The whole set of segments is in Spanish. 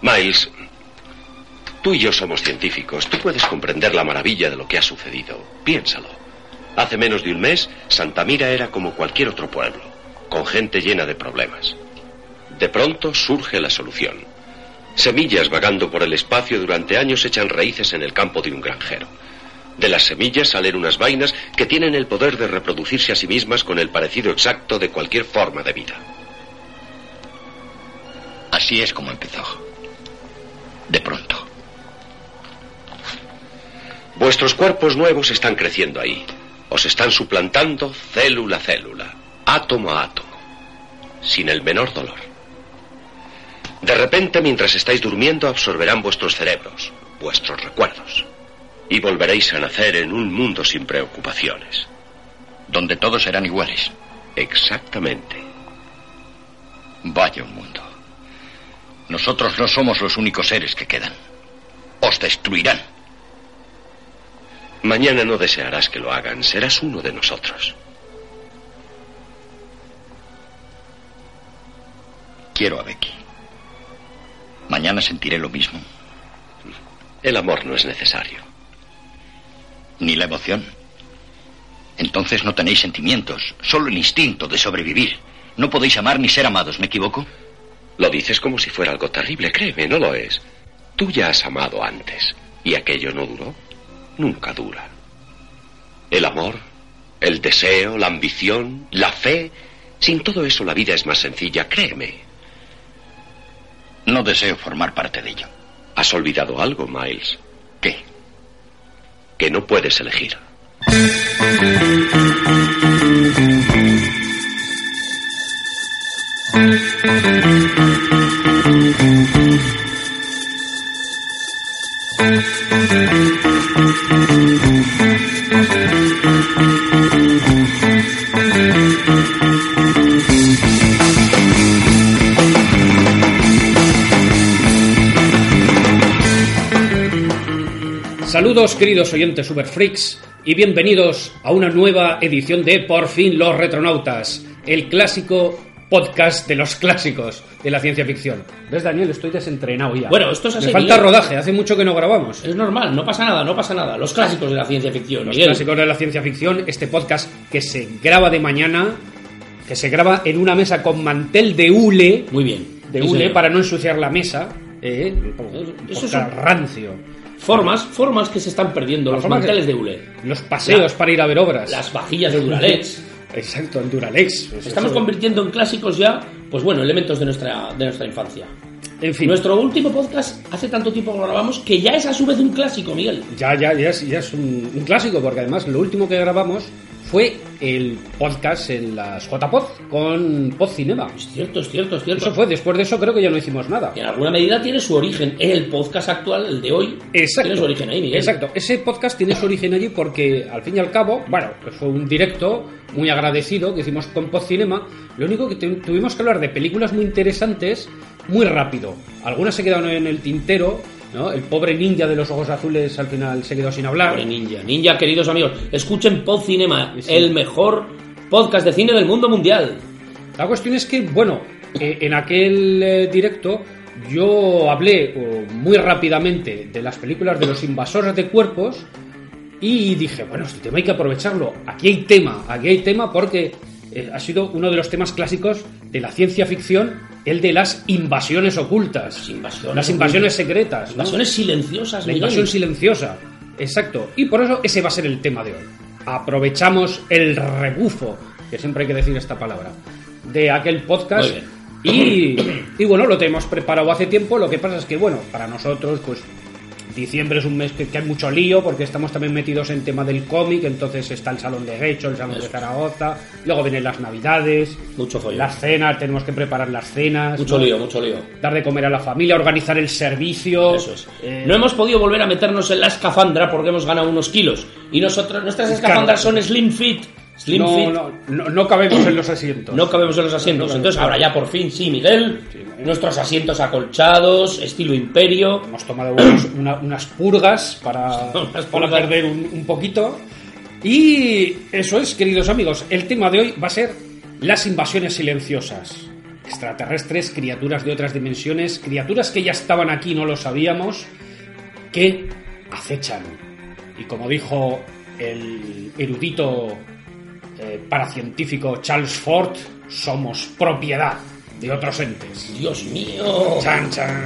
Miles, tú y yo somos científicos. Tú puedes comprender la maravilla de lo que ha sucedido. Piénsalo. Hace menos de un mes, Santa Mira era como cualquier otro pueblo, con gente llena de problemas. De pronto surge la solución. Semillas vagando por el espacio durante años echan raíces en el campo de un granjero. De las semillas salen unas vainas que tienen el poder de reproducirse a sí mismas con el parecido exacto de cualquier forma de vida. Así es como empezó. De pronto. Vuestros cuerpos nuevos están creciendo ahí. Os están suplantando célula a célula, átomo a átomo, sin el menor dolor. De repente, mientras estáis durmiendo, absorberán vuestros cerebros, vuestros recuerdos y volveréis a nacer en un mundo sin preocupaciones. Donde todos serán iguales. Exactamente. Vaya un mundo. Nosotros no somos los únicos seres que quedan. Os destruirán. Mañana no desearás que lo hagan. Serás uno de nosotros. Quiero a Becky. Mañana sentiré lo mismo. El amor no es necesario ni la emoción. Entonces no tenéis sentimientos, solo el instinto de sobrevivir. No podéis amar ni ser amados, ¿me equivoco? Lo dices como si fuera algo terrible, créeme, no lo es. Tú ya has amado antes, y aquello no duró. Nunca dura. El amor, el deseo, la ambición, la fe, sin todo eso la vida es más sencilla, créeme. No deseo formar parte de ello. ¿Has olvidado algo, Miles? ¿Qué? que no puedes elegir. Saludos queridos oyentes Super Freaks y bienvenidos a una nueva edición de Por fin los retronautas, el clásico podcast de los clásicos de la ciencia ficción. ¿Ves Daniel? Estoy desentrenado ya. Bueno, esto es así. Me falta rodaje, hace mucho que no grabamos. Es normal, no pasa nada, no pasa nada. Los clásicos de la ciencia ficción. Los clásicos de la ciencia ficción, este podcast que se graba de mañana, que se graba en una mesa con mantel de hule. Muy bien. De hule para no ensuciar la mesa. ¿eh? Eso es un... rancio Formas, formas que se están perdiendo, los manteles de hule. Los paseos para ir a ver obras. Las vajillas de Duralex. Exacto, en Duralex. Pues Estamos convirtiendo en clásicos ya, pues bueno, elementos de nuestra, de nuestra infancia. En fin. Nuestro último podcast, hace tanto tiempo que lo grabamos, que ya es a su vez un clásico, Miguel. Ya, ya, ya es, ya es un, un clásico, porque además lo último que grabamos fue el podcast en las JPod con Pod Cinema. Es cierto, es cierto, es cierto. Eso fue, después de eso creo que ya no hicimos nada. en alguna medida tiene su origen. El podcast actual, el de hoy, Exacto. tiene su origen ahí, Miguel. Exacto, ese podcast tiene su origen allí porque al fin y al cabo, bueno, pues fue un directo muy agradecido que hicimos con Pod Cinema. Lo único que tuvimos que hablar de películas muy interesantes muy rápido. Algunas se quedaron en el tintero ¿no? El pobre ninja de los ojos azules al final se quedó sin hablar. Pobre ninja. Ninja, queridos amigos, escuchen Pod Cinema, el mejor podcast de cine del mundo mundial. La cuestión es que, bueno, eh, en aquel eh, directo yo hablé muy rápidamente de las películas de los invasores de cuerpos y dije, bueno, este tema hay que aprovecharlo. Aquí hay tema, aquí hay tema porque eh, ha sido uno de los temas clásicos de la ciencia ficción, el de las invasiones ocultas. Las invasiones, las invasiones secretas. Invasiones silenciosas. La invasión silenciosa. Exacto. Y por eso ese va a ser el tema de hoy. Aprovechamos el rebufo, que siempre hay que decir esta palabra, de aquel podcast. Y, y bueno, lo tenemos preparado hace tiempo. Lo que pasa es que, bueno, para nosotros, pues diciembre es un mes que, hay mucho lío porque estamos también metidos en tema del cómic, entonces está el Salón de Hecho, el Salón de Zaragoza, luego vienen las Navidades, mucho las cenas, tenemos que preparar las cenas, mucho lío, mucho lío. Dar de comer a la familia, organizar el servicio. Eso es. Eh, no hemos podido volver a meternos en la escafandra porque hemos ganado unos kilos y nosotros nuestras escafandras son slim fit no, No, no, cabemos en los asientos. No cabemos en los asientos. Entonces, ahora ya por fin, sí, Miguel. nuestros asientos acolchados, estilo imperio. Hemos tomado unas purgas para, para perder un, poquito. Y eso es, queridos amigos. El tema de hoy va a ser las invasiones silenciosas. extraterrestres, criaturas de otras dimensiones, criaturas que ya estaban aquí, no lo sabíamos, que acechan. Y como dijo el erudito eh, paracientífico Charles Ford, somos propiedad de otros entes. Dios mío. Chan, chan.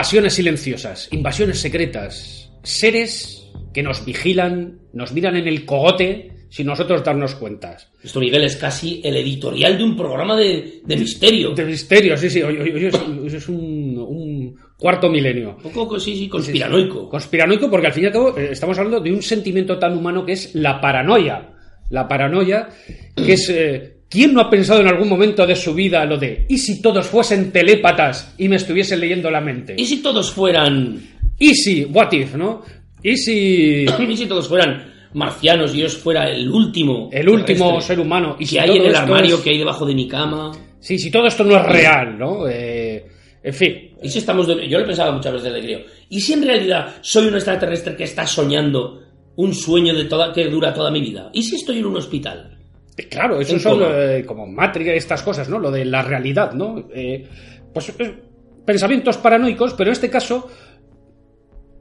Invasiones silenciosas, invasiones secretas, seres que nos vigilan, nos miran en el cogote sin nosotros darnos cuentas. Esto, Miguel, es casi el editorial de un programa de, misterio. De misterio, sí, sí. Es, un, cuarto milenio. Un poco, sí, sí, conspiranoico. Conspiranoico porque al fin y al cabo eh, estamos hablando de un sentimiento tan humano que es la paranoia. La paranoia, que es... Eh, ¿Quién no ha pensado en algún momento de su vida lo de ¿y si todos fuesen telépatas y me estuviesen leyendo la mente? ¿Y si todos fueran... ¿Y si, what if, no? ¿Y si... ¿Y si todos fueran marcianos y yo fuera el último... El último ser humano. ¿Y si hay en el armario que hay debajo de mi cama? Sí, si todo esto no es real, ¿no? Eh, en fin. ¿Y si estamos... Yo lo he pensado muchas veces, le creo. ¿Y si en realidad soy un extraterrestre que está soñando un sueño de toda, que dura toda mi vida? ¿Y si estoy en un hospital? Claro, eso son eh, como Matrix, estas cosas, ¿no? Lo de la realidad, ¿no? Eh, pues eh, pensamientos paranoicos, pero en este caso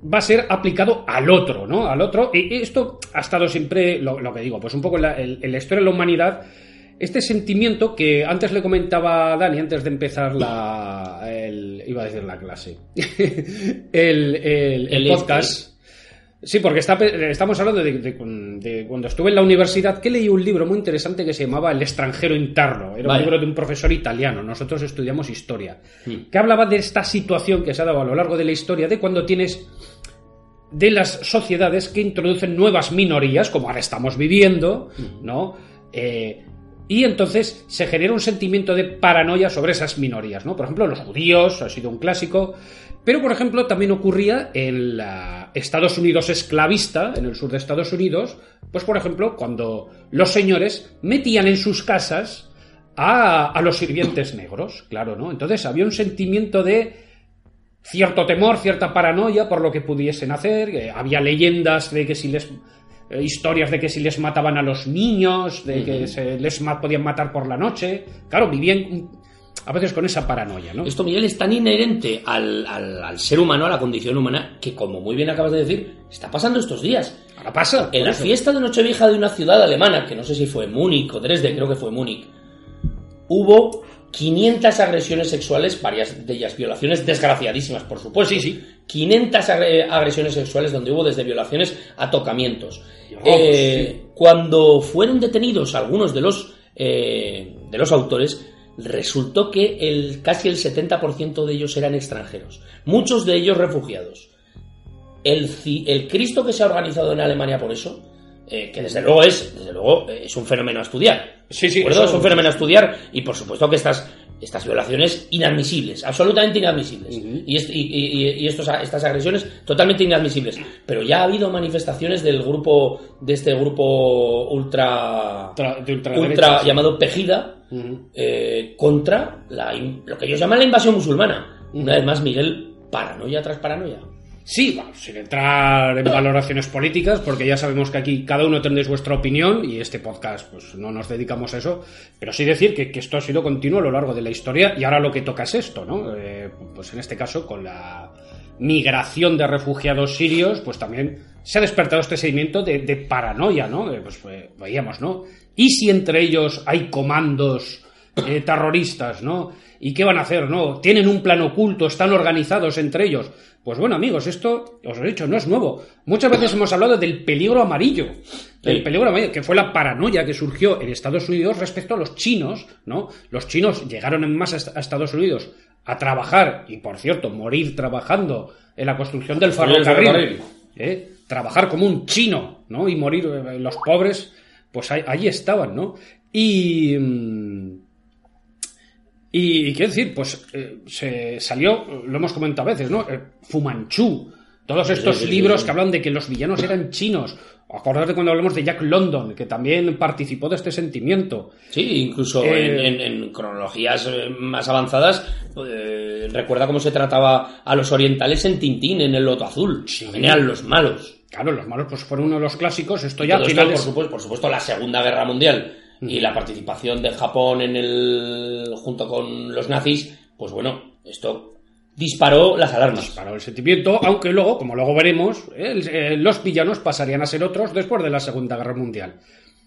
va a ser aplicado al otro, ¿no? Al otro. Y esto ha estado siempre, lo, que digo, pues un poco en la, historia de la humanidad, este sentimiento que antes le comentaba a Dani, antes de empezar la. iba a decir la clase. el, el, podcast. Sí, porque estamos hablando de, cuando estuve en la universidad, que leí un libro muy interesante que se llamaba El extranjero interno. Era un libro de un profesor italiano. Nosotros estudiamos historia. Que hablaba de esta situación que se ha dado a lo largo de la historia, de cuando tienes de las sociedades que introducen nuevas minorías, como ahora estamos viviendo, hmm. ¿no? Eh, y entonces se genera un sentimiento de paranoia sobre esas minorías, ¿no? Por ejemplo, los judíos, ha sido un clásico, pero, por ejemplo, también ocurría en la Estados Unidos esclavista, en el sur de Estados Unidos, pues, por ejemplo, cuando los señores metían en sus casas a, los sirvientes negros, claro, ¿no? Entonces había un sentimiento de cierto temor, cierta paranoia por lo que pudiesen hacer, había leyendas de que si les eh, historias de que si les mataban a los niños, de que se les podían matar por la noche. Claro, vivían a veces con esa paranoia, ¿no? Esto, Miguel, es tan inherente al, ser humano, a la condición humana, que como muy bien acabas de decir, está pasando estos días. Ahora pasa. En la fiesta de Nochevieja de una ciudad alemana, que no sé si fue Múnich o Dresde, creo que fue Múnich, hubo 500 agresiones sexuales, varias de ellas violaciones desgraciadísimas, por supuesto. Sí, sí. 500 agresiones sexuales donde hubo desde violaciones a tocamientos. Eh, cuando fueron detenidos algunos de los, eh, de los autores, resultó que el, casi el 70% de ellos eran extranjeros, muchos de ellos refugiados. El, el Cristo que se ha organizado en Alemania por eso, eh, que desde luego es, desde luego, es un fenómeno a estudiar. Sí, sí, es un fenómeno a estudiar y por supuesto que estas, estas violaciones inadmisibles, absolutamente inadmisibles. Y, y, estos, estas agresiones totalmente inadmisibles. Pero ya ha habido manifestaciones del grupo, de este grupo ultra, ultra, llamado Pejida, eh, contra la, lo que ellos llaman la invasión musulmana. Una vez más, Miguel, paranoia tras paranoia. Sí, sin entrar en valoraciones políticas, porque ya sabemos que aquí cada uno tendréis vuestra opinión y este podcast pues no nos dedicamos a eso, pero sí decir que, esto ha sido continuo a lo largo de la historia y ahora lo que toca es esto, ¿no? Eh, pues en este caso con la migración de refugiados sirios, pues también se ha despertado este seguimiento de, paranoia, ¿no? Pues, veíamos, ¿no? ¿Y si entre ellos hay comandos eh, terroristas, ¿no? ¿Y qué van a hacer? ¿No? ¿Tienen un plan oculto? ¿Están organizados entre ellos? Pues bueno, amigos, esto, os he dicho, no es nuevo. Muchas veces hemos hablado del peligro amarillo. Del peligro amarillo, que fue la paranoia que surgió en Estados Unidos respecto a los chinos, ¿no? Los chinos llegaron en masa a Estados Unidos a trabajar, y por cierto, morir trabajando en la construcción del ferrocarril. ¿eh? Trabajar como un chino, ¿no? Y morir eh, los pobres, pues ahí, ahí estaban, ¿no? Y. mm, y, quiero decir, pues eh, se salió, lo hemos comentado a veces, ¿no? Eh, Fumanchu, todos estos sí, sí, libros sí. que hablan de que los villanos eran chinos. Acordad de cuando hablamos de Jack London, que también participó de este sentimiento. Sí, incluso Eh, en, en- en cronologías más avanzadas, recuerda cómo se trataba a los orientales en Tintín, en el Loto Azul. También eran los malos. Claro, los malos pues fueron uno de los clásicos. Esto ya al esto, por, es- supuesto, por supuesto, la Segunda Guerra Mundial y la participación de Japón en el junto con los nazis, pues bueno, esto disparó las alarmas. paró el sentimiento, aunque luego, como luego veremos, eh, los villanos pasarían a ser otros después de la Segunda Guerra Mundial.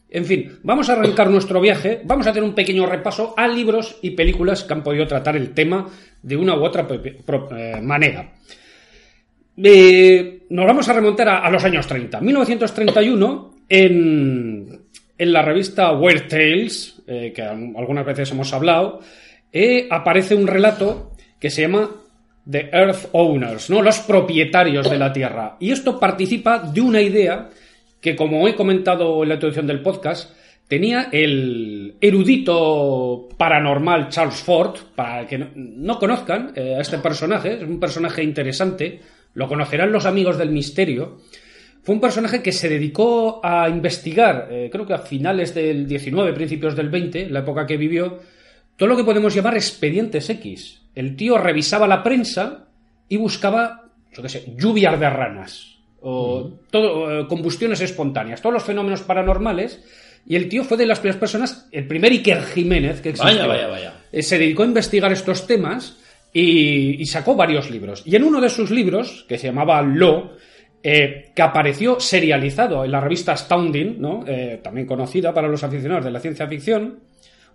En fin, vamos a arrancar nuestro viaje, vamos a hacer un pequeño repaso a libros y películas que han podido tratar el tema de una u otra eh, manera. Eh, nos vamos a remontar a, los años 30. 1931, en, en la revista Weird Tales, eh, que al- algunas veces hemos hablado, eh, aparece un relato que se llama The Earth Owners, ¿no? Los propietarios de la Tierra. Y esto participa de una idea que, como he comentado en la introducción del podcast, tenía el erudito paranormal Charles Ford, para que no, no conozcan eh, a este personaje, es un personaje interesante, lo conocerán los amigos del misterio. Fue un personaje que se dedicó a investigar, eh, creo que a finales del 19, principios del 20, la época que vivió, todo lo que podemos llamar expedientes X. El tío revisaba la prensa y buscaba, yo qué sé, lluvias de ranas, o todo, eh, combustiones espontáneas, todos los fenómenos paranormales. Y el tío fue de las primeras personas, el primer Iker Jiménez que existió. Vaya, vaya, vaya. Eh, se dedicó a investigar estos temas y, sacó varios libros. Y en uno de sus libros, que se llamaba Lo, eh, que apareció serializado en la revista Astounding, ¿no? Eh, también conocida para los aficionados de la ciencia ficción,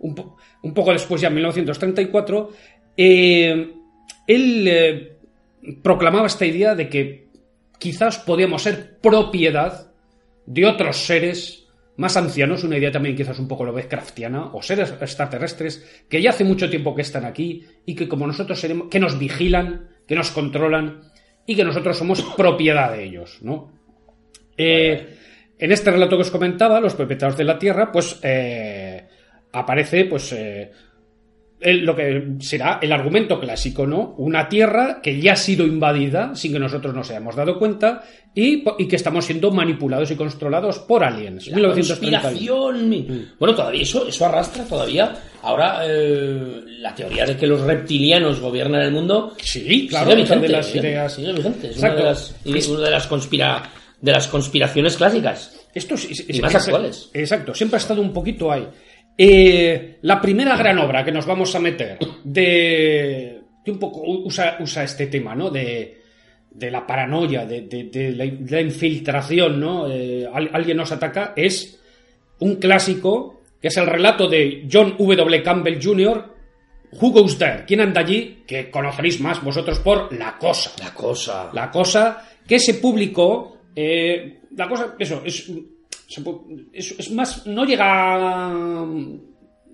un, po- un poco después, ya en 1934, eh, él proclamaba esta idea de que quizás podíamos ser propiedad de otros seres más ancianos, una idea también quizás un poco Lovecraftiana, o seres extraterrestres que ya hace mucho tiempo que están aquí y que como nosotros seremos, que nos vigilan, que nos controlan y que nosotros somos propiedad de ellos, ¿no? Eh, en este relato que os comentaba, los propietarios de la Tierra, pues eh, aparece, pues eh, el- lo que será el argumento clásico, ¿no? Una Tierra que ya ha sido invadida sin que nosotros nos hayamos dado cuenta y, que estamos siendo manipulados y controlados por aliens. La 1931. conspiración. Bueno, todavía eso, eso arrastra todavía. Ahora, eh, la teoría de que los reptilianos gobiernan el mundo. Sí, claro, sigue otra de vigente, las ideas. Sigue vigente. Es una de las, una de las, conspira, de las conspiraciones clásicas. Esto es, es- Y es- más es- actuales. Exacto, siempre ha estado un poquito ahí. Eh, la primera gran obra que nos vamos a meter de. que un poco usa, usa este tema, ¿no? De, de la paranoia, de, de- de la, de la infiltración, ¿no? Eh, al- alguien nos ataca, es un clásico que es el relato de John W. Campbell Jr., Who Goes There? ¿Quién anda allí? Que conoceréis más vosotros por La Cosa. La cosa. La cosa que se publicó. eh, la cosa, eso, es, es, es más. No llega.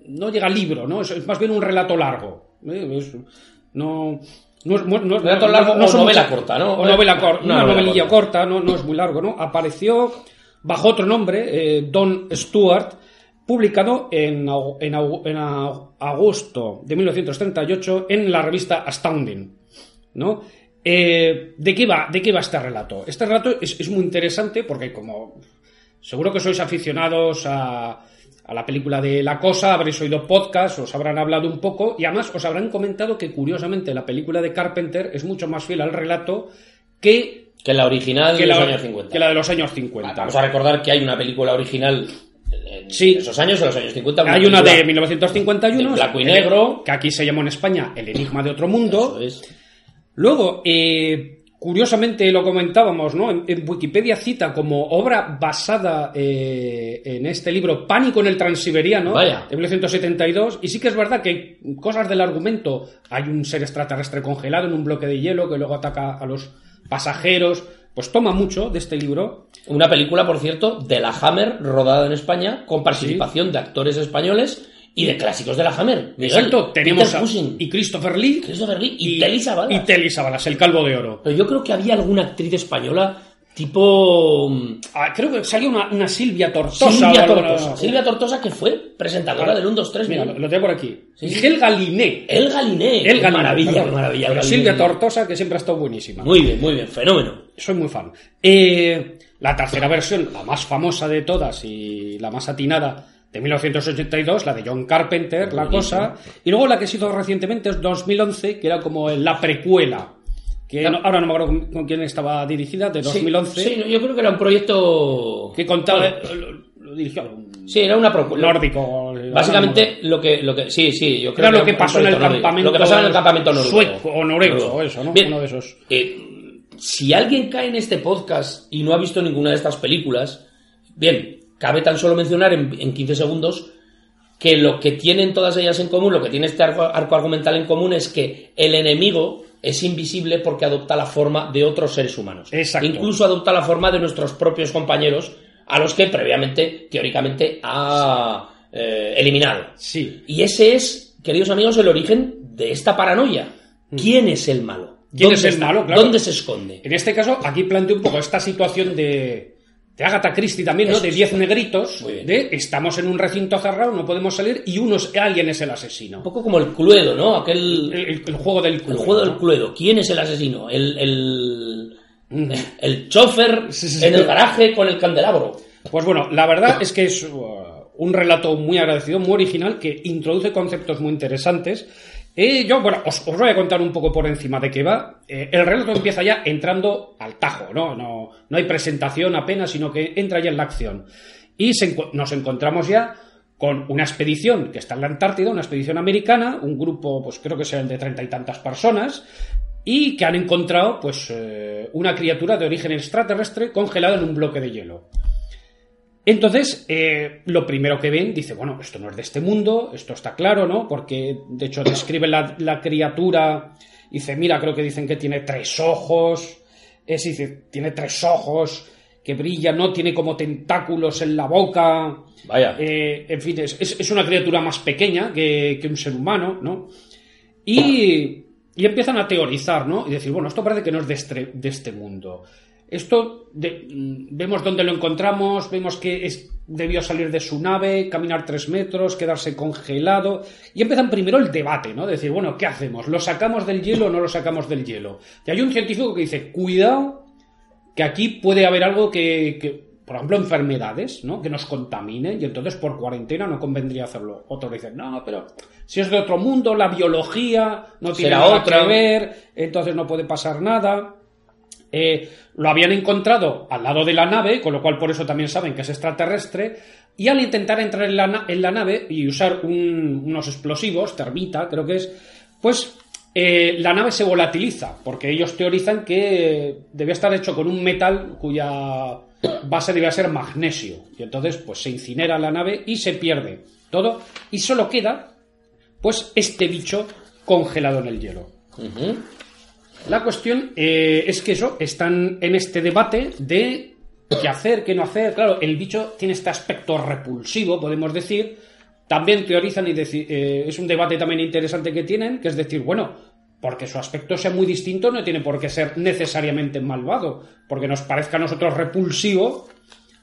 No llega libro, ¿no? Es, es más bien un relato largo. ¿eh? Es- no. No es, no, no- Relato largo no o novela muchas- corta, ¿no? O novela corta. Una novela novelilla corta. corta, no, no es muy largo, ¿no? Apareció bajo otro nombre, eh, Don Stewart, publicado en, en agosto de 1938 en la revista Astounding. ¿no? Eh, ¿de, qué va, ¿De qué va este relato? Este relato es, es muy interesante porque como seguro que sois aficionados a, a la película de La Cosa, habréis oído podcast, os habrán hablado un poco y además os habrán comentado que curiosamente la película de Carpenter es mucho más fiel al relato que, Que la original que de la, los años 50. que la de los años 50. Vamos a recordar que hay una película original en Sí. esos años, en los años 50. Hay una de 1951, de blanco y negro. que aquí se llamó en España El Enigma de otro mundo. Eso es. Luego, eh, curiosamente lo comentábamos, ¿no? En, en Wikipedia cita como obra basada eh, en este libro Pánico en el Transiberiano Vaya. de 1972 y sí que es verdad que hay cosas del argumento, hay un ser extraterrestre congelado en un bloque de hielo que luego ataca a los pasajeros, pues toma mucho de este libro. Una película, por cierto, de la Hammer, rodada en España, con participación de actores españoles y de clásicos de la Hammer. Exacto, tenemos a, y Christopher Lee Christopher Lee y, Telly Savalas. y Telly Savalas, el calvo de oro. Pero yo creo que había alguna actriz española tipo... Ah, creo que salió una, una Silvia Tortosa. Silvia o Tortosa. Silvia Tortosa, que fue presentadora del 1, 2, 3. Mira, lo, lo tengo por aquí. Sí, sí. Helga Liné. El Galiné. El Galiné, maravilla, maravilla. el Pero Galiné. Silvia Tortosa, que siempre ha estado buenísima. Muy bien, muy bien, fenómeno. Soy muy fan. Eh, la tercera versión, la más famosa de todas y la más atinada, de 1982, la de John Carpenter, la cosa. Y luego la que se hizo recientemente es 2011, que era como la precuela. Que no- ahora no me acuerdo con, con quién estaba dirigida, de 2011. Sí, yo creo que era un proyecto... Que contaba. Bueno, lo, lo dirigió algún sí, era una propuesta. nórdico. Básicamente, lo que, lo que. Sí, sí, yo creo Era lo que pasó en el nórdico. campamento Lo que pasaba en el campamento nórdico. sueco o noruego, eso, ¿no? Bien, Uno de esos. eh, si alguien cae en este podcast y no ha visto ninguna de estas películas, bien, cabe tan solo mencionar en, en 15 segundos que lo que tienen todas ellas en común, lo que tiene este arco, arco argumental en común es que el enemigo es invisible porque adopta la forma de otros seres humanos. Exacto. Incluso adopta la forma de nuestros propios compañeros a los que previamente, teóricamente, ha eh, eliminado. Sí. Y ese es, queridos amigos, el origen de esta paranoia. ¿Quién es el malo? Mm. ¿Quién ¿Dónde es el está? malo? Claro. ¿Dónde se esconde? En este caso, aquí planteo un poco esta situación de, de Agatha Christie también, ¿no? De. 10 negritos, de estamos en un recinto cerrado, no podemos salir y uno es- alguien es el asesino. Un poco como el Cluedo, ¿no? Aquel. El, el- el juego del El club, juego ¿no? del Cluedo. ¿Quién es el asesino? El. el... Mm. El chofer Sí, sí, sí. en el garaje con el candelabro. Pues bueno, la verdad es que es uh, un relato muy agradecido, muy original, que introduce conceptos muy interesantes. Yo, bueno, os, os voy a contar un poco por encima de qué va. Eh, el relato empieza ya entrando al tajo, ¿no? No, no hay presentación apenas, sino que entra ya en la acción. Y nos encontramos ya con una expedición que está en la Antártida, una expedición americana, un grupo, pues creo que sean de treinta y tantas personas, y que han encontrado, pues, eh, una criatura de origen extraterrestre congelada en un bloque de hielo. Entonces, eh, lo primero que ven, dice, bueno, esto no es de este mundo, esto está claro, ¿no? Porque, de hecho, describe la, la criatura, dice, mira, creo que dicen que tiene tres ojos, es dice, tiene tres ojos, que brilla, ¿no? Tiene como tentáculos en la boca, Vaya. eh, en fin, es, es- es una criatura más pequeña que, que un ser humano, ¿no? Y, y empiezan a teorizar, ¿no? Y decir, bueno, esto parece que no es de este, de este mundo. Esto de- mm, vemos dónde lo encontramos, vemos que es- debió salir de su nave, caminar tres metros, quedarse congelado. Y empiezan primero el debate, ¿no? Decir, bueno, ¿qué hacemos? ¿Lo sacamos del hielo o no lo sacamos del hielo? Y hay un científico que dice, cuidado, que aquí puede haber algo que, que, por ejemplo, enfermedades, ¿no? Que nos contaminen y entonces por cuarentena no convendría hacerlo. Otros dicen, no, pero si es de otro mundo, la biología no tiene Será nada otra. que ver, entonces no puede pasar nada. Eh, lo habían encontrado al lado de la nave, con lo cual por eso también saben que es extraterrestre, y al intentar entrar en la, nave y usar un- unos explosivos, termita creo que es, pues eh, la nave se volatiliza, porque ellos teorizan que debía estar hecho con un metal cuya base debía ser magnesio, y entonces pues se incinera la nave y se pierde todo, y solo queda pues este bicho congelado en el hielo. La cuestión eh, es que eso, están en este debate de qué hacer, qué no hacer. Claro, el bicho tiene este aspecto repulsivo, podemos decir. También teorizan y eh, es un debate también interesante que tienen, que es decir, bueno, porque su aspecto sea muy distinto no tiene por qué ser necesariamente malvado. Porque nos parezca a nosotros repulsivo,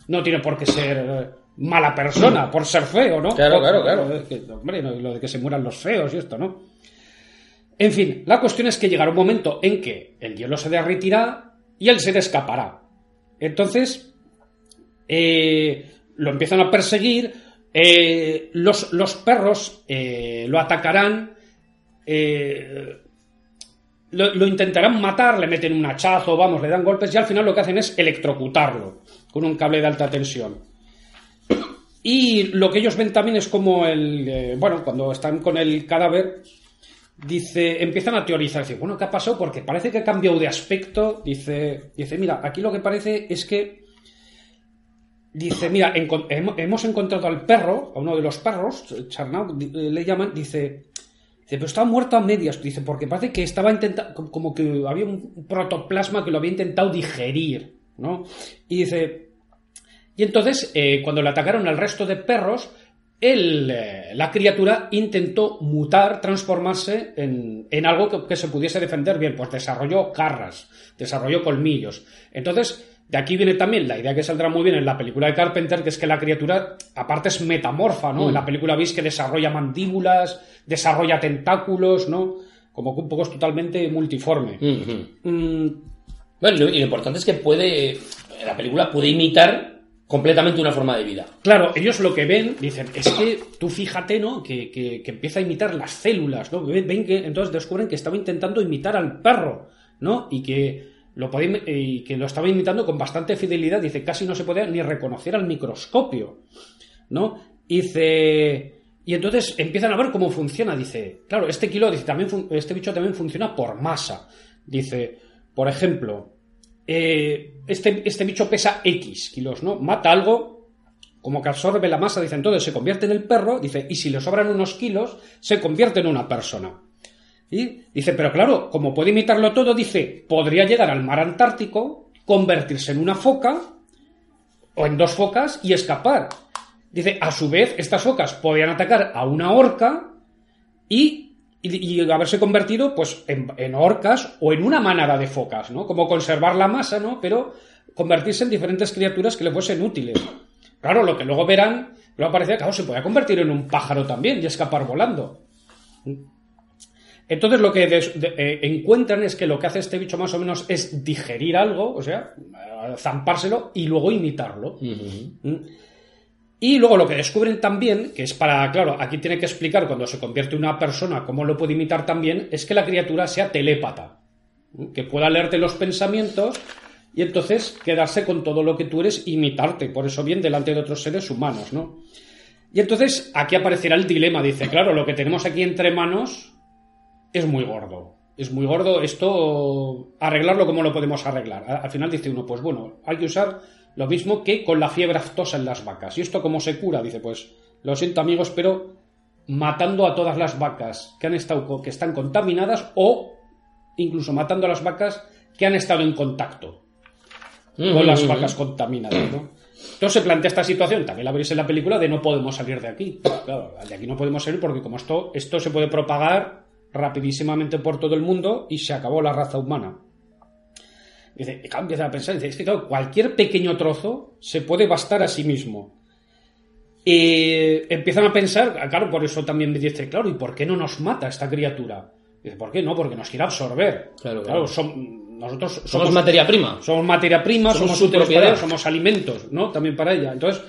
no tiene por qué ser eh, mala persona, por ser feo, ¿no? Claro, claro, claro. que, hombre, lo de que se mueran los feos y esto, ¿no? En fin, la cuestión es que llegará un momento en que el hielo se derretirá y él se escapará. Entonces, eh, lo empiezan a perseguir, eh, los, perros eh, lo atacarán, lo, lo intentarán matar, le meten un hachazo, vamos, le dan golpes y al final lo que hacen es electrocutarlo con un cable de alta tensión. Y lo que ellos ven también es como el. bueno, cuando están con el cadáver, dice, empiezan a teorizar, dice, bueno, ¿qué ha pasado? Porque parece que ha cambiado de aspecto. Dice, dice, mira, aquí lo que parece es que dice, mira, hemos encontrado al perro, a uno de los perros, Charnau, eh, le llaman, dice, dice, pero está muerto a medias, dice, porque parece que estaba intentando, como que había un protoplasma que lo había intentado digerir, ¿no? Y dice, y entonces, eh, cuando le atacaron al resto de perros, el, eh, la criatura intentó mutar, transformarse en, en algo que, que se pudiese defender bien. Pues desarrolló garras, desarrolló colmillos. Entonces, de aquí viene también la idea que saldrá muy bien en la película de Carpenter, que es que la criatura, aparte, es metamorfa, ¿no? En la película veis que desarrolla mandíbulas, desarrolla tentáculos, ¿no? Como que un poco es totalmente multiforme. Ujú. Mm, Bueno, y lo, y lo importante es que puede, la película puede imitar completamente una forma de vida. Claro, ellos lo que ven, dicen, es que tú fíjate, ¿no? Que, que- empieza a imitar las células, ¿no? Ven, que entonces descubren que estaba intentando imitar al perro, ¿no? Y que lo que lo estaba imitando con bastante fidelidad, dice, casi no se podía ni reconocer al microscopio, ¿no? Dice, y entonces empiezan a ver cómo funciona, dice, claro, este kilo, dice, también este bicho también funciona por masa. Dice, por ejemplo, eh, este, este bicho pesa X kilos, ¿no? Mata algo, como que absorbe la masa, dice, entonces se convierte en el perro, dice, y si le sobran unos kilos, se convierte en una persona. Dice, pero claro, como puede imitarlo todo, dice, podría llegar al mar Antártico, convertirse en una foca, o en dos focas, y escapar. Dice, a su vez, estas focas podrían atacar a una orca y, y- y haberse convertido pues en, en orcas o en una manada de focas, ¿no? Como conservar la masa, ¿no? Pero convertirse en diferentes criaturas que le fuesen útiles. Claro, lo que luego verán, luego aparece, claro, se puede convertir en un pájaro también y escapar volando. Entonces lo que des- de- eh, encuentran es que lo que hace este bicho más o menos es digerir algo, o sea, eh, zampárselo y luego imitarlo. Y luego lo que descubren también, que es para, claro, aquí tiene que explicar cuando se convierte una persona cómo lo puede imitar también, es que la criatura sea telépata, ¿Mm? que pueda leerte los pensamientos y entonces quedarse con todo lo que tú eres, imitarte, por eso bien delante de otros seres humanos, ¿no? Y entonces aquí aparecerá el dilema, dice, claro, lo que tenemos aquí entre manos es muy gordo. Es muy gordo esto, arreglarlo como lo podemos arreglar. Al final dice uno, pues bueno, hay que usar lo mismo que con la fiebre aftosa en las vacas. ¿Y esto cómo se cura? Dice, pues lo siento amigos, pero matando a todas las vacas que han estado que están contaminadas o incluso matando a las vacas que han estado en contacto con las vacas contaminadas, ¿no? Entonces se plantea esta situación, también la veréis en la película, de no podemos salir de aquí. Claro, de aquí no podemos salir porque como esto, esto se puede propagar rapidísimamente por todo el mundo y se acabó la raza humana. Dice, y claro, empieza a pensar, dice, es que claro, cualquier pequeño trozo se puede bastar a sí mismo. Y empiezan a pensar, claro, por eso también me dice, claro, ¿y por qué no nos mata esta criatura? Dice, ¿por qué no? Porque nos quiere absorber. Claro, claro. nosotros somos, Somos materia prima. somos materia prima, Somos somos, su propiedad. ella, somos alimentos, ¿no? También para ella. Entonces,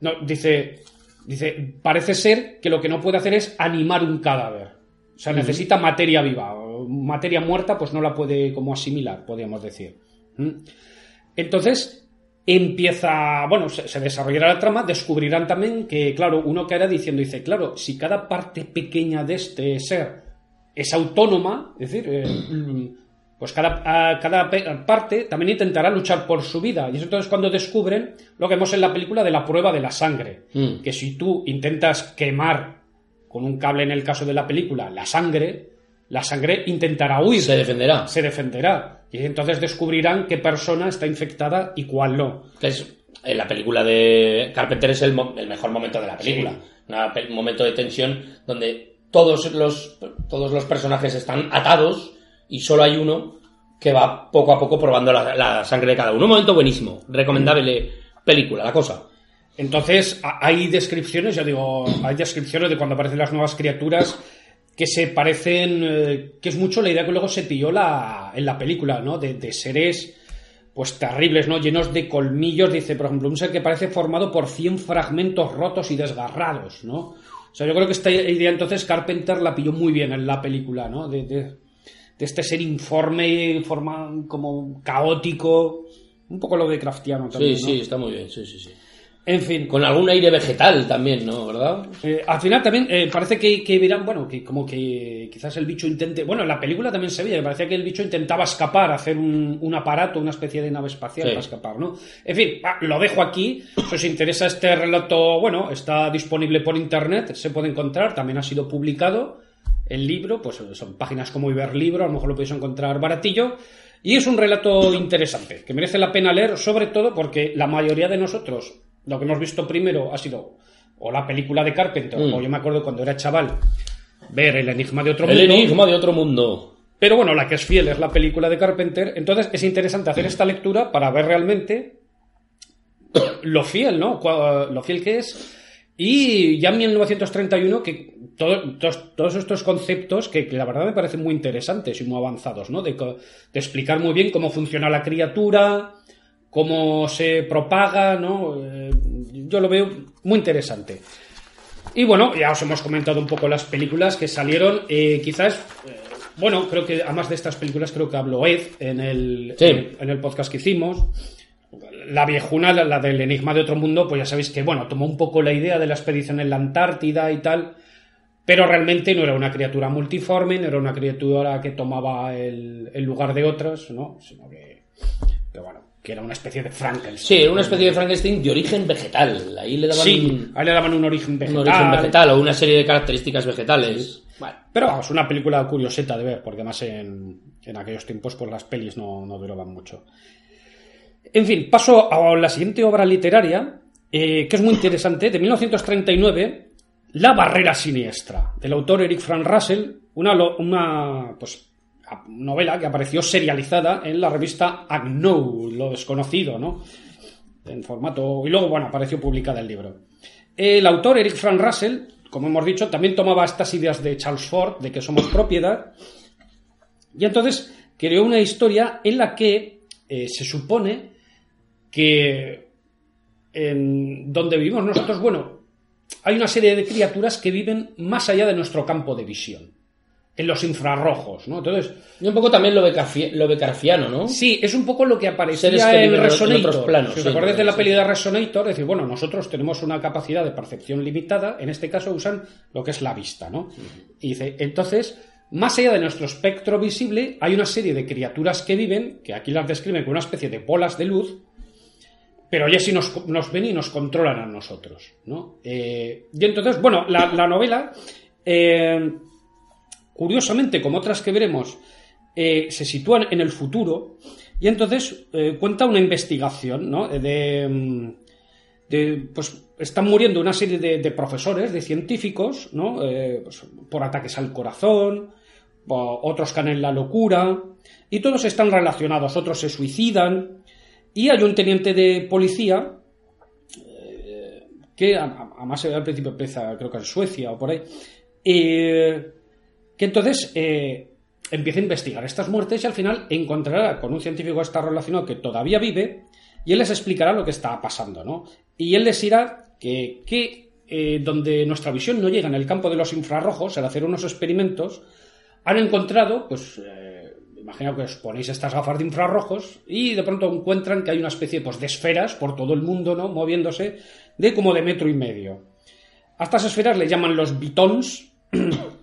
no, dice, dice, parece ser que lo que no puede hacer es animar un cadáver. O sea, necesita materia viva. Materia muerta, pues no la puede como asimilar, podríamos decir. ¿Mm? Entonces, empieza, bueno, se, desarrollará la trama, descubrirán también que, claro, uno caerá diciendo, dice, claro, si cada parte pequeña de este ser es autónoma, es decir, eh, mm, pues cada, cada parte también intentará luchar por su vida. Y es entonces cuando descubren lo que vemos en la película de la prueba de la sangre. Mm. Que si tú intentas quemar con un cable en el caso de la película la sangre, la sangre intentará huir Se defenderá. se defenderá. Y entonces descubrirán qué persona está infectada y cuál no. Es- en la película de Carpenter es el, el mejor momento de la película. Pe- un momento de tensión donde todos los, todos los personajes están atados y solo hay uno que va poco a poco probando la, la sangre de cada uno. Un momento buenísimo. Recomendable película, la cosa. Entonces hay descripciones, ya digo, hay descripciones de cuando aparecen las nuevas criaturas que se parecen, eh, que es mucho la idea que luego se pilló la, en la película, ¿no? De, de seres pues terribles, ¿no? Llenos de colmillos, dice, por ejemplo, un ser que parece formado por 100 fragmentos rotos y desgarrados, ¿no? O sea, yo creo que esta idea entonces Carpenter la pilló muy bien en la película, ¿no? De, de- de este ser informe, forma como caótico, un poco lo de Craftiano Sí, también, ¿no? sí, está muy bien. Sí, sí, sí. En fin. Con algún aire vegetal también, ¿no? ¿Verdad? Eh, al final también eh, parece que, que verán, bueno, que como que quizás el bicho intente. Bueno, en la película también se veía parecía que el bicho intentaba escapar, hacer un, un aparato, una especie de nave espacial Sí. para escapar, ¿no? En fin, lo dejo aquí. Si os interesa este relato, bueno, está disponible por internet, se puede encontrar, también ha sido publicado. El libro, pues son páginas como Iberlibro, a lo mejor lo podéis encontrar baratillo. Y es un relato interesante, que merece la pena leer, sobre todo porque la mayoría de nosotros, lo que hemos visto primero ha sido o la película de Carpenter, Mm. o yo me acuerdo cuando era chaval, ver El Enigma de Otro El Mundo. enigma de otro mundo. Pero bueno, la que es fiel es la película de Carpenter. Entonces es interesante hacer esta lectura para ver realmente lo fiel, ¿no? Lo fiel que es. Y ya en 1931, que todo- todos, todos estos conceptos que, que la verdad me parecen muy interesantes y muy avanzados, ¿no? De explicar muy bien cómo funciona la criatura, cómo se propaga, ¿no? Eh, yo lo veo muy interesante. Y bueno, ya os hemos comentado un poco las películas que salieron. eh, quizás, eh, bueno, creo que además de estas películas, creo que habló Ed en el, Sí. en, en el podcast que hicimos. La viejuna, la, la del Enigma de Otro Mundo, pues ya sabéis que, bueno, tomó un poco la idea de la expedición en la Antártida y tal, pero realmente no era una criatura multiforme, no era una criatura que tomaba el, el lugar de otras, ¿no? Sino que, que, bueno, que era una especie de Frankenstein. Sí, era una especie de Frankenstein de origen vegetal. Ahí le daban Sí, ahí le daban un origen un, vegetal. un origen vegetal o una serie de características vegetales. Pero vamos, una película curioseta de ver, porque además en, en aquellos tiempos pues las pelis no, no duraban mucho. En fin, paso a la siguiente obra literaria, eh, que es muy interesante, de 1939, La barrera siniestra, del autor Eric Frank Russell, una, una pues, novela que apareció serializada en la revista Agnow, lo desconocido, ¿no? En formato... Y luego, bueno, apareció publicada el libro. El autor, Eric Frank Russell, como hemos dicho, también tomaba estas ideas de Charles Ford, de que somos propiedad, y entonces creó una historia en la que eh, se supone que en donde vivimos nosotros, bueno, hay una serie de criaturas que viven más allá de nuestro campo de visión, en los infrarrojos, ¿no? Entonces, y un poco también lo, becarfi- lo becarfiano, ¿no? Sí, es un poco lo que aparecía que en en Resonator. otros planos, si os sí, acordáis de la sí. peli de Resonator, es decir, bueno, nosotros tenemos una capacidad de percepción limitada, en este caso usan lo que es la vista, ¿no? Y dice, entonces, más allá de nuestro espectro visible, hay una serie de criaturas que viven, que aquí las describen como una especie de bolas de luz, pero ya sí nos, nos ven y nos controlan a nosotros, ¿no? Eh, y entonces, bueno, la, la novela, eh, curiosamente, como otras que veremos, eh, se sitúan en el futuro y entonces eh, cuenta una investigación, ¿no? De, mm, de, pues están muriendo una serie de, profesores, de científicos, ¿no? Eh, pues, por ataques al corazón, otros caen en la locura y todos están relacionados, otros se suicidan y hay un teniente de policía eh, que además al principio empieza creo que en Suecia o por ahí eh, que entonces eh, empieza a investigar estas muertes y al final encontrará con un científico que está relacionado que todavía vive y él les explicará lo que está pasando, ¿no? Y él les dirá que, que, eh, donde nuestra visión no llega en el campo de los infrarrojos, al hacer unos experimentos, han encontrado, pues, eh, imagino que os ponéis estas gafas de infrarrojos y de pronto encuentran que hay una especie pues, de esferas por todo el mundo, ¿no? Moviéndose de como de metro y medio. A estas esferas le llaman los bitons.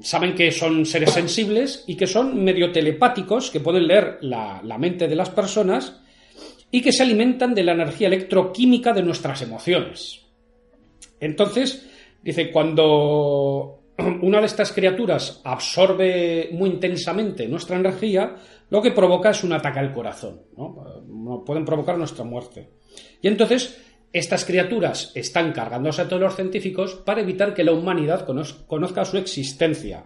Saben que son seres sensibles y que son medio telepáticos, que pueden leer la, la mente de las personas y que se alimentan de la energía electroquímica de nuestras emociones. Entonces, dice, cuando una de estas criaturas absorbe muy intensamente nuestra energía, lo que provoca es un ataque al corazón, ¿no? Pueden provocar nuestra muerte. Y entonces, estas criaturas están cargándose a todos los científicos para evitar que la humanidad conoz- conozca su existencia.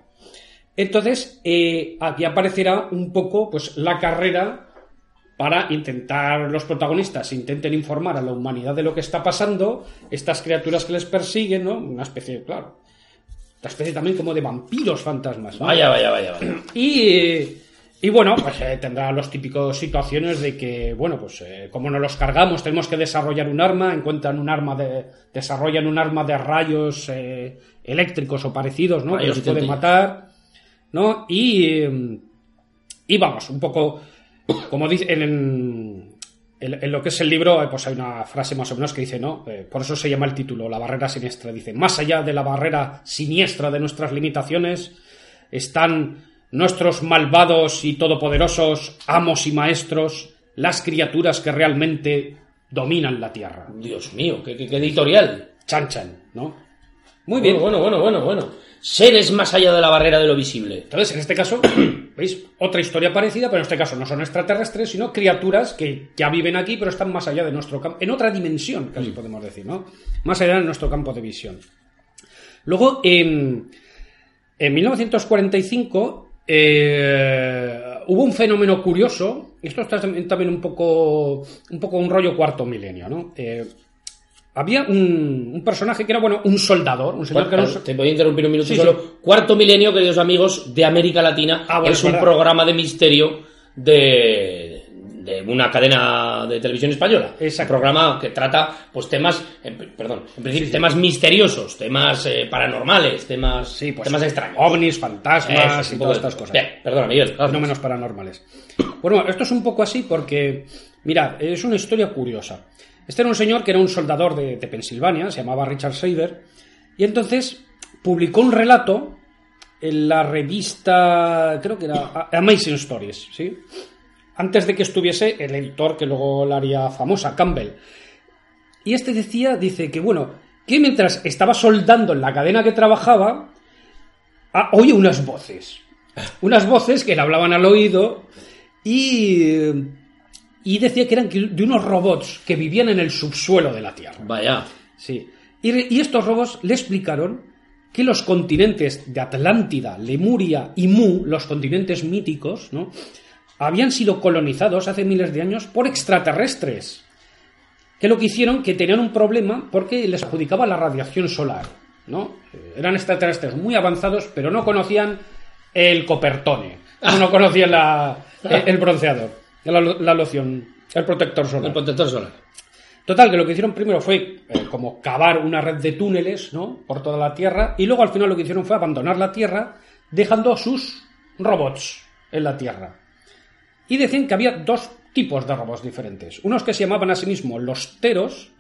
Entonces, eh, aquí aparecerá un poco pues, la carrera para intentar, los protagonistas intenten informar a la humanidad de lo que está pasando, estas criaturas que les persiguen, ¿no? Una especie, claro, una especie también como de vampiros fantasmas. ¿no? Vaya, vaya, vaya, vaya. Y, y bueno, pues eh, tendrá los típicos situaciones de que, bueno, pues eh, como no los cargamos, tenemos que desarrollar un arma, encuentran un arma de, desarrollan un arma de rayos eh, eléctricos o parecidos, ¿no? Rayos que los pueden matar, ¿no? Y, y vamos, un poco, como dice, en, en, en lo que es el libro, pues hay una frase más o menos que dice, ¿no? Por eso se llama el título, La barrera siniestra. Dice, más allá de la barrera siniestra de nuestras limitaciones, están nuestros malvados y todopoderosos amos y maestros, las criaturas que realmente dominan la Tierra. Dios mío, qué, qué- qué editorial. Chan Chan, ¿no? Muy bien. Bueno, bueno, bueno, bueno, bueno. Seres más allá de la barrera de lo visible. Entonces, en este caso, ¿veis? Otra historia parecida, pero en este caso no son extraterrestres, sino criaturas que ya viven aquí, pero están más allá de nuestro campo, en otra dimensión, casi podemos decir, ¿no? Más allá de nuestro campo de visión. Luego, en, en 1945, eh, hubo un fenómeno curioso, esto está también un poco, un poco un rollo cuarto milenio, ¿no? Eh, había un, un personaje que era, bueno, un soldador, un señor que so- Te voy a interrumpir un minuto Sí, solo. Cuarto milenio, queridos amigos, de América Latina. Ah, bueno, es es un verdad. programa de misterio de, de una cadena de televisión española. Un programa que trata, pues, temas, en- perdón, en principio, temas misteriosos, temas eh, paranormales, temas, Sí, pues, temas extraños. ovnis, fantasmas Eso, y todas de- estas cosas. Bien, perdona, Miguel. Fenómenos paranormales. Bueno, esto es un poco así porque, mirad, es una historia curiosa. Este era un señor que era un soldador de, de Pensilvania, se llamaba Richard Saber, y entonces publicó un relato en la revista, creo que era Amazing Stories, ¿sí? Antes de que estuviese el editor que luego la haría famosa, Campbell. Y este decía, dice que bueno, que mientras estaba soldando en la cadena que trabajaba, ah, oye unas voces. Unas voces que le hablaban al oído y, y decía que eran de unos robots que vivían en el subsuelo de la Tierra. Vaya. Sí. Y, y estos robots le explicaron que los continentes de Atlántida, Lemuria y Mu, los continentes míticos, ¿no? Habían sido colonizados hace miles de años por extraterrestres. Que lo que hicieron que tenían un problema porque les adjudicaba la radiación solar. ¿no? Eran extraterrestres muy avanzados, pero no conocían el copertone. No conocían la- el, el bronceador, la, la loción, el protector solar. El protector solar. Total, que lo que hicieron primero fue eh, como cavar una red de túneles, ¿no? Por toda la Tierra, y luego al final lo que hicieron fue abandonar la Tierra, dejando sus robots en la Tierra. Y decían que había dos tipos de robots diferentes. Unos que se llamaban a sí mismos los teros,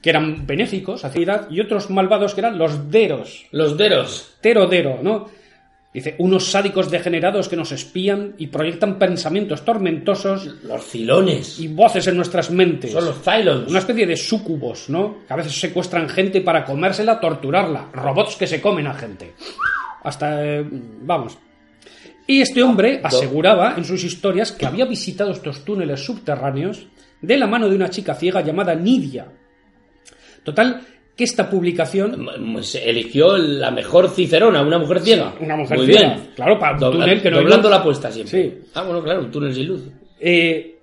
que eran benéficos, hacia y otros malvados que eran los deros, Los deros. terodero, ¿no? Dice, unos sádicos degenerados que nos espían y proyectan pensamientos tormentosos Los cilones. y voces en nuestras mentes. Son los Cylons. Una especie de súcubos, ¿no? Que a veces secuestran gente para comérsela, torturarla. Robots que se comen a gente. Hasta. eh, vamos. Y este hombre aseguraba en sus historias que había visitado estos túneles subterráneos de la mano de una chica ciega llamada Nidia. Total, que esta publicación. Se eligió la mejor cicerona, una mujer ciega. una mujer Muy ciega. bien. Claro, para un Dobla- túnel que no Doblando la apuesta siempre. Sí. Ah, bueno, claro, un túnel sin luz. Eh,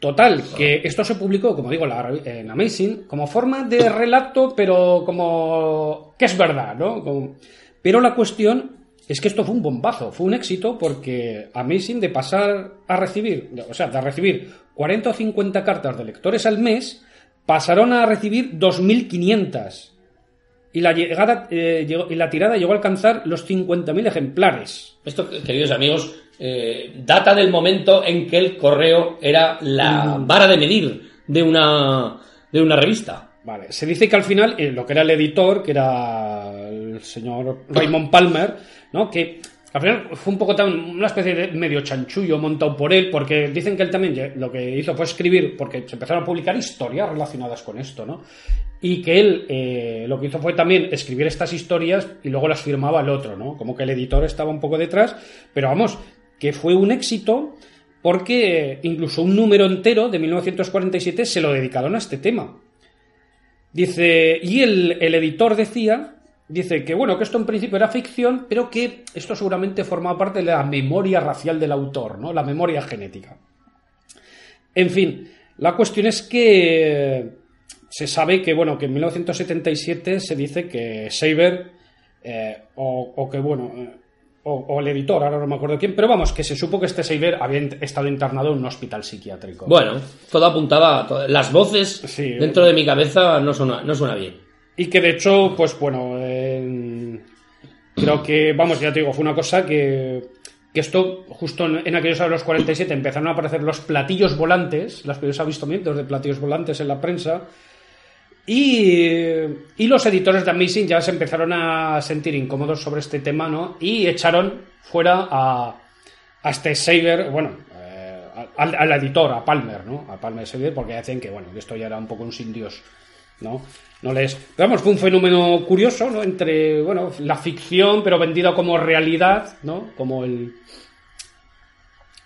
total, que esto se publicó, como digo, en Amazing, como forma de relato, pero como que es verdad, ¿no? Como- Pero la cuestión es que esto fue un bombazo, fue un éxito porque Amazing de pasar a recibir, o sea, de recibir 40 o 50 cartas de lectores al mes, pasaron a recibir 2.500. Y la, llegada, eh, llegó- y la tirada llegó a alcanzar los 50.000 ejemplares. Esto, queridos amigos, eh, data del momento en que el correo era la vara de medir de una, de una revista. Vale, se dice que al final, eh, lo que era el editor, que era el señor Raymond Palmer, ¿no? Que al final fue un poco tan, una especie de medio chanchullo montado por él, porque dicen que él también lo que hizo fue escribir, porque se empezaron a publicar historias relacionadas con esto, ¿no? Y que él eh, lo que hizo fue también escribir estas historias y luego las firmaba el otro, ¿no? Como que el editor estaba un poco detrás, pero vamos, que fue un éxito porque incluso un número entero de 1947 se lo dedicaron a este tema. Dice, y el, el editor decía, dice que bueno, que esto en principio era ficción, pero que esto seguramente formaba parte de la memoria racial del autor, ¿no? La memoria genética. En fin, la cuestión es que se sabe que, bueno, que en 1977 se dice que Saber, eh, o, o que, bueno, eh, o, o el editor, ahora no me acuerdo quién, pero vamos, que se supo que este Saber había estado internado en un hospital psiquiátrico. Bueno, todo apuntaba, todo- las voces Sí. dentro de mi cabeza no suena, no suena bien. Y que de hecho, pues bueno, en- creo que, vamos, ya te digo, fue una cosa que que esto, justo en, aquellos años 47, empezaron a aparecer los platillos volantes, los primeros avistamientos de platillos volantes en la prensa, y, y los editores de Amazing ya se empezaron a sentir incómodos sobre este tema, ¿no? Y echaron fuera a, a este Saber, bueno, eh, al, editor, a Palmer, ¿no? A Palmer Saber, porque decían que, bueno, que esto ya era un poco un sin Dios, ¿no? No les... Pero vamos, fue un fenómeno curioso, ¿no? Entre, bueno, la ficción, pero vendida como realidad, ¿no? Como el...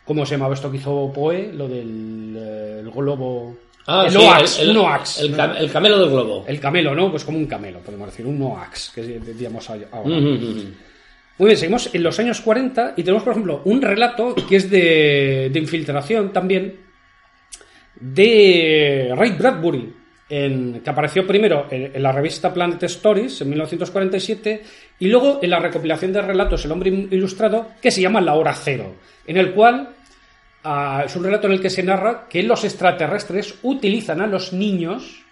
¿Cómo se llamaba esto que hizo Poe? Lo del eh, el globo... Ah, el sí, Oax, el, el- Oax. el ¿no? cam- el camelo del globo. El camelo, ¿no? Pues como un camelo, podemos decir, un Noax, que diríamos ahora. Muy bien, seguimos en los años 40 y tenemos, por ejemplo, un relato que es de, de infiltración también de Ray Bradbury, que apareció primero en, en la revista Planet Stories en 1947 y luego en la recopilación de relatos El hombre ilustrado que se llama La hora cero, en el cual ah, es un relato en el que se narra que los extraterrestres utilizan a los niños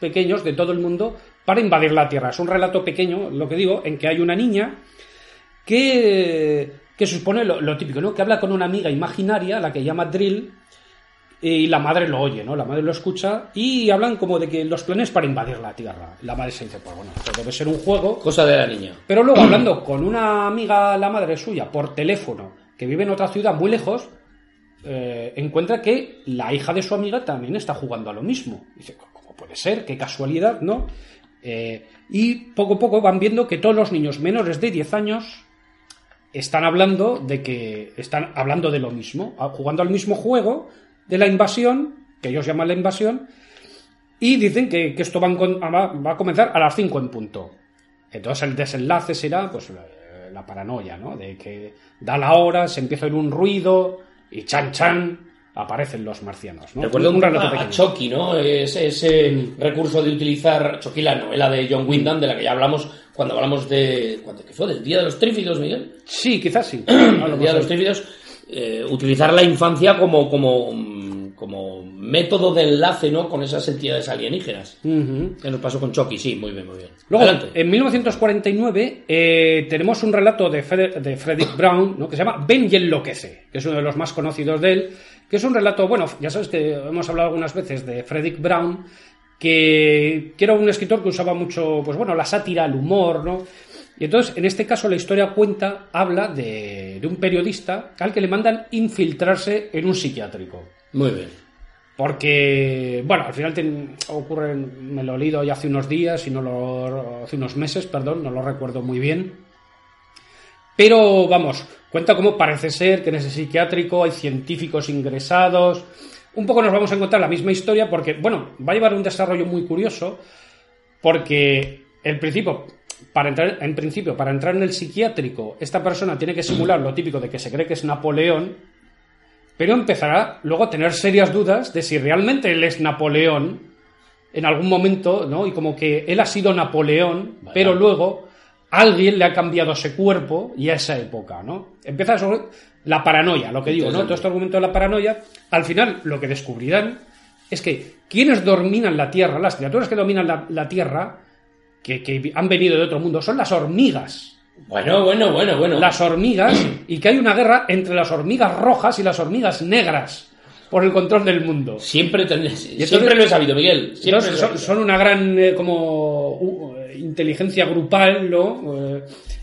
pequeños de todo el mundo para invadir la Tierra. Es un relato pequeño, lo que digo, en que hay una niña que, que supone lo, lo típico, ¿no? Que habla con una amiga imaginaria, la que llama Drill, y la madre lo oye, ¿no? La madre lo escucha y hablan como de que los planes para invadir la Tierra. La madre se dice, pues bueno, esto debe ser un juego. Cosa de la niña. Pero luego hablando con una amiga, la madre suya, por teléfono, que vive en otra ciudad muy lejos, eh, encuentra que la hija de su amiga también está jugando a lo mismo. Dice, ¿cómo puede ser? Qué casualidad, ¿no? Eh, y poco a poco van viendo que todos los niños menores de 10 años están hablando de que están hablando de lo mismo, jugando al mismo juego de la invasión, que ellos llaman la invasión, y dicen que, que esto va, en con- va- va a comenzar a las 5 en punto. Entonces el desenlace será pues la, la paranoia, ¿no? De que da la hora, se empieza a oír un ruido y chan chan aparecen los marcianos, ¿no? Recuerdo un un relato a, a. Chucky, ¿no? Ese, ese recurso de utilizar Chucky, la novela de John Wyndham, de la que ya hablamos cuando hablamos de. ¿Cuánto que fue? ¿Del Día de los Trífidos, Miguel? Sí, quizás sí. El Día de los Trífidos. eh, utilizar la infancia como, como, como método de enlace, ¿no? Con esas entidades alienígenas. Ujú. Que nos pasó con Chucky, sí, muy bien, muy bien. Luego, Adelante. en 1949, eh, tenemos un relato de, Fred- de Frederick Brown ¿no? que se llama Ben y enloquece, que es uno de los más conocidos de él, que es un relato, bueno, ya sabes que hemos hablado algunas veces de Frederick Brown, que, que era un escritor que usaba mucho, pues bueno, la sátira, el humor, ¿no? Y entonces, en este caso, la historia cuenta, habla de, de un periodista al que le mandan infiltrarse en un psiquiátrico. Muy bien. Porque, bueno, al final ocurre, me lo he leído ya hace unos días y no lo, hace unos meses, perdón, no lo recuerdo muy bien. Pero, vamos, cuenta cómo parece ser que en ese psiquiátrico hay científicos ingresados. Un poco nos vamos a encontrar la misma historia porque, bueno, va a llevar un desarrollo muy curioso porque el principio, para entrar, en principio, para entrar en el psiquiátrico, esta persona tiene que simular lo típico de que se cree que es Napoleón, pero empezará luego a tener serias dudas de si realmente él es Napoleón en algún momento, ¿no? Y como que él ha sido Napoleón, Vaya. pero luego alguien le ha cambiado ese cuerpo y a esa época, ¿no? Empieza sobre la paranoia, lo que digo, ¿no? Todo este argumento de la paranoia, al final lo que descubrirán es que quienes dominan la Tierra, las criaturas que dominan la, la Tierra, que, que han venido de otro mundo, son las hormigas Bueno, bueno, bueno, bueno. las hormigas y que hay una guerra entre las hormigas rojas y las hormigas negras por el control del mundo. Siempre, ten- entonces- siempre lo he sabido, Miguel. Siempre son, sabido. son una gran eh, como uh, eh, inteligencia grupal, ¿no? Eh,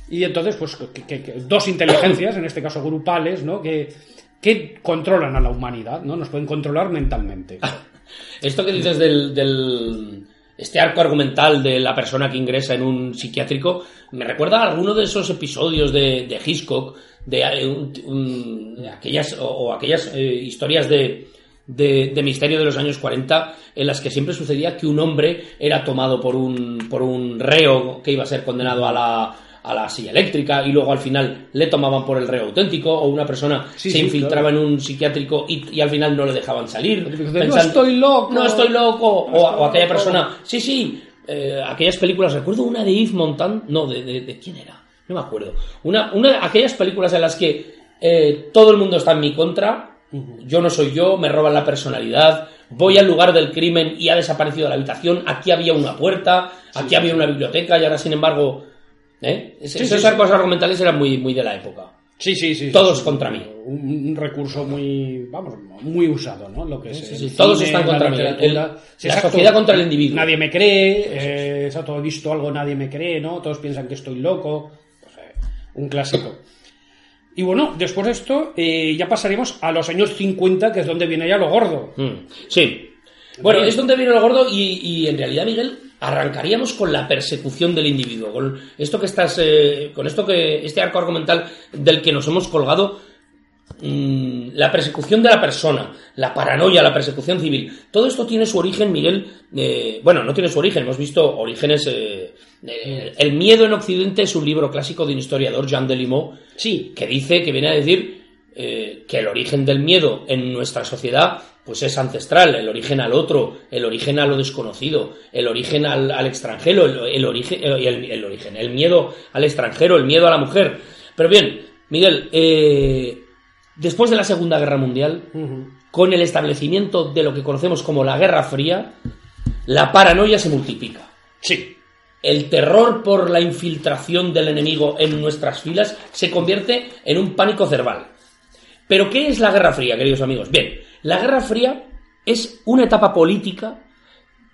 y entonces, pues, que, que- que dos inteligencias, en este caso grupales, ¿no? Que, que controlan a la humanidad, ¿no? Nos pueden controlar mentalmente. Esto que dices del, del- este arco argumental de la persona que ingresa en un psiquiátrico me recuerda a alguno de esos episodios de, de Hitchcock, de, eh, aquellas o, aquellas eh, historias de misterio de los años 40 en las que siempre sucedía que un hombre era tomado por un, por un reo que iba a ser condenado a la, a la silla eléctrica y luego al final le tomaban por el reo auténtico o una persona Sí, se sí, infiltraba en un psiquiátrico y, y al final no le dejaban salir. de, "No pensando- estoy loco". No estoy loco. No o, estoy o aquella loco. persona, sí, sí, eh, aquellas películas, recuerdo una de Yves Montand, no, de, de- de quién era, no me acuerdo. Una, una de aquellas películas en las que eh, todo el mundo está en mi contra, yo no soy yo, me roban la personalidad, voy al lugar del crimen y ha desaparecido la habitación, aquí había una puerta, aquí había una biblioteca y ahora sin embargo... ¿eh? Es- Sí, esos sí, arcos argumentales eran muy, muy de la época. Sí, sí, sí. Todos contra mí. Un, un recurso muy, vamos, muy usado, ¿no? Lo que es Sí, sí, el todos cine, están la contra mí. El- la exacto. sociedad contra el individuo. Nadie me cree, eh, exacto, he visto algo, nadie me cree, ¿no? Todos piensan que estoy loco. Pues, eh, un clásico. Y bueno, después de esto, eh, ya pasaremos a los años 50, que es donde viene ya lo gordo. Mm, Sí. Bueno, es donde viene lo gordo y, y en realidad, Miguel, arrancaríamos con la persecución del individuo, con esto que estás, eh, con esto que este arco argumental del que nos hemos colgado, mm, la persecución de la persona, la paranoia, la persecución civil. Todo esto tiene su origen, Miguel. eh, bueno, no tiene su origen, hemos visto orígenes. eh, el miedo en Occidente es un libro clásico de un historiador, Jean Delimot, Sí, que dice, que viene a decir que el origen del miedo en nuestra sociedad pues es ancestral, el origen al otro, el origen a lo desconocido, el origen al, al extranjero, el, el origen, el, el origen, el miedo al extranjero, el miedo a la mujer. Pero bien, Miguel, eh, después de la Segunda Guerra Mundial, con el establecimiento de lo que conocemos como la Guerra Fría, la paranoia se multiplica sí. el terror por la infiltración del enemigo en nuestras filas se convierte en un pánico cerval. Pero ¿qué es la Guerra Fría, queridos amigos? Bien, la Guerra Fría es una etapa política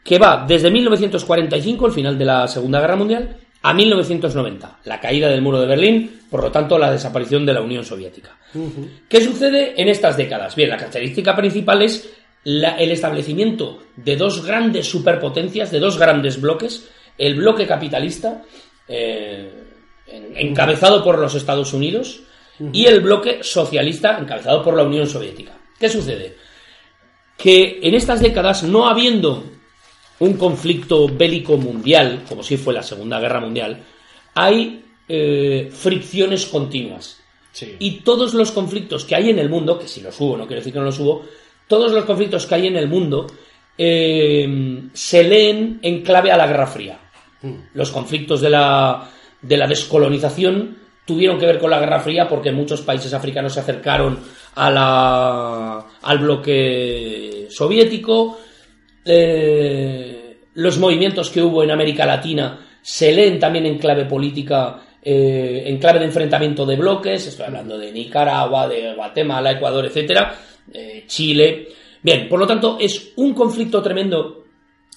que va desde 1945, el final de la Segunda Guerra Mundial, a 1990, la caída del muro de Berlín, por lo tanto la desaparición de la Unión Soviética. ¿Qué sucede en estas décadas? Bien, la característica principal es la- el establecimiento de dos grandes superpotencias, de dos grandes bloques, el bloque capitalista, eh, en- encabezado por los Estados Unidos, y el bloque socialista, encabezado por la Unión Soviética. ¿Qué sucede? Que en estas décadas, no habiendo un conflicto bélico mundial, como si fue la Segunda Guerra Mundial, hay eh, fricciones continuas. Sí. Y todos los conflictos que hay en el mundo, que si los hubo, no quiero decir que no los hubo, todos los conflictos que hay en el mundo eh, se leen en clave a la Guerra Fría. Los conflictos de la, de la descolonización tuvieron que ver con la Guerra Fría porque muchos países africanos se acercaron a al bloque soviético. Eh, los movimientos que hubo en América Latina se leen también en clave política, eh, en clave de enfrentamiento de bloques. Estoy hablando de Nicaragua, de Guatemala, Ecuador, etcétera, eh, Chile. Bien, por lo tanto, es un conflicto tremendo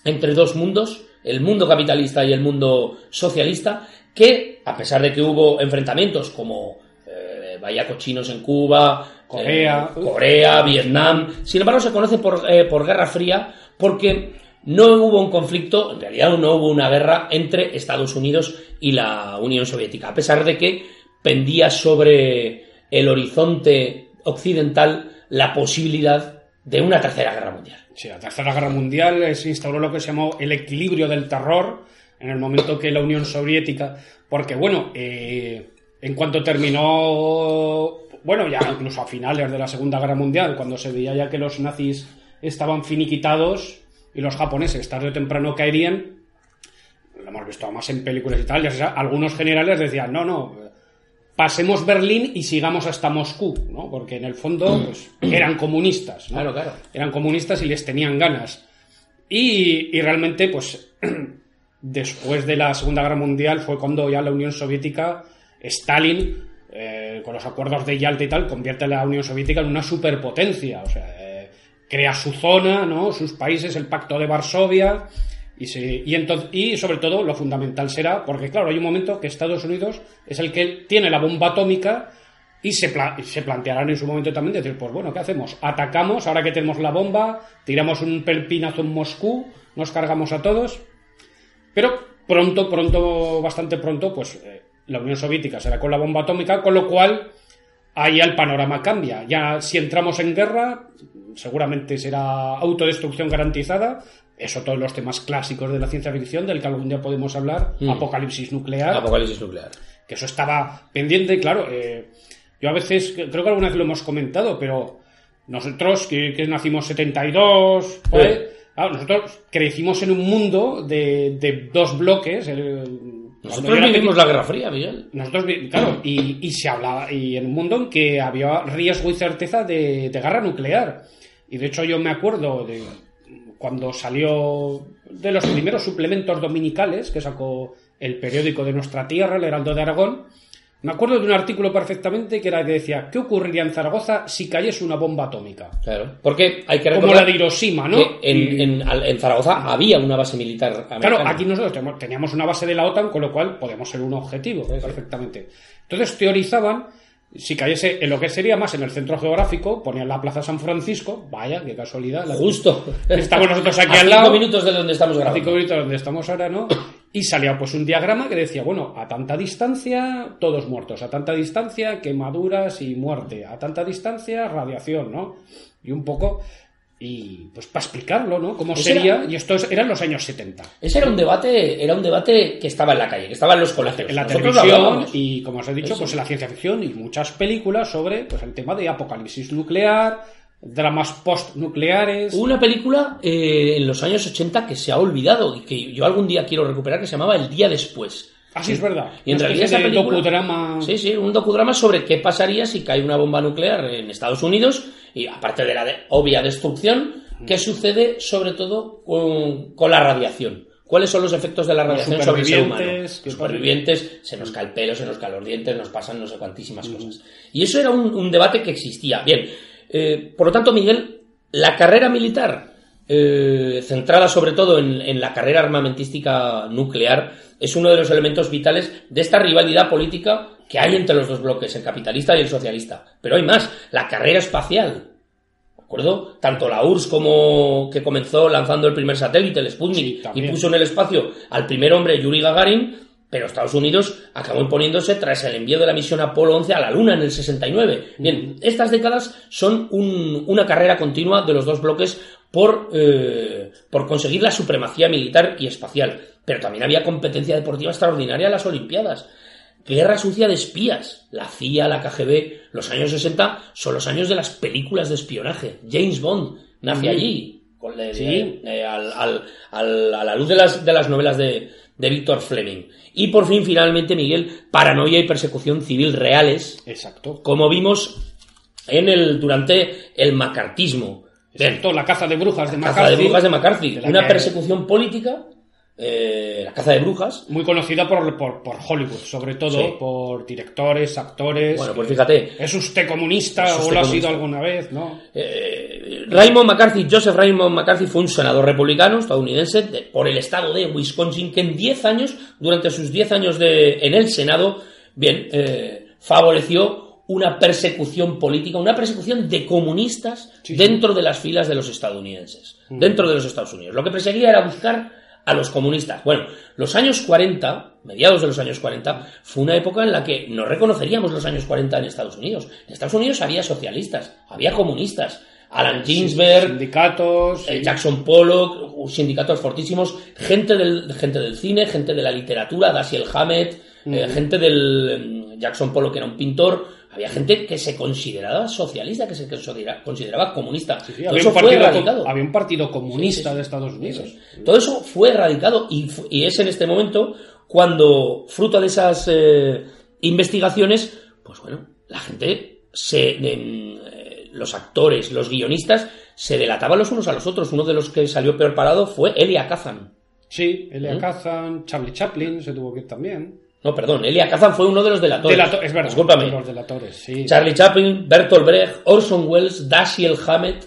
entre dos mundos, el mundo capitalista y el mundo socialista, que, a pesar de que hubo enfrentamientos como eh, Bahía Cochinos en Cuba, Corea. eh, Corea, Vietnam, sin embargo se conoce por, eh, por Guerra Fría porque no hubo un conflicto, en realidad no hubo una guerra entre Estados Unidos y la Unión Soviética, a pesar de que pendía sobre el horizonte occidental la posibilidad de una tercera guerra mundial. Sí, la Tercera Guerra Mundial se instauró lo que se llamó el equilibrio del terror en el momento que la Unión Soviética, porque bueno, eh, en cuanto terminó, bueno, ya incluso a finales de la Segunda Guerra Mundial, cuando se veía ya que los nazis estaban finiquitados y los japoneses tarde o temprano caerían, lo hemos visto más en películas y tal, ya se sabe, algunos generales decían, no, no, pasemos Berlín y sigamos hasta Moscú, ¿no? Porque en el fondo pues, eran comunistas, ¿no? Claro, claro. Eran comunistas y les tenían ganas. Y, y realmente, pues, después de la Segunda Guerra Mundial fue cuando ya la Unión Soviética, Stalin, eh, con los acuerdos de Yalta y tal, convierte a la Unión Soviética en una superpotencia. O sea, eh, crea su zona, ¿no? Sus países, el Pacto de Varsovia. Y, se- y, entonces, y sobre todo lo fundamental será, porque claro, hay un momento que Estados Unidos es el que tiene la bomba atómica y se, se plantearán en su momento también decir, pues bueno, ¿qué hacemos? Atacamos, ahora que tenemos la bomba, tiramos un pelpinazo en Moscú, nos cargamos a todos. Pero pronto, pronto, bastante pronto, pues eh, la Unión Soviética será con la bomba atómica, con lo cual ahí el panorama cambia. Ya si entramos en guerra, seguramente será autodestrucción garantizada. Eso todos los temas clásicos de la ciencia ficción, del que algún día podemos hablar, Mm. apocalipsis nuclear Apocalipsis nuclear. que eso estaba pendiente, claro. eh, yo a veces, creo que alguna vez lo hemos comentado, pero nosotros que, que nacimos 72, por ahí, Sí. Claro, nosotros crecimos en un mundo de, de dos bloques. el- Nosotros vivimos la Guerra Fría, Miguel. nosotros, claro, y, y se hablaba, y en un mundo en que había riesgo y certeza de, de guerra nuclear. Y de hecho yo me acuerdo de cuando salió de los primeros suplementos dominicales que sacó el periódico de nuestra tierra, el Heraldo de Aragón, Me acuerdo de un artículo perfectamente que era que decía, ¿qué ocurriría en Zaragoza si cayese una bomba atómica? Claro, porque hay que Como la de Hiroshima, ¿no? que en, en- Zaragoza había una base militar americana. Claro, aquí nosotros tenemos- teníamos una base de la OTAN, con lo cual podemos ser un objetivo perfectamente. Entonces teorizaban si cayese en lo que sería más en el centro geográfico, ponían la Plaza San Francisco, vaya, qué casualidad. la- Justo. Estamos nosotros aquí A al cinco lado. minutos de donde estamos cinco minutos donde estamos ahora, ¿no? Y salía pues un diagrama que decía, bueno, a tanta distancia, todos muertos, a tanta distancia, quemaduras y muerte, a tanta distancia, radiación, ¿no? Y un poco, y pues para explicarlo, ¿no? Cómo Ese sería, era- y esto es- eran los años 70. Ese era un debate, era un debate que estaba en la calle, que estaba en los colegios. En la Nosotros televisión y, como os he dicho, Eso. pues en la ciencia ficción y muchas películas sobre pues el tema de apocalipsis nuclear, dramas postnucleares. Una película eh, en los años 80 que se ha olvidado y que yo algún día quiero recuperar que se llamaba El día después. Así es verdad. Y en realidad esa película... docudrama. Sí, sí, un docudrama sobre qué pasaría si cae una bomba nuclear en Estados Unidos y aparte de la de- obvia destrucción, qué sucede sobre todo con, con la radiación. ¿Cuáles son los efectos de la radiación sobre el ser humano? supervivientes, ¿qué Supervivientes, se nos cae el pelo, se nos caen los dientes, nos pasan no sé cuantísimas cosas. Y eso era un, un debate que existía. Bien, eh, por lo tanto, Miguel, la carrera militar, eh, centrada sobre todo en, en la carrera armamentística nuclear, es uno de los elementos vitales de esta rivalidad política que hay entre los dos bloques, el capitalista y el socialista. Pero hay más, la carrera espacial. ¿De acuerdo? Tanto la URSS como que comenzó lanzando el primer satélite, el Sí, Sputnik, y puso en el espacio al primer hombre, Yuri Gagarin, pero Estados Unidos acabó imponiéndose tras el envío de la misión Apolo 11 a la Luna en el 69. Bien, estas décadas son un- una carrera continua de los dos bloques por, eh, por conseguir la supremacía militar y espacial. Pero también había competencia deportiva extraordinaria en las Olimpiadas. Guerra sucia de espías. La CIA, la KGB, los años 60 son los años de las películas de espionaje. James Bond nace allí. Con Sí. eh, al- al- al- a la luz de las, de las novelas de, de Víctor Fleming. Y por fin, finalmente, Miguel, paranoia y persecución civil reales, Exacto. como vimos en el, durante el macartismo. Bien, Exacto, la caza de brujas de caza McCarthy. de brujas de McCarthy. de la Una que- persecución política, eh, la caza de brujas. Muy conocida por, por, por Hollywood, sobre todo Sí. por directores, actores. Bueno, pues fíjate, ¿Es usted comunista ¿Es o lo ha sido alguna vez? ¿No? Eh, Raymond McCarthy, Joseph Raymond McCarthy fue un senador republicano estadounidense de- por el estado de Wisconsin que en 10 años, durante sus 10 años de, en el Senado, bien, eh, favoreció una persecución política, una persecución de comunistas Sí, sí. dentro de las filas de los estadounidenses, dentro de los Estados Unidos. Lo que perseguía era buscar a los comunistas. Bueno, los años 40, mediados de los años 40, fue una época en la que no reconoceríamos los años 40 en Estados Unidos. En Estados Unidos había socialistas, había comunistas. Alan Ginsberg, Sindicatos. eh, sí. Jackson Pollock, sindicatos fortísimos, gente del, gente del cine, gente de la literatura, Dashiell Hammett, eh, gente del mm, Jackson Pollock que era un pintor, había gente que se consideraba socialista, que se considera- consideraba comunista. Sí, Todo había, eso un fue erradicado. había un partido comunista Sí, sí, sí. de Estados Unidos. Todo eso fue erradicado y, es en este momento cuando, fruto de esas eh, investigaciones, pues bueno, la gente se... em, eh, los actores, los guionistas, se delataban los unos a los otros. Uno de los que salió peor parado fue Elia Kazan. Sí, ¿Mm? Elia Kazan, Charlie Chaplin se tuvo que ir también. No, perdón, Elia Kazan fue uno de los delatores. Delato- es verdad, Discúlpame. los delatores, sí. Charlie Chaplin, Bertolt Brecht, Orson Welles, Dashiell Hammett.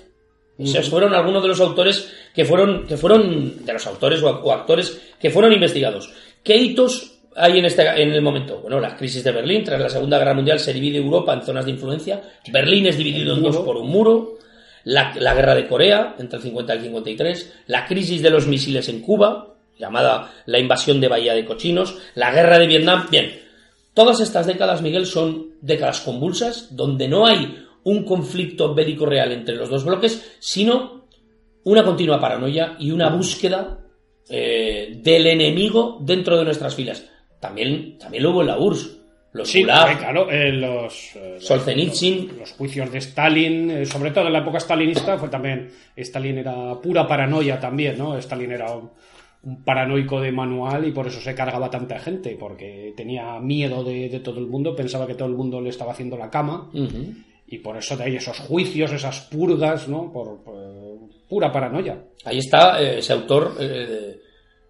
Esos fueron algunos de los autores que fueron, que fueron de los autores o, o actores que fueron investigados. ¿Qué hitos hay en, este, en el momento? Bueno, la crisis de Berlín, tras la Segunda Guerra Mundial se divide Europa en zonas de influencia. Berlín es dividido en dos por un muro. La, la guerra de Corea, entre el 50 y el 53. La crisis de los misiles en Cuba, llamada la invasión de Bahía de Cochinos. La guerra de Vietnam. Bien, Todas estas décadas, Miguel, son décadas convulsas, donde no hay un conflicto bélico real entre los dos bloques, sino una continua paranoia y una búsqueda eh, del enemigo dentro de nuestras filas. También, también lo hubo en la URSS. Los Sí, Gulag, sí, claro, eh, los, eh, los- Solzhenitsyn. los, los juicios de Stalin, eh, sobre todo en la época stalinista, fue también, Stalin era pura paranoia también, ¿no? Stalin era un, un paranoico de manual y por eso se cargaba tanta gente, porque tenía miedo de, de todo el mundo, pensaba que todo el mundo le estaba haciendo la cama y por eso de ahí esos juicios, esas purgas, ¿no? Por, por pura paranoia. Ahí está eh, ese autor, eh,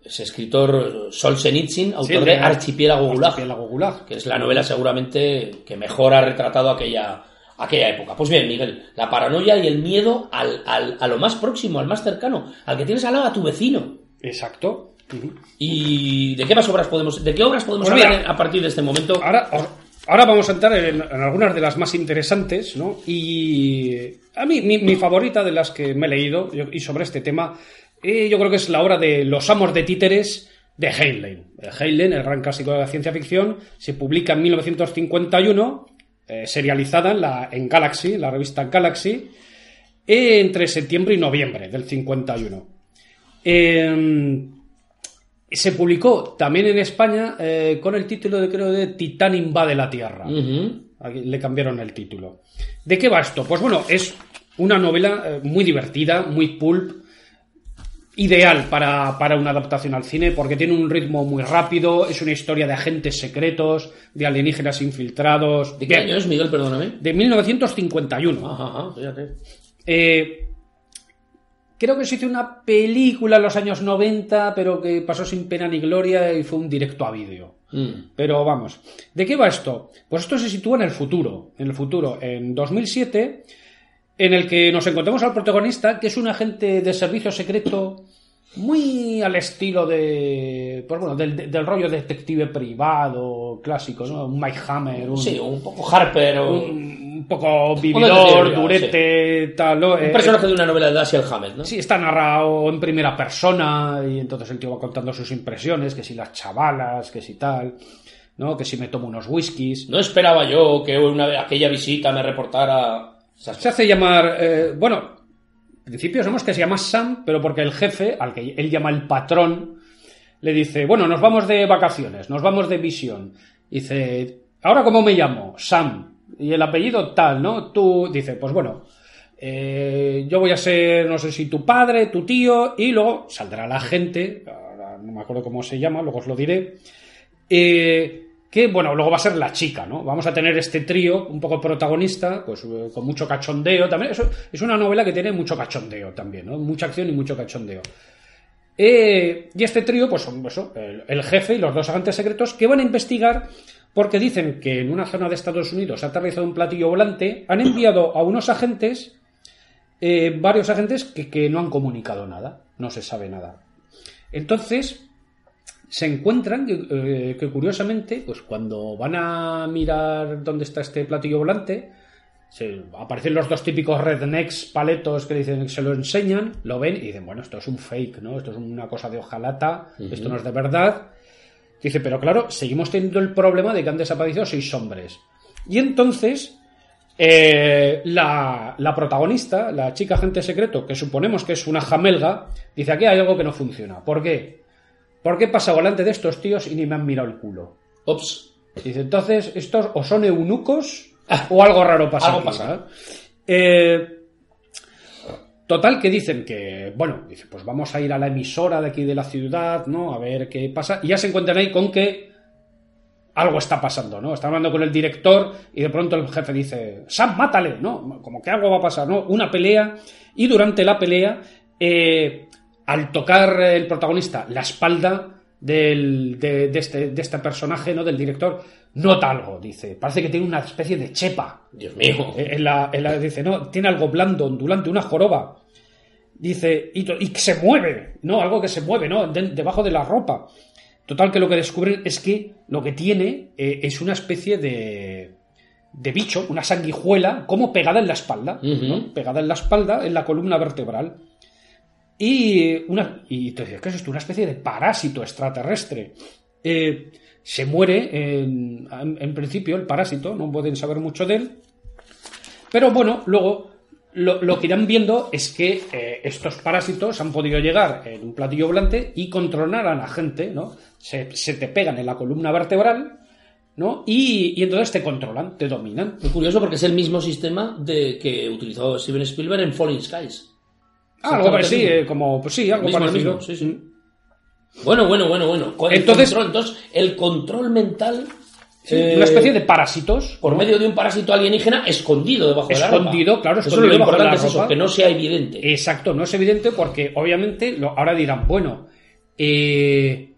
ese escritor Solzhenitsyn, autor de de Archipiélago Gulag, Archipiélago Gulag. que es la novela seguramente que mejor ha retratado aquella, aquella época. Pues bien, Miguel, la paranoia y el miedo al, al- a lo más próximo, al más cercano, al que tienes al lado, a tu vecino. Exacto. ¿Y de qué más obras podemos, de qué obras podemos Pues hablar mira, a partir de este momento? Ahora, ahora vamos a entrar en, en algunas de las más interesantes, ¿no? Y a mí, mi, mi favorita de las que me he leído y sobre este tema, eh, yo creo que es la obra de Los amos de títeres de Heinlein. Eh, Heinlein, el gran clásico de la ciencia ficción, se publica en 1951, eh, serializada en, la, en Galaxy, la revista Galaxy, eh, entre septiembre y noviembre del 51. Eh, se publicó también en España eh, con el título de creo de Titán invade la Tierra. Aquí le cambiaron el título. ¿De qué va esto? Pues bueno, es una novela eh, muy divertida, muy pulp, ideal para, para una adaptación al cine porque tiene un ritmo muy rápido, es una historia de agentes secretos, de alienígenas infiltrados. ¿De qué año es, Miguel? Perdóname. de 1951. Ajá, ajá, fíjate. Eh, creo que se hizo una película en los años 90, pero que pasó sin pena ni gloria y fue un directo a vídeo. Mm. Pero vamos, ¿de qué va esto? Pues esto se sitúa en el futuro, en el futuro, en 2007, en el que nos encontramos al protagonista, que es un agente de servicio secreto muy al estilo de, pues bueno, del, del rollo detective privado clásico, ¿no? Un Mike Hammer, un, Sí, un poco Harper un, un, un poco vividor, durete, tal, ¿no? Eh, personaje de una novela de Dashiell Hammett, ¿no? Sí, está narrado en primera persona y entonces el tío va contando sus impresiones, que si las chavalas, que si tal, ¿no? Que si me tomo unos whiskies. No esperaba yo que una, aquella visita me reportara... Se hace llamar, eh, bueno, en principio sabemos que se llama Sam, pero porque el jefe, al que él llama el patrón, le dice, bueno, nos vamos de vacaciones, nos vamos de visión. Dice, ¿ahora cómo me llamo? Sam. Y el apellido tal, ¿no? Tú, dice, pues bueno, eh, yo voy a ser, no sé si tu padre, tu tío, y luego saldrá la gente, ahora no me acuerdo cómo se llama, luego os lo diré, eh, que bueno, luego va a ser la chica, ¿no? Vamos a tener este trío un poco protagonista, pues eh, con mucho cachondeo también. Eso, es una novela que tiene mucho cachondeo también, ¿no? Mucha acción y mucho cachondeo. Y este trío, pues son el, el jefe y los dos agentes secretos que van a investigar porque dicen que en una zona de Estados Unidos ha aterrizado un platillo volante, han enviado a unos agentes, eh, varios agentes que, que no han comunicado nada, no se sabe nada. Entonces, se encuentran que, eh, que curiosamente, pues cuando van a mirar dónde está este platillo volante, se, aparecen los dos típicos rednecks paletos que dicen que se lo enseñan, lo ven y dicen, bueno, esto es un fake, ¿no? Esto es una cosa de hojalata, esto no es de verdad. Dice, pero claro, seguimos teniendo el problema de que han desaparecido seis hombres. Y entonces, eh, la, la protagonista, la chica agente secreto, que suponemos que es una jamelga, dice, aquí hay algo que no funciona. ¿Por qué? ¿Por qué he pasado delante de estos tíos y ni me han mirado el culo? Ops. Dice, entonces, estos o son eunucos o algo raro pasa. Algo aquí, pasa. Eh, total, que dicen que, bueno, dice, pues vamos a ir a la emisora de aquí de la ciudad, ¿no? A ver qué pasa. Y ya se encuentran ahí con que algo está pasando, ¿no? Está hablando con el director y de pronto el jefe dice, Sam, mátale, ¿no? Como que algo va a pasar, ¿no? Una pelea y durante la pelea, eh, al tocar el protagonista la espalda del, de, este, de este personaje, ¿no? Del director, nota algo, dice. Parece que tiene una especie de chepa. Dios mío. Eh, En la, en la- dice, no, tiene algo blando, ondulante, una joroba. Dice, y, que se mueve, ¿no? Algo que se mueve, ¿no? De- debajo de la ropa. Total, que lo que descubren es que lo que tiene eh, es una especie de, de bicho, una sanguijuela, como pegada en la espalda, ¿no? Pegada en la espalda, en la columna vertebral. Y, una, y te dices, ¿qué es esto? Una especie de parásito extraterrestre. Eh, se muere, en, en- en principio, el parásito, no pueden saber mucho de él. Pero bueno, luego lo, lo que irán viendo es que eh, estos parásitos han podido llegar en un platillo volante y controlar a la gente, ¿no? Se, se te pegan en la columna vertebral, ¿no? Y, y entonces te controlan, te dominan. Muy curioso porque es el mismo sistema de que utilizó Steven Spielberg en Falling Skies. Algo Exactamente sí, eh, como, pues sí, algo parecido. sí, sí. Bueno, bueno, bueno, bueno. Con el Entonces- control, entonces, el control mental Sí, eh, una especie de parásitos. por ¿no? medio de un parásito alienígena escondido debajo de la ropa. Escondido, claro, Eso escondido es lo de importante la es eso, ropa. que no sea evidente. Exacto, no es evidente porque obviamente lo- ahora dirán, bueno, Eh,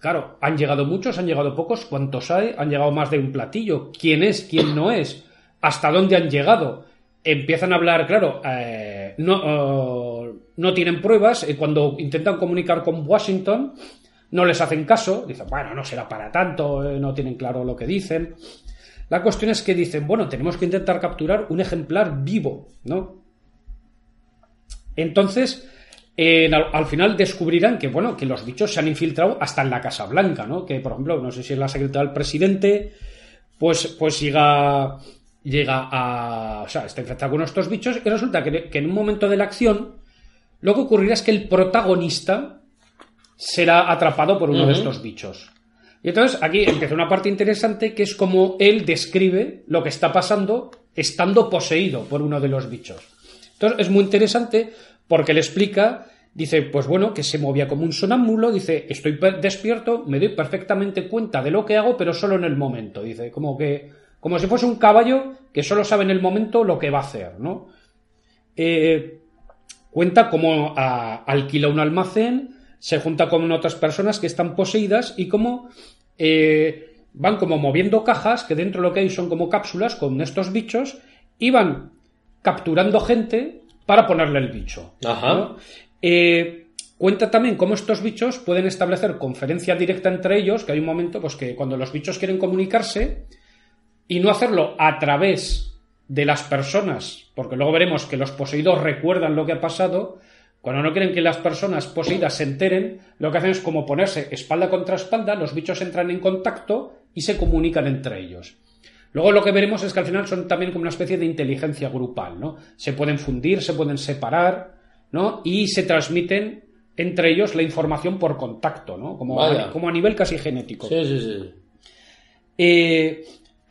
claro, han llegado muchos, han llegado pocos, ¿cuántos hay? Han llegado más de un platillo. ¿Quién es? ¿Quién no es? ¿Hasta dónde han llegado? Empiezan a hablar, claro, eh, no, oh, no tienen pruebas. eh, cuando intentan comunicar con Washington, no les hacen caso. Dicen, bueno, no será para tanto, eh, no tienen claro lo que dicen. La cuestión es que dicen, bueno, tenemos que intentar capturar un ejemplar vivo, ¿no? Entonces, eh, al, al final descubrirán que, bueno, que los bichos se han infiltrado hasta en la Casa Blanca, ¿no? Que, por ejemplo, no sé si es la secretaria del presidente, pues, pues llega, llega a... O sea, está infectado con estos bichos y resulta que, que en un momento de la acción lo que ocurrirá es que el protagonista será atrapado por uno de estos bichos. Y entonces aquí empieza una parte interesante que es como él describe lo que está pasando estando poseído por uno de los bichos. Entonces es muy interesante porque le explica, dice, pues bueno, que se movía como un sonámbulo, dice, estoy despierto, me doy perfectamente cuenta de lo que hago, pero solo en el momento, dice, como que, como si fuese un caballo que solo sabe en el momento lo que va a hacer, ¿no? Eh, cuenta cómo ah, alquila un almacén, se junta con otras personas que están poseídas y cómo eh, van como moviendo cajas, que dentro lo que hay son como cápsulas con estos bichos, y van capturando gente para ponerle el bicho. Ajá. ¿no? Eh, cuenta también cómo estos bichos pueden establecer conferencia directa entre ellos, que hay un momento pues que cuando los bichos quieren comunicarse y no hacerlo a través de las personas, porque luego veremos que los poseídos recuerdan lo que ha pasado, cuando no quieren que las personas poseídas se enteren, lo que hacen es como ponerse espalda contra espalda, los bichos entran en contacto y se comunican entre ellos. Luego lo que veremos es que al final son también como una especie de inteligencia grupal, ¿no? Se pueden fundir, se pueden separar, ¿no? Y se transmiten entre ellos la información por contacto, ¿no? Como, a, como a nivel casi genético. Sí, sí, sí. Eh,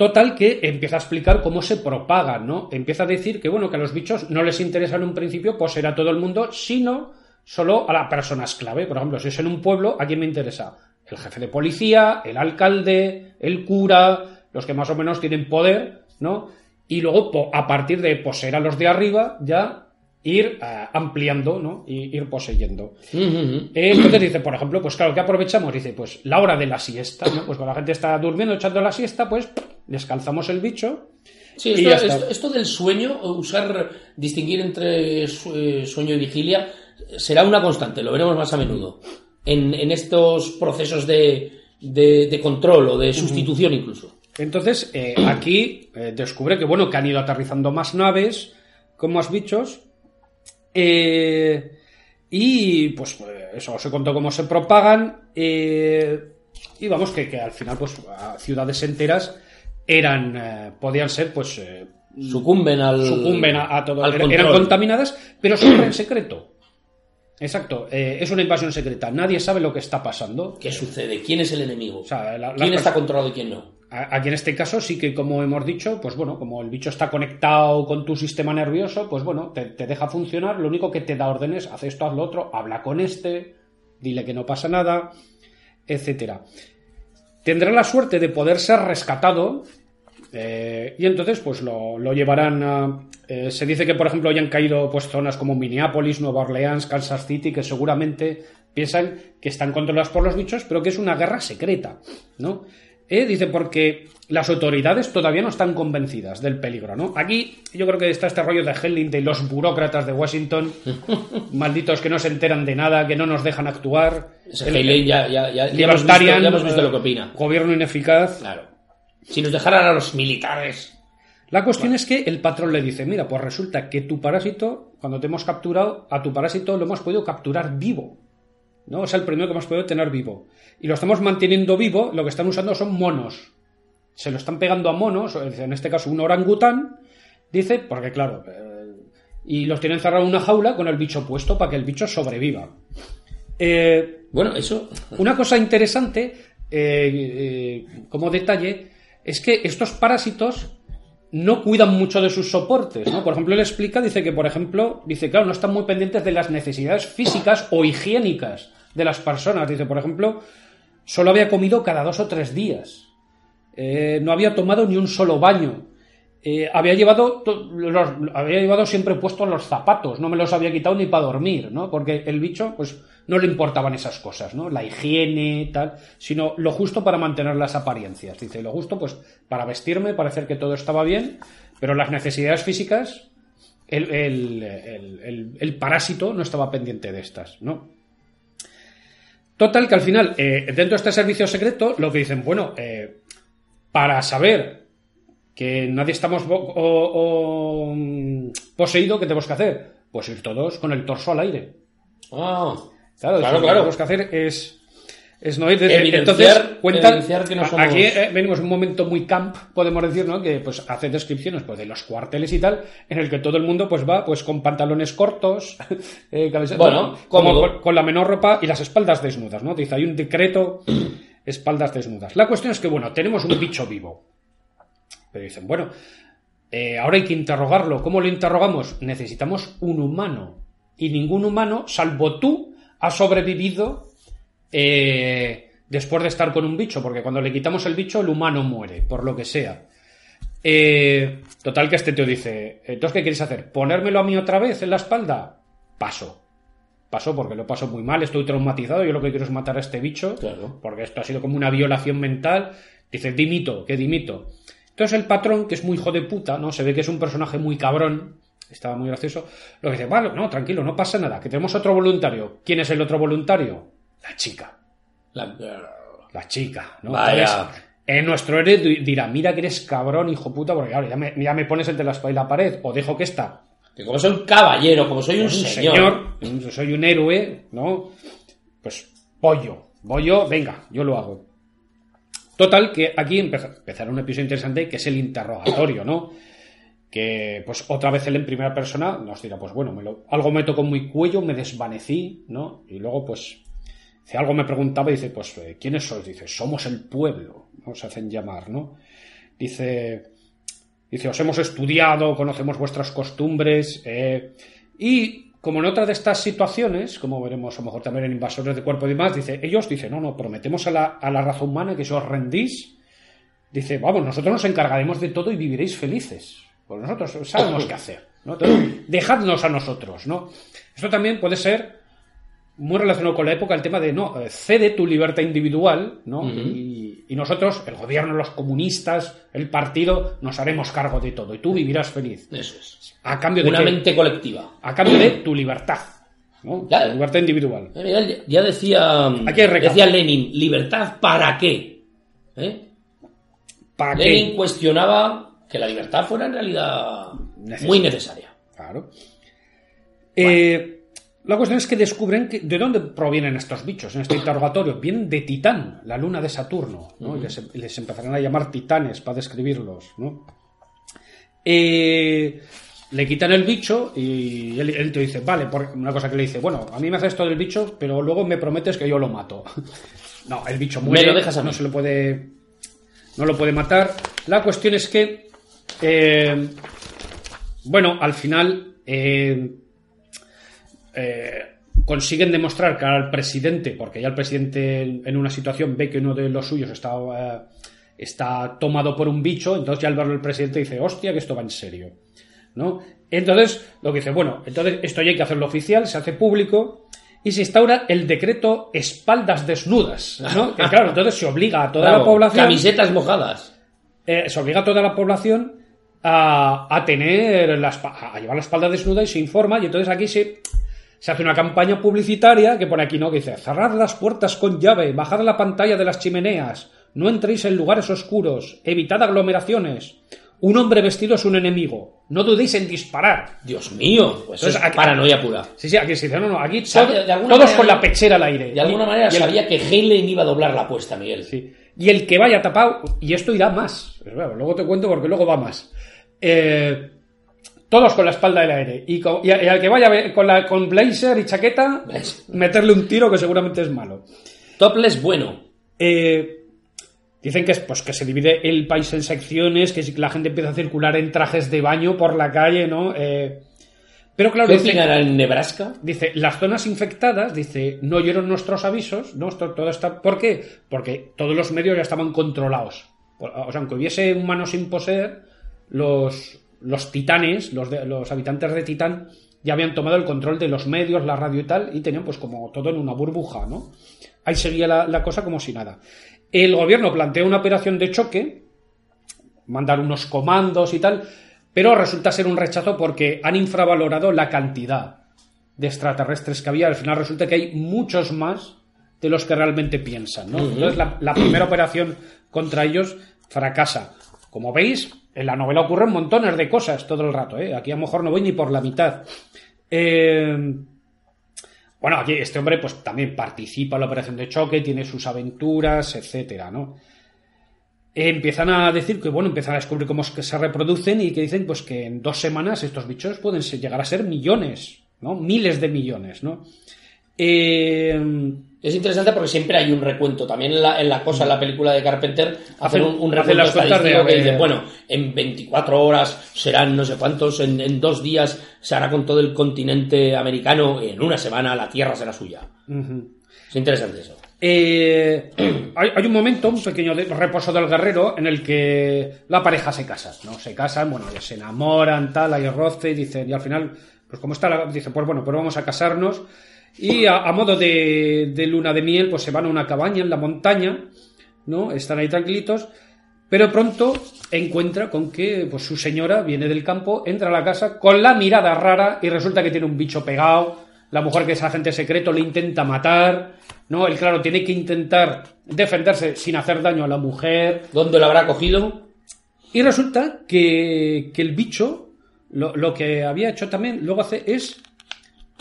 total que empieza a explicar cómo se propagan, ¿no? Empieza a decir que, bueno, que a los bichos no les interesa en un principio poseer a todo el mundo, sino solo a las personas clave. Por ejemplo, si es en un pueblo, ¿a quién me interesa? El jefe de policía, el alcalde, el cura, los que más o menos tienen poder, ¿no? Y luego, a partir de poseer a los de arriba, ya ir eh, ampliando, ¿no? Y ir poseyendo. Eh, Entonces dice, por ejemplo, pues claro, ¿qué aprovechamos? Dice, pues la hora de la siesta, ¿no? Pues cuando la gente está durmiendo, echando la siesta, pues descalzamos el bicho. Sí, esto, del sueño, usar, distinguir entre eh, sueño y vigilia, será una constante, lo veremos más a menudo. En, en estos procesos de, de- de control o de sustitución incluso. Entonces, eh, aquí eh, descubre que, bueno, que han ido aterrizando más naves con más bichos. Eh, y pues, pues, eso os he contado cómo se propagan. eh, y vamos, que, que al final, pues, ciudades enteras eran, eh, podían ser, pues, eh, Sucumben al. sucumben a, a todo. al Eran- contaminadas, pero siempre en secreto. Exacto, eh, es una invasión secreta. Nadie sabe lo que está pasando. ¿Qué sucede? ¿Quién es el enemigo? O sea, la- ¿Quién está controlado y quién no? Aquí en este caso sí que, como hemos dicho, pues bueno, como el bicho está conectado con tu sistema nervioso, pues bueno, te, te deja funcionar. Lo único que te da órdenes, haz esto, haz lo otro, habla con este, dile que no pasa nada, etcétera. Tendrá la suerte de poder ser rescatado eh, y entonces pues lo, lo llevarán a... eh, se dice que, por ejemplo, hayan caído pues zonas como Minneapolis, Nueva Orleans, Kansas City, que seguramente piensan que están controladas por los bichos, pero que es una guerra secreta, ¿no? Eh, dice porque las autoridades todavía no están convencidas del peligro, ¿no? Aquí yo creo que está este rollo de Helling de los burócratas de Washington, malditos que no se enteran de nada, que no nos dejan actuar. Haley ya, ya, ya, ya hemos visto, Libertarian, ya hemos visto lo que opina. Gobierno ineficaz. Claro. Si nos dejaran a los militares. La cuestión es que el patrón le dice, mira, pues resulta que tu parásito, cuando te hemos capturado, a tu parásito lo hemos podido capturar vivo. ¿No? Es el primero que hemos podido tener vivo. Y lo estamos manteniendo vivo, lo que están usando son monos. Se lo están pegando a monos, en este caso un orangután, dice, porque claro, eh, y los tienen encerrados en una jaula con el bicho puesto para que el bicho sobreviva. Eh, Bueno, eso. una cosa interesante, eh, como detalle, es que estos parásitos no cuidan mucho de sus soportes, ¿no? Por ejemplo, él explica, dice que, por ejemplo, dice, claro, no están muy pendientes de las necesidades físicas o higiénicas de las personas. Dice, por ejemplo, solo había comido cada dos o tres días. Eh, no había tomado ni un solo baño. Eh, había llevado los- había llevado siempre puestos los zapatos, no me los había quitado ni para dormir, ¿no? Porque el bicho, pues, no le importaban esas cosas, ¿no? La higiene, tal, sino lo justo para mantener las apariencias. Dice, lo justo, pues, para vestirme, parecer que todo estaba bien, pero las necesidades físicas, el, parásito no estaba pendiente de estas, ¿no? Total, que al final, eh, dentro de este servicio secreto, lo que dicen, bueno, eh, para saber que nadie estamos mm, poseído, ¿qué tenemos que hacer? Pues ir todos con el torso al aire. Ah, Claro, Claro, lo que tenemos que hacer es, es no ir desde- Evidenciar- entonces cuentan que no somos- aquí eh, venimos un momento muy camp podemos decir no que pues hace descripciones pues de los cuarteles y tal en el que todo el mundo pues va pues con pantalones cortos eh, camiseta- Bueno, como con la menor ropa y las espaldas desnudas no dice hay un decreto espaldas desnudas. La cuestión es que bueno tenemos un bicho vivo. Pero dicen bueno eh, ahora hay que interrogarlo. ¿Cómo lo interrogamos? Necesitamos un humano. Y ningún humano, salvo tú, ha sobrevivido eh, después de estar con un bicho, porque cuando le quitamos el bicho, el humano muere, por lo que sea. Eh, total que este tío dice, entonces, ¿qué quieres hacer? ¿Ponérmelo a mí otra vez en la espalda? Paso. Paso porque lo paso muy mal, estoy traumatizado, yo lo que quiero es matar a este bicho, Claro. porque esto ha sido como una violación mental. Dice, dimito, que dimito. Entonces el patrón, que es muy hijo de puta, ¿no? Se ve que es un personaje muy cabrón, estaba muy gracioso, lo que dice, vale, no, tranquilo, no pasa nada, que tenemos otro voluntario. ¿Quién es el otro voluntario? La chica. la- La chica, ¿no? Vaya. Eh, nuestro héroe di- dirá, mira que eres cabrón, hijo puta, porque claro, ya me, ya me pones entre la espalda y la pared, o dejo que esta que como soy un caballero, como soy un, un señor, señor, soy un héroe, ¿no? Pues pollo, pollo, venga, yo lo hago. Total, que aquí empeza- empezará un episodio interesante que es el interrogatorio, ¿no? Que, pues, otra vez él en primera persona nos dirá, pues bueno, me lo- algo me tocó muy cuello, me desvanecí, ¿no? Y luego, pues, dice, algo me preguntaba dice, pues, eh, ¿quiénes sois? Dice, somos el pueblo, ¿no? Se hacen llamar, ¿no? Dice, Dice, os hemos estudiado, conocemos vuestras costumbres. eh, y como en otra de estas situaciones, como veremos a lo mejor también en invasores de cuerpo y demás, dice, ellos dicen, no, no, prometemos a la, a la raza humana que si os rendís, dice, vamos, nosotros nos encargaremos de todo y viviréis felices. Pues nosotros sabemos qué hacer. ¿no? Entonces, dejadnos a nosotros, ¿no? Esto también puede ser muy relacionado con la época el tema de no eh, cede tu libertad individual no y, y nosotros el gobierno los comunistas el partido nos haremos cargo de todo y tú vivirás feliz eso es. a cambio de Una mente colectiva. a cambio de tu libertad ¿no? Ya. Libertad individual Ya, decía, Aquí decía Lenin, libertad para qué. ¿Eh? para Lenin qué cuestionaba que la libertad fuera en realidad Necesaria. muy necesaria. claro Eh, la cuestión es que descubren que, de dónde provienen estos bichos en este interrogatorio. Vienen de Titán, la luna de Saturno. ¿no? Y les, les empezarán a llamar titanes para describirlos. ¿no? Eh, le quitan el bicho y él, él te dice, vale, por una cosa que le dice, bueno, a mí me haces esto del bicho, pero luego me prometes que yo lo mato. no, el bicho muere, lo dejas a mí. no se lo puede, no lo puede matar. La cuestión es que, eh, bueno, al final eh, eh, consiguen demostrar que al presidente, porque ya el presidente en una situación ve que uno de los suyos está, está tomado por un bicho, entonces ya al verlo el presidente dice, hostia, que esto va en serio. ¿no? Entonces, lo que dice, bueno, entonces esto ya hay que hacerlo oficial, se hace público y se instaura el decreto espaldas desnudas, ¿no? Que claro, entonces se obliga a toda la población Camisetas mojadas. eh, se obliga a toda la población a, a tener la, a llevar la espalda desnuda y se informa y entonces aquí se, se hace una campaña publicitaria que pone aquí no que dice cerrad las puertas con llave bajad la pantalla de las chimeneas no entréis en lugares oscuros evitad aglomeraciones un hombre vestido es un enemigo no dudéis en disparar Dios mío, pues Entonces, es aquí- paranoia pura. sí sí aquí se dice no no aquí todo- de todos manera- con la pechera al aire De alguna Y- manera y el- sabía que Heinlein iba a doblar la apuesta, Miguel. Sí. Y el que vaya tapado, y esto irá más, Pues bueno, luego te cuento porque luego va más. Eh, todos con la espalda del aire. Y, con- y a- y al que vaya con, la, con blazer y chaqueta, meterle un tiro que seguramente es malo. Topless bueno. Eh, dicen que, es, pues, que se divide el país en secciones, que la gente empieza a circular en trajes de baño por la calle, ¿no? Eh, pero claro, ¿Qué opinará en Nebraska? Dice, las zonas infectadas, dice, no oyeron nuestros avisos, ¿no? Esto, todo está... ¿Por qué? Porque todos los medios ya estaban controlados. O sea, aunque hubiese humanos sin poseer, los, los titanes, los, de- los habitantes de Titán, ya habían tomado el control de los medios, la radio y tal, y tenían pues como todo en una burbuja, ¿no? Ahí seguía la, la cosa como si nada. El gobierno plantea una operación de choque, mandar unos comandos y tal, pero resulta ser un rechazo porque han infravalorado la cantidad de extraterrestres que había. Al final resulta que hay muchos más de los que realmente piensan. ¿no? Entonces la, la primera operación contra ellos fracasa. Como veis, en la novela ocurren montones de cosas todo el rato. ¿eh? Aquí a lo mejor no voy ni por la mitad. Eh, bueno, aquí este hombre pues también participa en la operación de choque, tiene sus aventuras, etcétera, ¿no? empiezan a decir que, bueno, empiezan a descubrir cómo es que se reproducen y que dicen pues que en dos semanas estos bichos pueden llegar a ser millones, ¿no? Miles de millones, ¿no? Eh, Es interesante porque siempre hay un recuento. También en la, en la cosa, en la película de Carpenter, hacen un, un recuento de- estadístico que dice, bueno, en 24 horas serán no sé cuántos, en, en dos días se hará con todo el continente americano, en una semana la Tierra será suya. Es interesante eso. Eh, hay, hay un momento, un pequeño de- reposo del guerrero, en el que la pareja se casa, ¿no? Se casan, bueno, se enamoran, tal, hay roce, y dicen, y al final, pues como está, la, dice, pues bueno, pues vamos a casarnos, y a, a modo de, de luna de miel, pues se van a una cabaña en la montaña, ¿no? Están ahí tranquilitos, pero pronto encuentra con que pues, su señora viene del campo, entra a la casa con la mirada rara y resulta que tiene un bicho pegado. La mujer, que es agente secreto, le intenta matar. ¿no? Él, claro, tiene que intentar defenderse sin hacer daño a la mujer. ¿Dónde lo habrá cogido? Y resulta que, que el bicho, lo, lo que había hecho también, luego hace es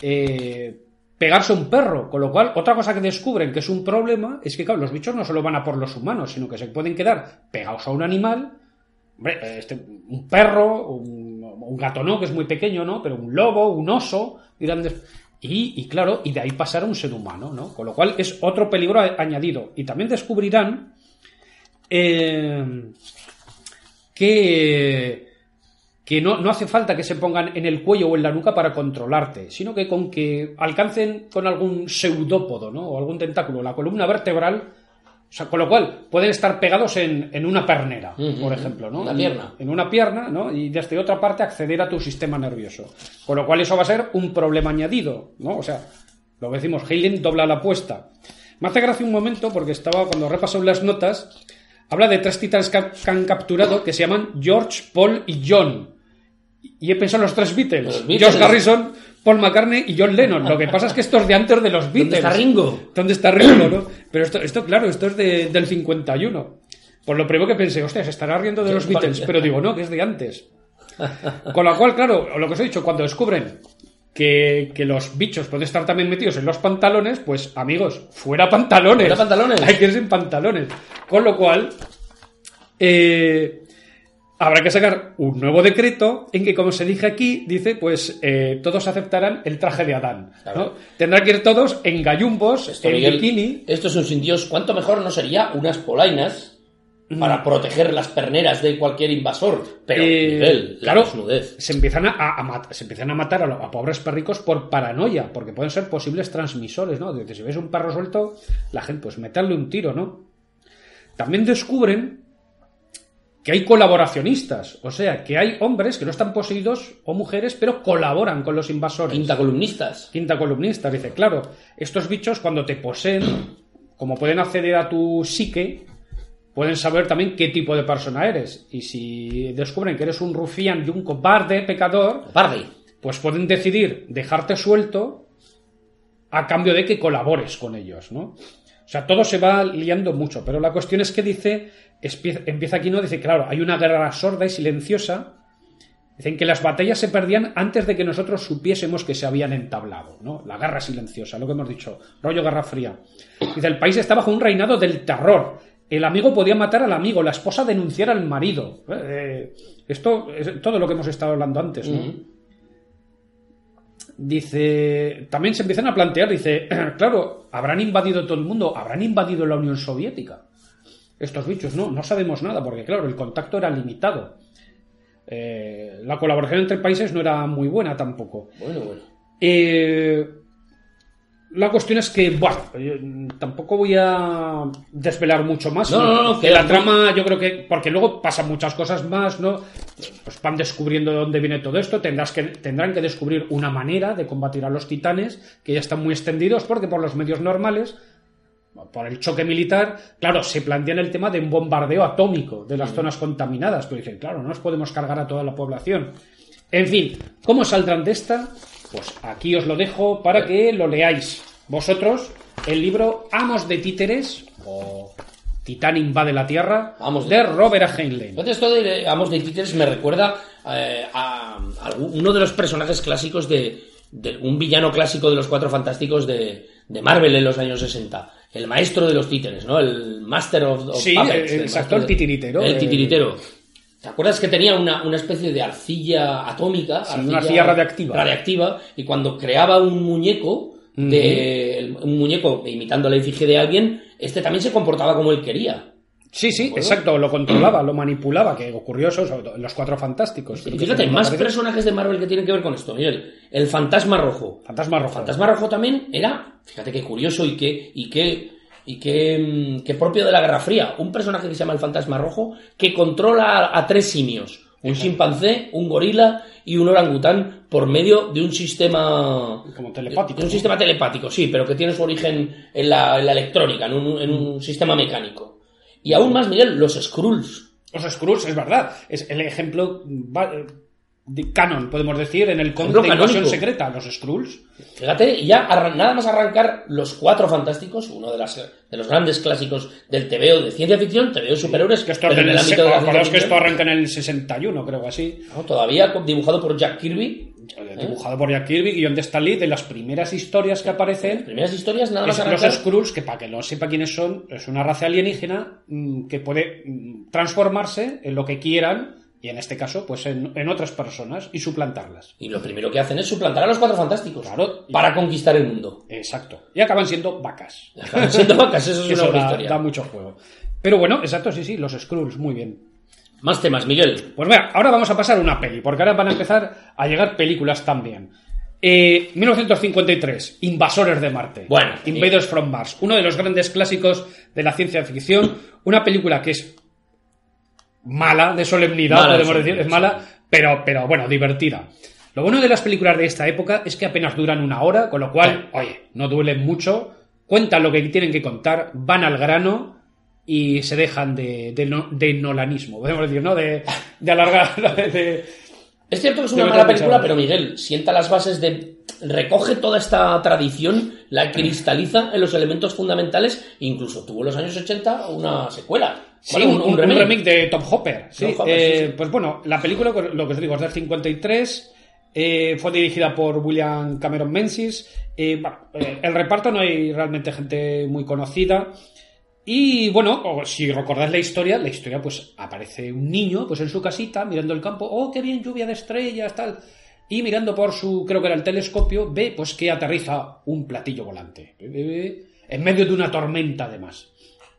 eh, pegarse a un perro. Con lo cual, otra cosa que descubren que es un problema es que, claro, los bichos no solo van a por los humanos, sino que se pueden quedar pegados a un animal. Hombre, este, un perro, un, gato no, que es muy pequeño, ¿no? Pero un lobo, un oso, grandes. Y, claro, y de ahí pasar a un ser humano, ¿no? Con lo cual es otro peligro añadido. Y también descubrirán eh, que, que no, no hace falta que se pongan en el cuello o en la nuca para controlarte, sino que con que alcancen con algún pseudópodo, ¿no? O algún tentáculo, la columna vertebral, o sea, con lo cual pueden estar pegados en, en una pernera, por ejemplo, ¿no? una pierna. En una pierna, ¿no? Y desde otra parte acceder a tu sistema nervioso. Con lo cual eso va a ser un problema añadido, ¿no? O sea, lo que decimos, Helen dobla la apuesta. Me hace gracia un momento porque estaba, cuando repaso las notas, habla de tres titanes que han capturado que se llaman George, Paul y John. Y he pensado en los tres Beatles. Los Beatles. George Harrison, Paul McCartney y John Lennon. Lo que pasa es que esto es de antes de los Beatles. ¿Dónde está Ringo? ¿Dónde está Ringo, no? Pero esto, esto claro, esto es de- del 51. Por lo primero que pensé, hostia, se estará riendo de los Beatles. Pero digo, no, que es de antes. Con lo cual, claro, lo que os he dicho, cuando descubren que, que los bichos pueden estar también metidos en los pantalones, pues amigos, fuera pantalones. Fuera pantalones. Hay que ir sin pantalones. Con lo cual, eh, habrá que sacar un nuevo decreto en que, como se dice aquí, dice, pues eh, todos aceptarán el traje de Adán. ¿no? Tendrán que ir todos en gallumbos, Esto, en Miguel, bikini. Esto es un sin Dios. ¿Cuánto mejor no sería unas polainas para proteger las perneras de cualquier invasor? Pero, Eh, Miguel, la claro, desnudez. se empiezan a, a mat- se empiezan a matar a pobres perricos por paranoia, porque pueden ser posibles transmisores, ¿no? De que si ves un perro suelto, la gente, pues meterle un tiro, ¿no? También descubren que hay colaboracionistas, o sea, que hay hombres que no están poseídos o mujeres, pero colaboran con los invasores. Quinta columnistas. Quinta columnista, dice, claro, estos bichos cuando te poseen, como pueden acceder a tu psique, pueden saber también qué tipo de persona eres. Y si descubren que eres un rufián y un cobarde pecador, Pardy. pues pueden decidir dejarte suelto a cambio de que colabores con ellos, ¿no? O sea, todo se va liando mucho, pero la cuestión es que dice, empieza aquí, ¿no? Dice, claro, hay una guerra sorda y silenciosa. Dicen que las batallas se perdían antes de que nosotros supiésemos que se habían entablado, ¿no? La guerra silenciosa, lo que hemos dicho, rollo guerra fría. Dice, el país está bajo un reinado del terror. El amigo podía matar al amigo, la esposa denunciar al marido. Eh, esto es todo lo que hemos estado hablando antes, ¿no? Dice, también se empiezan a plantear, dice, claro, habrán invadido todo el mundo, habrán invadido la Unión Soviética. Estos bichos, no, no sabemos nada, porque claro, el contacto era limitado. Eh, la colaboración entre países no era muy buena tampoco. Bueno, bueno. Eh, la cuestión es que, bueno, yo tampoco voy a desvelar mucho más. No, no, no, que la trama, yo creo que, porque luego pasan muchas cosas más, ¿no? Pues van descubriendo de dónde viene todo esto. Tendrás que, tendrán que descubrir una manera de combatir a los titanes, que ya están muy extendidos, porque por los medios normales, por el choque militar, claro, se plantean el tema de un bombardeo atómico de las zonas contaminadas. Pero dicen, claro, no nos podemos cargar a toda la población. En fin, ¿cómo saldrán de esta? Pues aquí os lo dejo para que lo leáis vosotros. El libro Amos de Títeres o Titán invade la Tierra Amos de de- Robert. Heinlein. Entonces esto de Amos de Títeres me recuerda eh, a, uno de los personajes clásicos de, de un villano clásico de los Cuatro Fantásticos de, de Marvel en los años 60. El maestro de los títeres, ¿no? El Master of, of Sí, Puppets, el el de- titiritero, El eh. ¿Te acuerdas que tenía una, una especie de arcilla atómica? Sí, una arcilla radiactiva. radiactiva, y cuando creaba un muñeco, de, un muñeco imitando la efigie de alguien, este también se comportaba como él quería. Sí, sí, exacto, lo controlaba, lo manipulaba, que ocurrió eso, sobre todo en los cuatro fantásticos. Y fíjate, más personajes de Marvel que tienen que ver con esto, Miguel. El Fantasma Rojo. Fantasma rojo. Fantasma Rojo también era, fíjate qué curioso y qué, y qué, y qué, mm, qué propio de la Guerra Fría. Un personaje que se llama el Fantasma Rojo que controla a, a tres simios. Un chimpancé, un gorila y un orangután por medio de un sistema... Como telepático, de un ¿no? sistema telepático, sí, pero que tiene su origen en la, en la electrónica, en un, en un sistema mecánico. Y aún más, Miguel, los Skrulls. Los Skrulls, es verdad, es el ejemplo de canon, podemos decir, en el cómic de invasión secreta, los Skrulls. Fíjate, y ya nada más arrancar Los Cuatro Fantásticos, uno de, las, de los grandes clásicos del TVO de ciencia ficción, TVO superhéroes, Que esto, en el ámbito de la ciencia que esto arranca en el 61, creo así. ¿no? todavía dibujado por Jack Kirby. Eh, Dibujado por Jack Kirby, guion de Stan Lee, de las primeras historias que aparecen. Primeras historias, nada más los. Skrulls, que para que no sepa quiénes son, es una raza alienígena mm, que puede mm, transformarse en lo que quieran, y en este caso, pues en, en otras personas, y suplantarlas. Y lo primero que hacen es suplantar a los Cuatro Fantásticos Claro. para conquistar el mundo. Exacto. Y acaban siendo vacas. Acaban siendo vacas, eso es Eso una da, historia. da mucho juego. Pero bueno, exacto, sí, sí, los Skrulls, muy bien. Más temas, Miguel. Pues mira, ahora vamos a pasar a una peli, porque ahora van a empezar a llegar películas también. Eh, 1953, Invasores de Marte. Bueno, Invaders from Mars, uno de los grandes clásicos de la ciencia ficción, una película que es mala de solemnidad, Mala de podemos decir, es mala, pero, pero bueno, divertida. Lo bueno de las películas de esta época es que apenas duran una hora, con lo cual, oye, no duelen mucho, cuentan lo que tienen que contar, van al grano y se dejan de, de, no- de nolanismo, podemos decir, ¿no? De, de alargar, de- Es cierto que es una mala película, pero Miguel sienta las bases de. recoge toda esta tradición, la cristaliza en los elementos fundamentales, incluso tuvo en los años 80 una secuela. Sí, Bueno, un, un remake. de Tom Hopper. Sí, Tom Hopper, Eh, sí, sí. Pues bueno, la película, lo que os digo, es del 53. eh, fue dirigida por William Cameron Menzies. eh, bueno, eh, el reparto no hay realmente gente muy conocida. Y bueno, si recordáis la historia, la historia pues aparece un niño pues en su casita mirando el campo, oh, qué bien, lluvia de estrellas, tal. Y mirando por su, creo que era el telescopio, ve pues que aterriza un platillo volante. En medio de una tormenta además.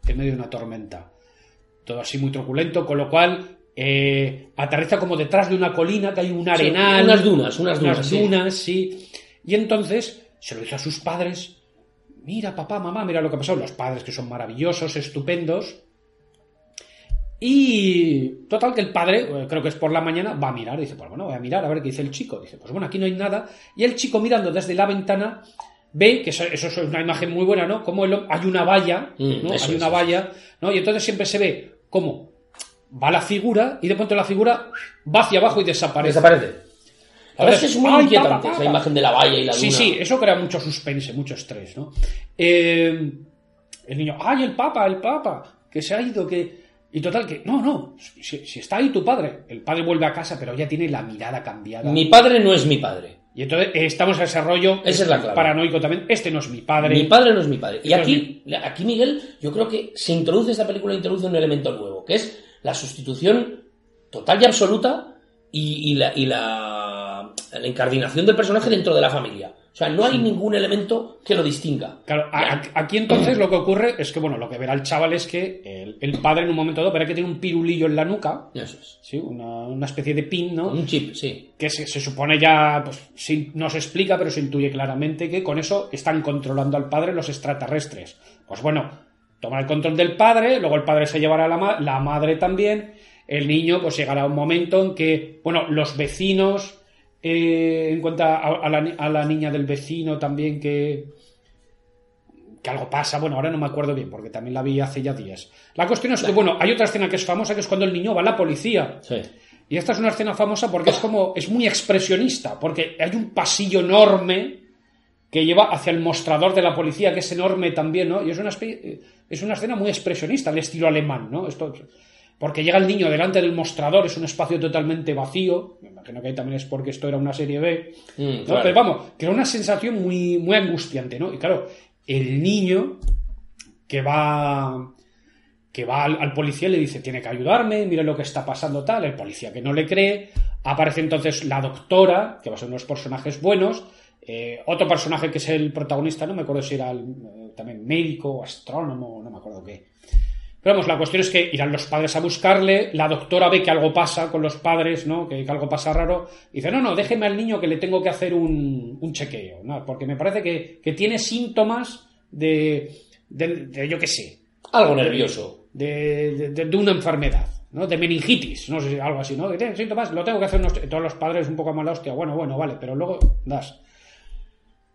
En medio de una tormenta todo así muy truculento, con lo cual eh, aterriza como detrás de una colina que hay un Sí, arenal. unas dunas, unas dunas, sí. dunas, sí. Y entonces se lo dice a sus padres. Mira, papá, mamá, mira lo que ha pasado. Los padres que son maravillosos, estupendos. Y total que el padre, eh, creo que es por la mañana, va a mirar. Dice, pues bueno, voy a mirar a ver qué dice el chico. Dice, pues bueno, aquí no hay nada. Y el chico mirando desde la ventana ve que eso, eso es una imagen muy buena, ¿no? Como el- hay una valla, Mm, ¿no? Hay una valla, ¿no? Y entonces siempre se ve cómo va la figura y de pronto la figura va hacia abajo y desaparece. Desaparece. La verdad es muy Ay, inquietante esa imagen de la valla y la Sí, duna. sí, eso crea mucho suspense, mucho estrés, ¿no? Eh, el niño, ¡ay, el papa, el papa! Que se ha ido, que... Y total, que... No, no, si, si está ahí tu padre. El padre vuelve a casa, pero ya tiene la mirada cambiada. Mi padre no es mi padre. Y entonces estamos en ese rollo Esa es la clave. paranoico también. Este no es mi padre. Mi padre no es mi padre. Y No es aquí, aquí, Miguel, yo creo que se introduce esta película, introduce un elemento nuevo, que es la sustitución total y absoluta y, y la, y la la incardinación del personaje dentro de la familia. O sea, no hay ningún elemento que lo distinga. Claro, aquí entonces lo que ocurre es que, bueno, lo que verá el chaval es que el, el padre en un momento dado verá que tiene un pirulillo en la nuca, Eso es. ¿sí? una, una especie de pin, ¿no? Un chip, sí. que se, se supone ya, pues no se explica, pero se intuye claramente que con eso están controlando al padre los extraterrestres. Pues bueno, toman el control del padre, luego el padre se llevará a la, ma- la madre también, el niño pues llegará a un momento en que, bueno, los vecinos, eh, en cuenta a, a la, ni- a la niña del vecino también que que algo pasa, bueno, ahora no me acuerdo bien, porque también la vi hace ya días. La cuestión es que, bueno, hay otra escena que es famosa, que es cuando el niño va a la policía. Sí. Y esta es una escena famosa porque es como, es muy expresionista, porque hay un pasillo enorme que lleva hacia el mostrador de la policía, que es enorme también, ¿no? Y es una, espe- es una escena muy expresionista, de estilo alemán, ¿no? Esto, porque llega el niño delante del mostrador, es un espacio totalmente vacío, me imagino que ahí también es porque esto era una serie B, Mm, ¿no? claro. Pero vamos, que era una sensación muy, muy angustiante, ¿no? Y claro, el niño que va que va al, al policía y le dice tiene que ayudarme, mire lo que está pasando tal, el policía que no le cree, aparece entonces la doctora, que va a ser uno de los personajes buenos, eh, otro personaje que es el protagonista, no me acuerdo si era el, eh, también médico o astrónomo, no me acuerdo qué. Pero vamos, la cuestión es que irán los padres a buscarle, la doctora ve que algo pasa con los padres, ¿no? Que, que algo pasa raro, y dice, no, no, déjeme al niño que le tengo que hacer un, un chequeo, ¿no? Porque me parece que, que tiene síntomas de, de, de yo qué sé, Algo nervioso. de, de- una enfermedad, ¿no? De meningitis, no sé, algo así, ¿no? Que tiene síntomas, lo tengo que hacer unos- todos los padres un poco a mala hostia, bueno, bueno, vale, pero luego das.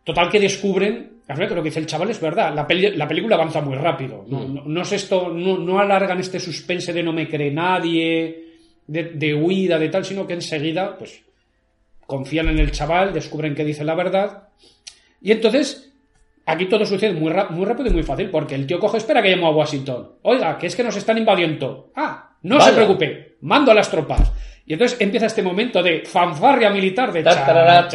Total que descubren, que lo que dice el chaval es verdad, la, peli- la película avanza muy rápido, no, no- no es esto, no, no alargan este suspense de no me cree nadie, de, de huida, de tal, sino que enseguida, pues, confían en el chaval, descubren que dice la verdad, y entonces Aquí todo sucede muy, rápido y muy fácil, porque el tío coge, espera que llamo a Washington. Oiga, que es que nos están invadiendo. Ah, no Vaya. se preocupe, mando a las tropas. Y entonces empieza este momento de fanfarria militar de Ta, chan, tarara,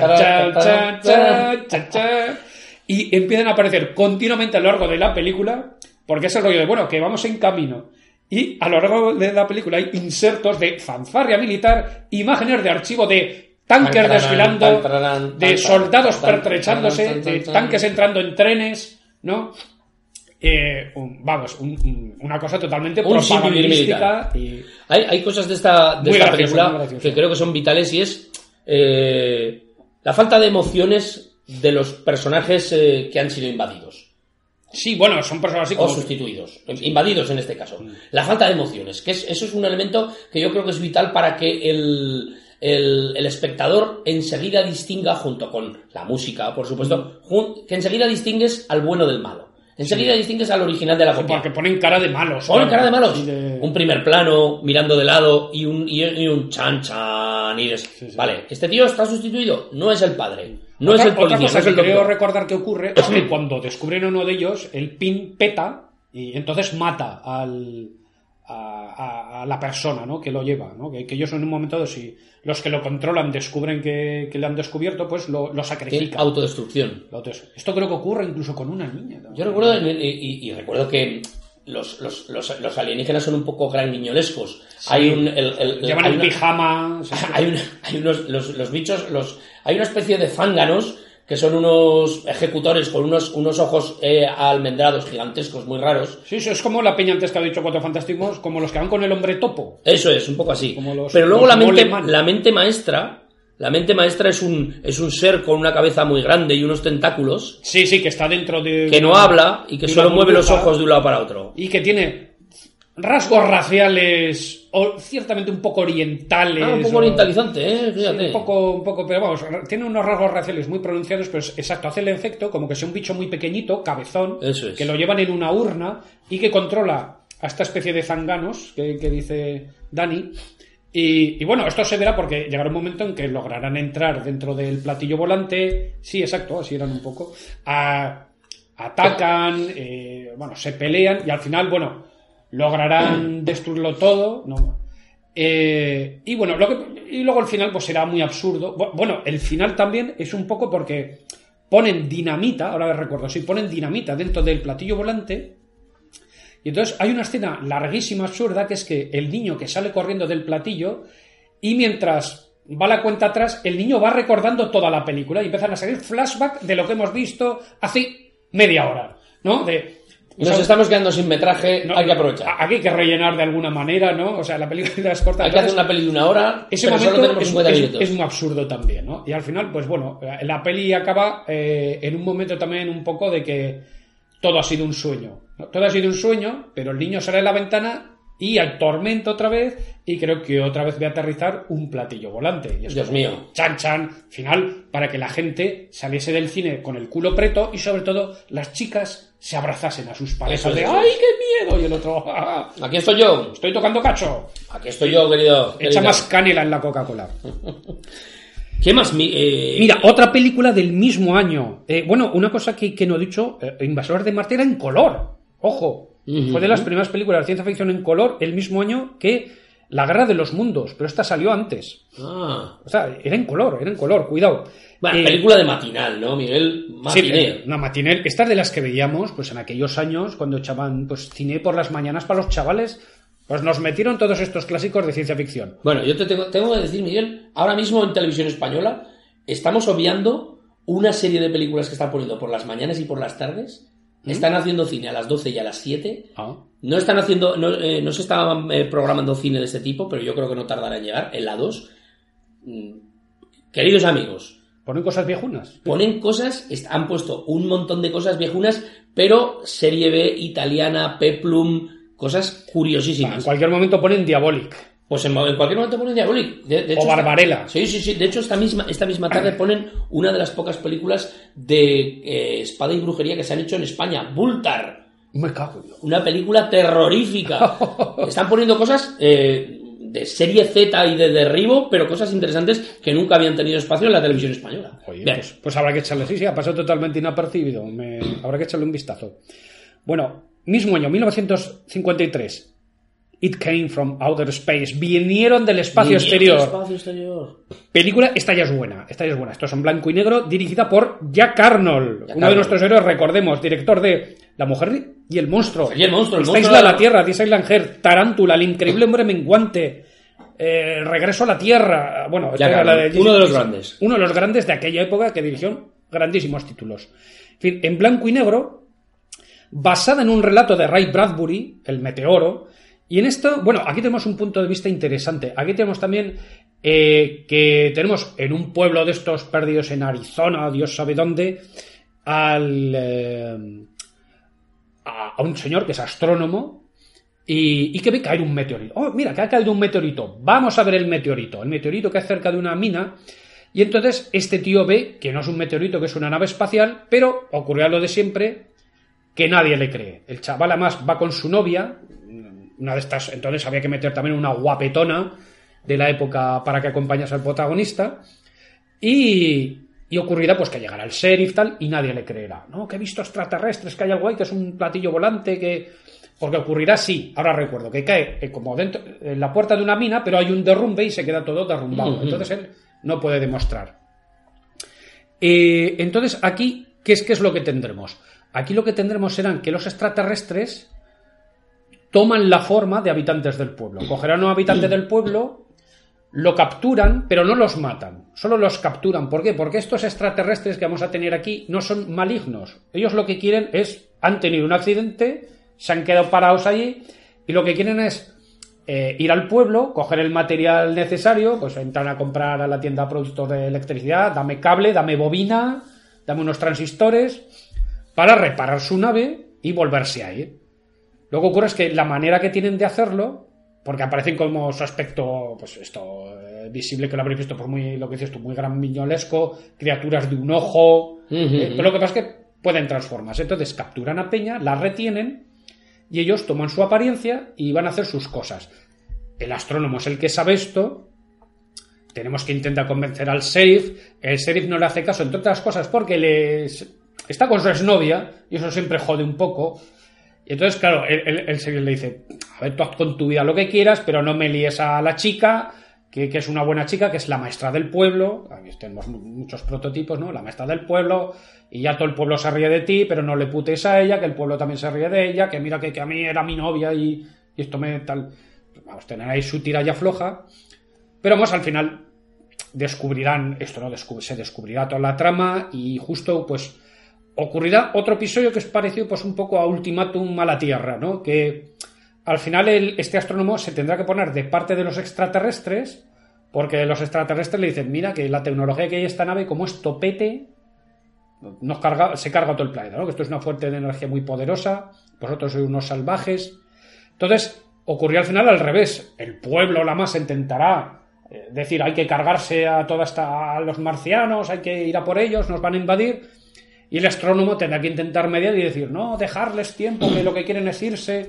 y empiezan a aparecer continuamente a lo largo de la película, porque es el rollo de, bueno, que vamos en camino. Y a lo largo de la película hay insertos de fanfarria militar, imágenes de archivo de tanques desfilando, de soldados pertrechándose, de tan. tanques entrando en trenes, ¿no? Eh, un- vamos, un- un- una cosa totalmente Un propagandística y... Hay, hay cosas de esta, de esta gracioso, película que creo que son vitales y es eh, la falta de emociones de los personajes eh, que han sido invadidos Sí, bueno, son personas así o como... Mm. sustituidos, invadidos en este caso. La falta de emociones, que es, eso es un elemento que yo creo que es vital para que el, el, el espectador enseguida distinga, junto con la música, por supuesto, que enseguida distingues al bueno del malo. Enseguida distingues al original de la copia. Porque ponen cara de malos. Ponen claro. cara de malos. Sí, de- Un primer plano, mirando de lado y un, y, y un chan chan. Y es- sí. Vale, este tío está sustituido. No es el padre. No otra, es el policía. otra cosa no es el que doctor. recordar que ocurre es que cuando descubren a uno de ellos, el pin peta y entonces mata al, a, a- a la persona ¿no? que lo lleva. ¿no? Que, que ellos en un momento, dado, si los que lo controlan descubren que, que le han descubierto, pues lo, lo sacrifican. autodestrucción. Esto creo que ocurre incluso con una niña. ¿no? Yo recuerdo, y, y- y recuerdo que los, los, los, los alienígenas son un poco granguiñolescos. Hay un. el- el- Llevan hay el una- pijama. sí, sí. hay, un- hay unos los, los bichos los hay una especie de zánganos que son unos ejecutores con unos unos ojos eh, almendrados gigantescos muy raros Sí, eso es como la peña antes que ha dicho Cuatro Fantásticos, como los que van con el hombre topo. eso es un poco así Como los- pero luego la mente la mente maestra la mente maestra es un es un ser con una cabeza muy grande y unos tentáculos Sí, sí, que está dentro de. que no habla y que solo mueve los ojos de un lado para otro y que tiene rasgos raciales o ciertamente un poco orientales. ah, un poco o- orientalizante eh Sí, un poco, un poco, pero vamos, tiene unos rasgos raciales muy pronunciados, pero es- exacto, hace el efecto como que sea un bicho muy pequeñito, cabezón, Eso es. que lo llevan en una urna y que controla a esta especie de zanganos que, que dice Dani. Y, y bueno, esto se verá porque llegará un momento en que lograrán entrar dentro del platillo volante. Sí, exacto, así eran un poco. a- atacan, eh, bueno, se pelean y al final, bueno, lograrán destruirlo todo. ¿no? Eh, y bueno, lo que- y luego el final pues será muy absurdo. Bu- Bueno, el final también es un poco porque ponen dinamita, ahora recuerdo, sí, ponen dinamita dentro del platillo volante. Y entonces hay una escena larguísima, absurda, que es que el niño que sale corriendo del platillo y mientras va la cuenta atrás, el niño va recordando toda la película y empiezan a salir flashback de lo que hemos visto hace media hora, ¿no? De, Nos estamos quedando sin metraje, no, hay que aprovechar. Aquí hay que rellenar de alguna manera, ¿no? O sea, la película es corta. Hay que hacer una peli de una hora, ese pero solo momento tenemos es, 50 es- minutos. es muy absurdo también, ¿no? Y al final, pues bueno, la peli acaba eh, en un momento también un poco de que todo ha sido un sueño. ¿no? Todo ha sido un sueño, pero el niño sale de la ventana y al tormento otra vez y creo que otra vez ve a aterrizar un platillo volante. Y es Dios mío. Chan, chan, final, para que la gente saliese del cine con el culo preto y sobre todo las chicas se abrazasen a sus parejas de ¡ay, qué miedo! Y el otro "Ah, Aquí estoy yo. ¡estoy tocando cacho! Aquí estoy yo, querido. Echa más canela en la Coca-Cola. ¿Qué más? mi- eh, Mira, otra película del mismo año. Eh, bueno, una cosa que, que no he dicho, eh, Invasores de Marte era en color. Ojo, Fue de las primeras películas de ciencia ficción en color el mismo año que La Guerra de los Mundos, pero esta salió antes. Ah. O sea, era en color, era en color, cuidado. Bueno, Eh, película de matinal, ¿no, Miguel? Sí, Matiné. una matinel. Estas de las que veíamos, pues en aquellos años, cuando echaban pues, cine por las mañanas para los chavales, pues nos metieron todos estos clásicos de ciencia ficción. Bueno, yo te tengo, tengo que decir, Miguel, ahora mismo en televisión española estamos obviando una serie de películas que están poniendo por las mañanas y por las tardes. Están haciendo cine a las 12 y a las 7. Ah. No están haciendo, no, eh, no se está eh, programando cine de este tipo, pero yo creo que no tardará en llegar, en la 2. Mm, Queridos amigos, Ponen cosas viejunas. ponen cosas, han puesto un montón de cosas viejunas, pero serie B, italiana, peplum, cosas Ah, en curiosísimas. cualquier momento ponen Diabolic. Pues en, en cualquier momento ponen Diabolic. De, de O Barbarella. Sí, sí, sí. De hecho, esta misma, esta misma tarde ponen una de las pocas películas de eh, espada y brujería que se han hecho en España, Bultar. Me cago Dios. Una película terrorífica. Están poniendo cosas eh, de serie Z y de derribo, pero cosas interesantes que nunca habían tenido espacio en la televisión española. Oye, pues, pues habrá que echarle. Sí, sí, ha pasado totalmente inapercibido. Me- habrá que echarle un vistazo. Bueno, mismo año, 1953. It came from outer space. Vinieron del espacio Vinieron exterior. del espacio exterior. Película, esta ya es buena. Esta ya es buena. Esto es en blanco y negro, dirigida por Jack Arnold. uno de nuestros héroes, recordemos, director de La Mujer y el Monstruo. Y el Monstruo, el Esta Monstruo Isla de la Tierra, This Island Heart, Tarántula, El Increíble Hombre Menguante. eh, Regreso a la Tierra. Bueno, esta Jack era la Arnold, uno de los grandes. Uno de los grandes de aquella época que dirigió grandísimos títulos. En fin, en blanco y negro, basada en un relato de Ray Bradbury, El Meteoro. Y en esto, bueno, aquí tenemos un punto de vista interesante. Aquí tenemos también eh, que tenemos en un pueblo de estos perdidos en Arizona, Dios sabe dónde, al, eh, a, un señor que es astrónomo y, y que ve caer un meteorito. Oh, mira, que ha caído un meteorito. Vamos a ver el meteorito. El meteorito que es cerca de una mina. Y entonces este tío ve que no es un meteorito, que es una nave espacial, pero ocurrió lo de siempre, que nadie le cree. El chaval además va con su novia, una de estas, entonces había que meter también una guapetona de la época para que acompañase al protagonista, y, y ocurrirá pues que llegará el sheriff tal, y nadie le creerá. No, que he visto extraterrestres, que hay algo ahí, que es un platillo volante, que... Porque ocurrirá, sí, ahora recuerdo, que cae eh, como dentro, en la puerta de una mina, pero hay un derrumbe y se queda todo derrumbado. Entonces él no puede demostrar. Eh, entonces, aquí, ¿qué es, ¿qué es lo que tendremos? Aquí lo que tendremos serán que los extraterrestres toman la forma de habitantes del pueblo. Cogerán a un habitante del pueblo, lo capturan, pero no los matan. Solo los capturan. ¿Por qué? Porque estos extraterrestres que vamos a tener aquí no son malignos. Ellos lo que quieren es, han tenido un accidente, se han quedado parados allí, y lo que quieren es eh, ir al pueblo, coger el material necesario, pues entran a comprar a la tienda productos de electricidad, dame cable, dame bobina, dame unos transistores, para reparar su nave y volverse a ir. Lo que ocurre es que la manera que tienen de hacerlo, porque aparecen como su aspecto, pues esto, eh, visible que lo habréis visto por muy, lo que dices tú, muy gran miñolesco, criaturas de un ojo, eh, pero lo que pasa es que pueden transformarse. Entonces capturan a Peña, la retienen y ellos toman su apariencia y van a hacer sus cosas. El astrónomo es el que sabe esto. Tenemos que intentar convencer al sheriff. El sheriff no le hace caso, entre otras cosas, porque le está con su exnovia y eso siempre jode un poco. Y entonces, claro, el sheriff le dice: A ver, tú haz con tu vida lo que quieras, pero no me líes a la chica, que, que es una buena chica, que es la maestra del pueblo. Aquí tenemos mu- muchos prototipos, ¿no? La maestra del pueblo, y ya todo el pueblo se ríe de ti, pero no le putes a ella, que el pueblo también se ríe de ella, que mira que, que a mí era mi novia y, y esto me tal. Vamos tener ahí su tiralla floja. Pero vamos, al final, descubrirán esto, ¿no? Se descubrirá toda la trama y justo pues ocurrirá otro episodio que es parecido pues un poco a Ultimátum a la Tierra, ¿no? Que al final el- este astrónomo se tendrá que poner de parte de los extraterrestres porque los extraterrestres le dicen, mira que la tecnología que hay en esta nave como es topete nos carga, se carga todo el planeta, ¿no? Que esto es una fuente de energía muy poderosa, vosotros sois unos salvajes. Entonces, ocurrió al final al revés. El pueblo, la masa, intentará eh, decir, hay que cargarse a toda esta, a los marcianos, hay que ir a por ellos, nos van a invadir. Y el astrónomo tendrá que intentar mediar y decir, no, dejarles tiempo, que lo que quieren es irse.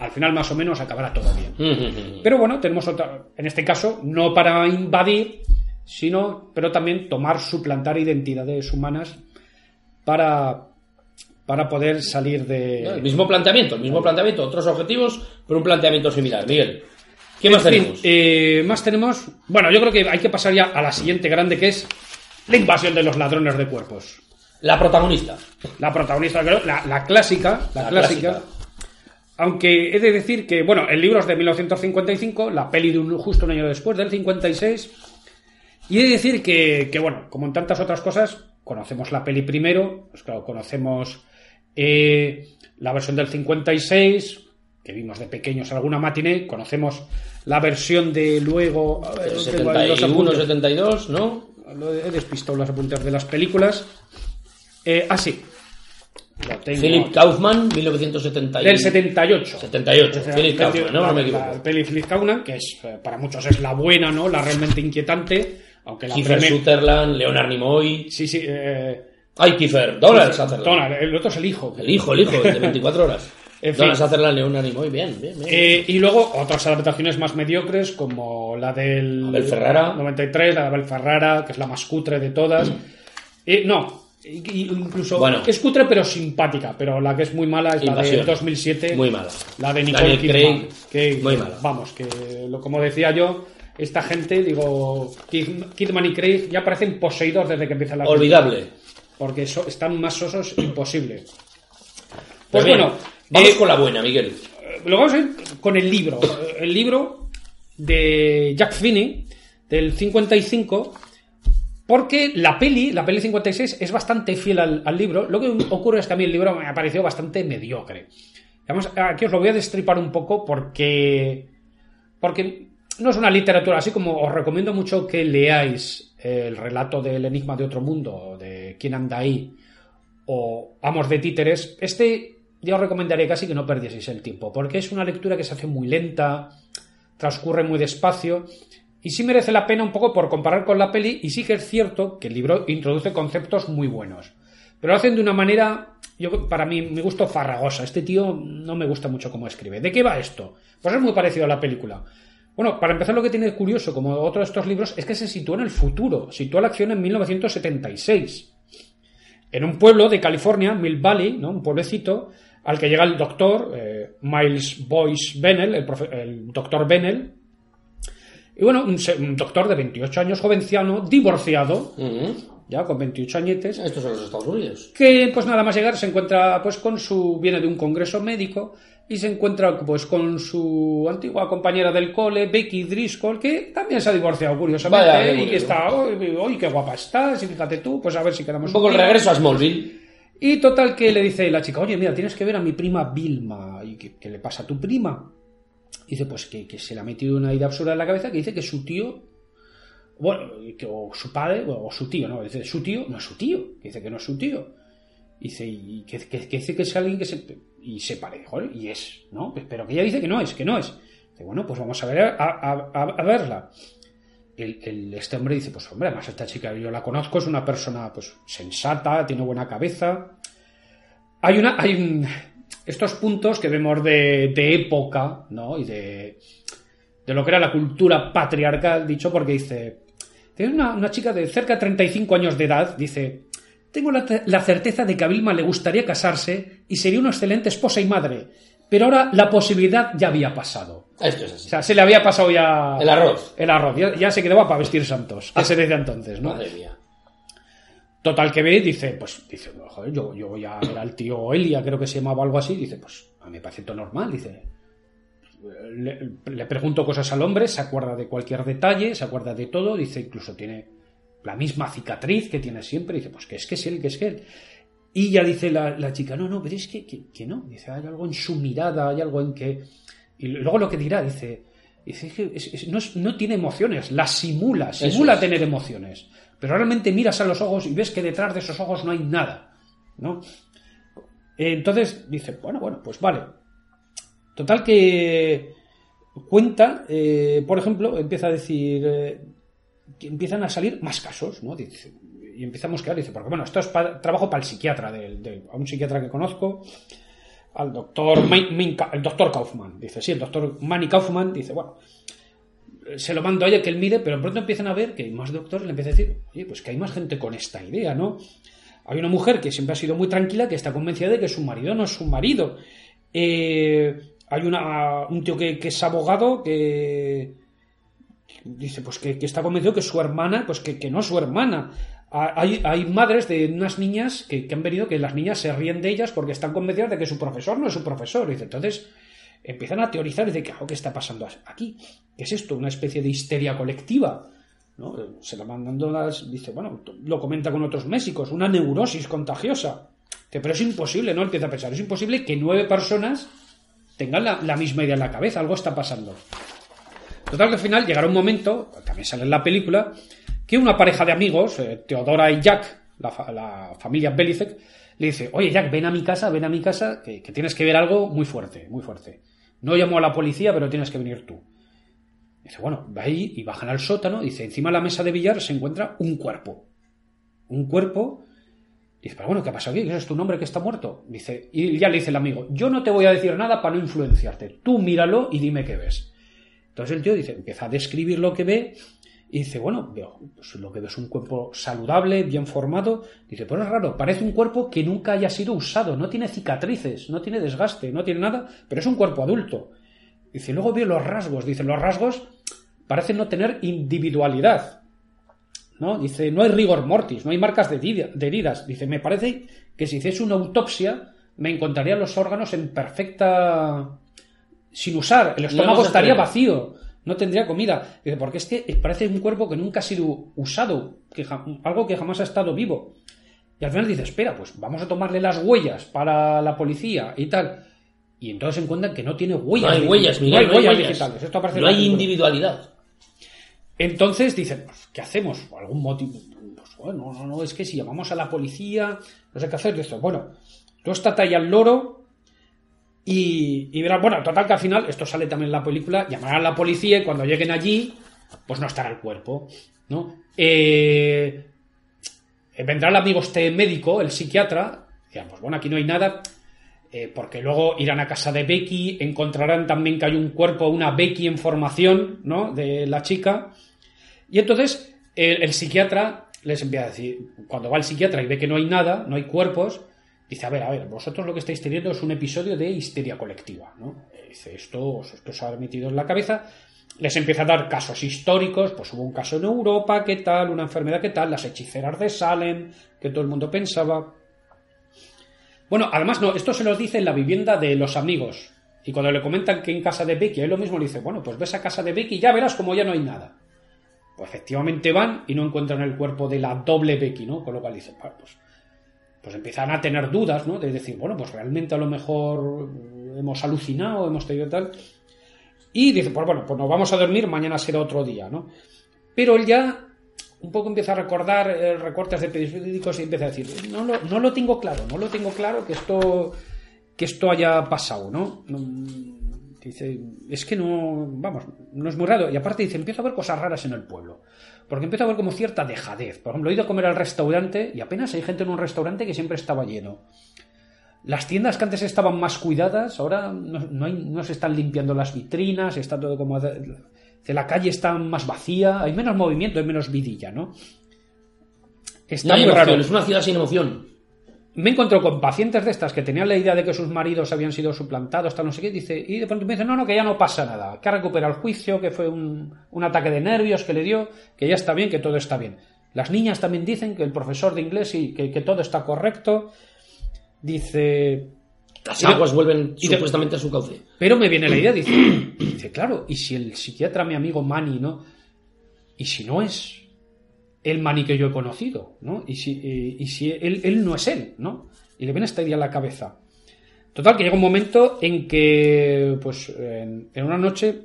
Al final, más o menos, acabará todo bien. Pero bueno, tenemos otra, en este caso, no para invadir, sino, pero también tomar, suplantar identidades humanas para, para poder salir de... El mismo planteamiento, el mismo planteamiento, otros objetivos, pero un planteamiento similar. Miguel, ¿qué más fin, tenemos? eh, más tenemos. Bueno, yo creo que hay que pasar ya a la siguiente grande, que es la invasión de los ladrones de cuerpos. La protagonista. La protagonista, la, la clásica, la, La clásica, clásica. Aunque he de decir que, bueno, el libro es de 1955, la peli de un, justo un año después, del 56. Y he de decir que, que, bueno, como en tantas otras cosas, conocemos la peli primero, pues claro, conocemos eh, la versión del 56, que vimos de pequeños alguna matiné, conocemos la versión de luego... a ver, El tengo ahí los 71, apuntes. 72, ¿no? Lo he despistado los apuntes de las películas. Eh, ah, sí. Lo tengo Philip. Kaufman, 1978. Del 78. 78, Philip La- Kaufman, ¿no? la- No me La equivoco. peli Philip Kaufman, que es, eh, para muchos es la buena, ¿no? La realmente inquietante. Aunque la Kiefer primer- Sutherland, Leonard Nimoy. Sí, sí. Eh, Ay, Kiefer, Donald Sutherland. Donald, el otro es el hijo. El hijo, el hijo, el de 24 horas. En fin. Donald Sutherland, Leonard Nimoy, bien, bien, bien. Eh, y luego otras adaptaciones más mediocres, como la del Abel Ferrara. 93, la de Abel Ferrara, que es la más cutre de todas. Eh, no, incluso Bueno. es cutre pero simpática, pero la que es muy mala es la de Invasión. 2007. Muy mala. La de Nicole Kidman. Que, muy mala. Vamos, que lo, como decía yo, esta gente, digo, Kid- Kidman y Craig ya parecen poseídos desde que empieza la Olvidable. Porque so- están más sosos imposible. Pues Pues bien, bueno, vamos eh, con la buena, Miguel. eh, Lo vamos a ir con el libro. El libro de Jack Finney, del 55, porque la peli, la peli 56, es bastante fiel al, libro. Lo que ocurre es que a mí el libro me ha parecido bastante mediocre. Aquí os lo voy a destripar un poco porque. Porque no es una literatura, así como os recomiendo mucho que leáis el relato del Enigma de Otro Mundo, de quién anda ahí, o Amos de Títeres. Este yo os recomendaría casi que no perdieseis el tiempo, porque es una lectura que se hace muy lenta, transcurre muy despacio, y sí merece la pena un poco por comparar con la peli, y sí que es cierto que el libro introduce conceptos muy buenos. Pero lo hacen de una manera, yo para mí, me gusto farragosa. Este tío no me gusta mucho cómo escribe. ¿De qué va esto? Pues es muy parecido a la película. Bueno, para empezar, lo que tiene curioso, como otro de estos libros, es que se sitúa en el futuro. Sitúa la acción en 1976. En un pueblo de California, Mill Valley, ¿no? un pueblecito, al que llega el doctor, eh, Miles Boyce Bennell, el, el doctor Bennell. Y bueno, un, un doctor de 28 años, jovenciano, divorciado, Ujú. ya con 28 añetes, Estos son los Estados Unidos. que pues nada más llegar se encuentra pues con su viene de un congreso médico y se encuentra pues con su antigua compañera del cole Becky Driscoll que también se ha divorciado curiosamente Vaya, y que está hoy qué guapa estás y fíjate tú pues a ver si quedamos Un poco el día". regreso a Smallville. y total que le dice la chica oye mira tienes que ver a mi prima Vilma y ¿qué, qué le pasa a tu prima? Dice pues que, que se le ha metido una idea absurda en la cabeza que dice que su tío bueno, que- o su padre, o su tío, ¿no? Dice, su tío, no es su tío, que dice que no es su tío. Dice, y que, dice que es alguien que se. Y se parece, joder, y es, ¿no? Pero que ella dice que no es, que no es. Dice, bueno, pues vamos a ver, a verla. El, el- este hombre dice, pues hombre, además esta chica yo la conozco, es una persona, pues, sensata, tiene buena cabeza. Hay una, hay un, estos puntos que vemos de, de época, ¿no? Y de, de lo que era la cultura patriarcal, dicho porque dice, tiene una, una chica de cerca de 35 años de edad, dice, tengo la, la certeza de que a Vilma le gustaría casarse y sería una excelente esposa y madre, pero ahora la posibilidad ya había pasado. Esto es O así. sea, se le había pasado ya... El arroz. El arroz, ya, ya se quedaba para vestir santos, que se decía entonces, ¿no? Madre mía. Total que ve, dice, pues, dice, "No, joder, yo, yo voy a ver al tío Elia, creo que se llamaba algo así, dice, pues, a mí me parece todo normal, dice, le, le pregunto cosas al hombre, se acuerda de cualquier detalle, se acuerda de todo, dice incluso tiene la misma cicatriz que tiene siempre, dice, pues que es que es él, que es que él. Y ya dice la, la chica, no, no, pero es que, que, que no, dice, hay algo en su mirada, hay algo en que... Y luego lo que dirá, dice, dice que es- es- no, no tiene emociones, las simula, simula tener emociones. Pero realmente miras a los ojos y ves que detrás de esos ojos no hay nada, ¿no? Entonces dice, bueno, bueno, pues vale. Total que cuenta, eh, por ejemplo, empieza a decir, eh, que empiezan a salir más casos, ¿no? Dice, y mosquear, dice, porque bueno, esto es trabajo para el psiquiatra, del- del- a un psiquiatra que conozco, al doctor el doctor Kaufman. Dice, sí, el doctor Manny Kaufman, dice, bueno, se lo mando a ella que él mire, pero pronto empiezan a ver que hay más doctores, le empieza a decir, oye, pues que hay más gente con esta idea, ¿no? Hay una mujer que siempre ha sido muy tranquila, que está convencida de que su marido no es su marido. Eh, hay una, un tío que, que es abogado que dice pues que, que está convencido que su hermana, pues que, que no es su hermana. Ha- Hay, hay madres de unas niñas que, que han venido que las niñas se ríen de ellas porque están convencidas de que su profesor no es su profesor. Dice, entonces empiezan a teorizar y dicen, ¿qué, ¿qué está pasando aquí? ¿Qué es esto? ¿Una especie de histeria colectiva? ¿No? Se la mandando las. Dice, bueno, lo comenta con otros médicos, una neurosis contagiosa. Pero es imposible, ¿no? Empieza a pensar, es imposible que nueve personas tengan la, la misma idea en la cabeza, algo está pasando. Total que al final llegará un momento, también sale en la película, que una pareja de amigos, eh, Teodora y Jack, la, fa- la familia Belicec, le dice, oye Jack, ven a mi casa, ven a mi casa, que, que tienes que ver algo muy fuerte, muy fuerte. No llamo a la policía, pero tienes que venir tú. Dice, bueno, va ahí y bajan al sótano. Dice, encima de la mesa de billar se encuentra un cuerpo. Un cuerpo. Dice, pero bueno, ¿qué ha pasado aquí? ¿Ese es tu nombre que está muerto? Dice, y ya le dice el amigo, yo no te voy a decir nada para no influenciarte. Tú míralo y dime qué ves. Entonces el tío dice, empieza a describir lo que ve y dice, bueno, veo, pues lo que veo es un cuerpo saludable, bien formado. Dice, pero es raro, parece un cuerpo que nunca haya sido usado, no tiene cicatrices, no tiene desgaste, no tiene nada, pero es un cuerpo adulto. Dice, luego veo los rasgos, dice, los rasgos parecen no tener individualidad. ¿No? Dice, no hay rigor mortis, no hay marcas de, herida- de heridas. Dice, me parece que si hiciese una autopsia me encontraría los órganos en perfecta... sin usar, el estómago estaría vacío, no tendría comida. Dice, porque es que parece un cuerpo que nunca ha sido usado, que algo que jamás ha estado vivo. Y al final dice, espera, pues vamos a tomarle las huellas para la policía y tal. Y entonces encuentran que no tiene huellas. No hay huellas, Miguel, no hay no hay huellas huellas. digitales. Esto No hay individualidad. Entonces dicen, pues, ¿qué hacemos? ¿Por algún motivo? Pues bueno, no, no, es que si llamamos a la policía, no sé qué hacer. Esto, bueno, tú estate ahí al loro y, y verás, bueno, total que al final, esto sale también en la película, llamarán a la policía y cuando lleguen allí, pues no estará el cuerpo, ¿no? Eh, vendrá el amigo este médico, el psiquiatra, y dirán, pues bueno, aquí no hay nada, eh, porque luego irán a casa de Becky, encontrarán también que hay un cuerpo, una Becky en formación, ¿no? De la chica. Y entonces el, psiquiatra les empieza a decir, cuando va el psiquiatra y ve que no hay nada, no hay cuerpos, dice, a ver, a ver, vosotros lo que estáis teniendo es un episodio de histeria colectiva, ¿no? Eh, Dice, esto, esto os ha metido en la cabeza. Les empieza a dar casos históricos, pues hubo un caso en Europa, ¿qué tal? Una enfermedad, ¿qué tal? Las hechiceras de Salem, que todo el mundo pensaba. Bueno, además no, esto se lo dice en la vivienda de los amigos. Y cuando le comentan que en casa de Becky hay lo mismo, le dice, bueno, pues ves a casa de Becky y ya verás como ya no hay nada. Pues efectivamente van y no encuentran el cuerpo de la doble Becky, ¿no? Con lo cual dicen, "Bueno, pues, pues empiezan a tener dudas, ¿no? De decir, bueno, pues realmente a lo mejor hemos alucinado, hemos tenido tal. Y dice, pues bueno, pues nos vamos a dormir, mañana será otro día, ¿no? Pero él ya un poco empieza a recordar eh, recortes de periódicos y empieza a decir, no lo, no lo tengo claro, no lo tengo claro que esto, que esto haya pasado, ¿no? No- Dice, es que no, vamos, no es muy raro. Y aparte dice, empiezo a ver cosas raras en el pueblo. Porque empiezo a ver como cierta dejadez. Por ejemplo, he ido a comer al restaurante y apenas hay gente en un restaurante que siempre estaba lleno. Las tiendas que antes estaban más cuidadas, ahora no, no hay- no se están limpiando las vitrinas, está todo como... de- la calle está más vacía, hay menos movimiento, hay menos vidilla, ¿no? Está No hay muy emoción, raro. es una ciudad sin emoción. Me encontró con pacientes de estas que tenían la idea de que sus maridos habían sido suplantados, tal no sé qué, dice, y de pronto me dice, no, no, que ya no pasa nada, que ha recuperado el juicio, que fue un, un ataque de nervios que le dio, que ya está bien, que todo está bien. Las niñas también dicen que el profesor de inglés y que, que todo está correcto. Dice, Las aguas vuelven y supuestamente a su cauce. Pero me viene la idea, dice, dice, claro, y si el psiquiatra, mi amigo Manny, ¿no? Y si no es el Manny que yo he conocido, ¿no? Y si, y, y si él, él no es él, ¿no? Y le viene esta idea a la cabeza. Total, que llega un momento en que, pues, en, en una noche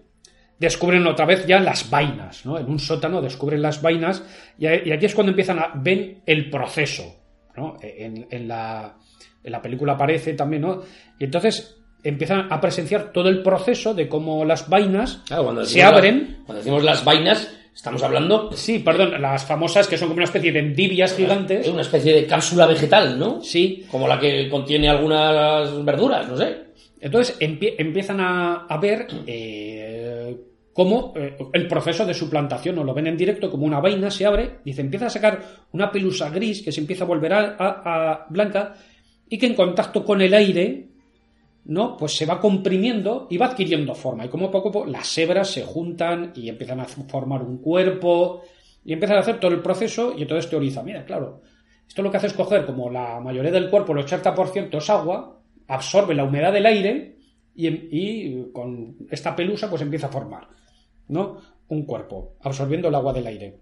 descubren otra vez ya las vainas, ¿no? En un sótano descubren las vainas y, aquí es cuando empiezan a ven el proceso, ¿no? En, en la, en la película aparece también, ¿no? Y entonces empiezan a presenciar todo el proceso de cómo las vainas Claro, se las- abren. cuando decimos las vainas, estamos hablando Sí, perdón, las famosas que son como una especie de endivias gigantes. de una especie de cápsula vegetal, ¿no? Sí, Como la que contiene algunas verduras, no sé. Entonces empie- empiezan a, a ver eh, cómo eh, el proceso de suplantación, o lo ven en directo, como una vaina se abre y se empieza a sacar una pelusa gris que se empieza a volver a, a- a blanca y que en contacto con el aire, ¿no? Pues se va comprimiendo y va adquiriendo forma. Y como poco a poco las hebras se juntan y empiezan a formar un cuerpo y empiezan a hacer todo el proceso y entonces teoriza, mira, claro, esto lo que hace es coger como la mayoría del cuerpo, el 80% es agua, absorbe la humedad del aire y, y con esta pelusa pues empieza a formar, ¿no? Un cuerpo, absorbiendo el agua del aire.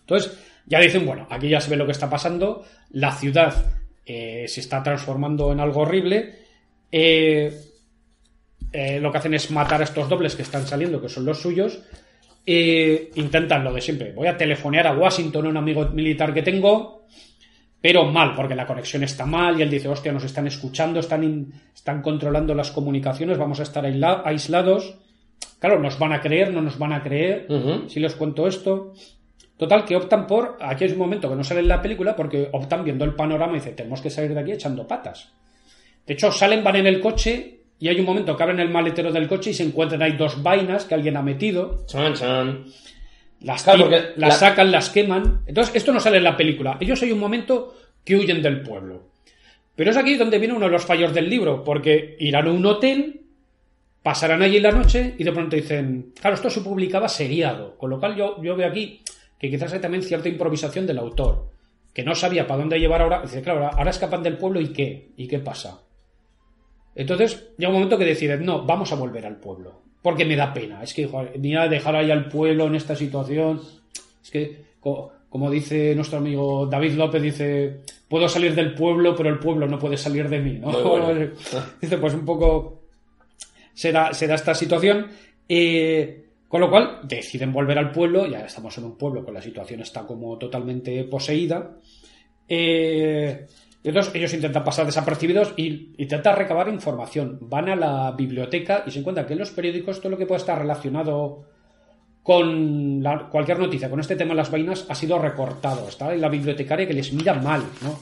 Entonces, ya dicen, bueno, aquí ya se ve lo que está pasando, la ciudad eh, se está transformando en algo horrible, eh, eh, lo que hacen es matar a estos dobles que están saliendo, que son los suyos, eh, intentan lo de siempre, voy a telefonear a Washington, un amigo militar que tengo, pero mal, porque la conexión está mal y él dice, hostia, nos están escuchando, están, in- están controlando las comunicaciones, vamos a estar aisla- aislados. Claro, nos van a creer, no nos van a creer, si les cuento esto. Total, que optan por, aquí es un momento que no sale en la película, porque optan viendo el panorama y dicen, tenemos que salir de aquí echando patas. De hecho, salen, van en el coche y hay un momento que abren el maletero del coche y se encuentran ahí dos vainas que alguien ha metido. Chan, chan. Las, Claro, ti- porque las la- sacan, las queman. Entonces, esto no sale en la película. Ellos hay un momento que huyen del pueblo. Pero es aquí donde viene uno de los fallos del libro, porque irán a un hotel, pasarán allí la noche y de pronto dicen, claro, esto se publicaba seriado, con lo cual yo, yo veo aquí que quizás hay también cierta improvisación del autor, que no sabía para dónde llevar ahora. Dice, claro, ahora escapan del pueblo y qué, y qué pasa. Entonces, llega un momento que deciden, no, vamos a volver al pueblo. Porque me da pena. Es que, joder, ni a dejar ahí al pueblo en esta situación. Es que, co- como dice nuestro amigo David López, dice, puedo salir del pueblo, pero el pueblo no puede salir de mí, ¿no? Muy bueno. dice, pues un poco se da, se da esta situación. eh, con lo cual deciden volver al pueblo, ya estamos en un pueblo que la situación está como totalmente poseída. Eh, y entonces ellos intentan pasar desapercibidos y intentan recabar información. Van a la biblioteca y se encuentran que en los periódicos todo lo que pueda estar relacionado con la- cualquier noticia, con este tema de las vainas, ha sido recortado. Está en la bibliotecaria que les mira mal, ¿no?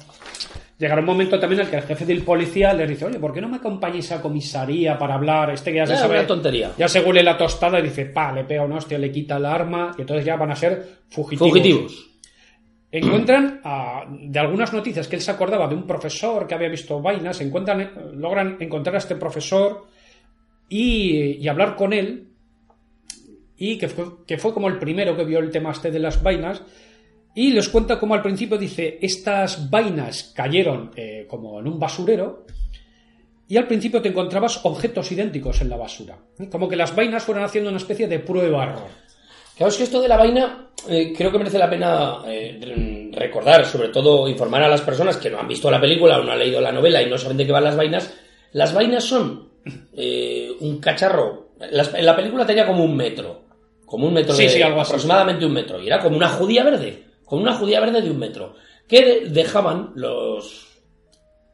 Llegará un momento también en el que el jefe del policía les dice, oye, ¿por qué no me acompañáis a comisaría para hablar? Este que ya se sabe. una tontería. Ya se huele la tostada y dice, pa, le pega una hostia, le quita el arma y entonces ya van a ser fugitivos. Fugitivos. Encuentran de algunas noticias que él se acordaba de un profesor que había visto vainas, encuentran, eh, logran encontrar a este profesor y, hablar con él y que fue, como el primero que vio el tema este de las vainas y les cuenta como al principio dice estas vainas cayeron eh, como en un basurero y al principio te encontrabas objetos idénticos en la basura como que las vainas fueron haciendo una especie de prueba-error Claro, es que esto de la vaina eh, creo que merece la pena eh, re- recordar, sobre todo informar a las personas que no han visto la película o no han leído la novela y no saben de qué van las vainas. Las vainas son eh, un cacharro. Las- en la película tenía como un metro. Como un metro Sí, de sí, algo así. aproximadamente un metro. Y era como una judía verde. Con una judía verde de un metro. Que de- dejaban los.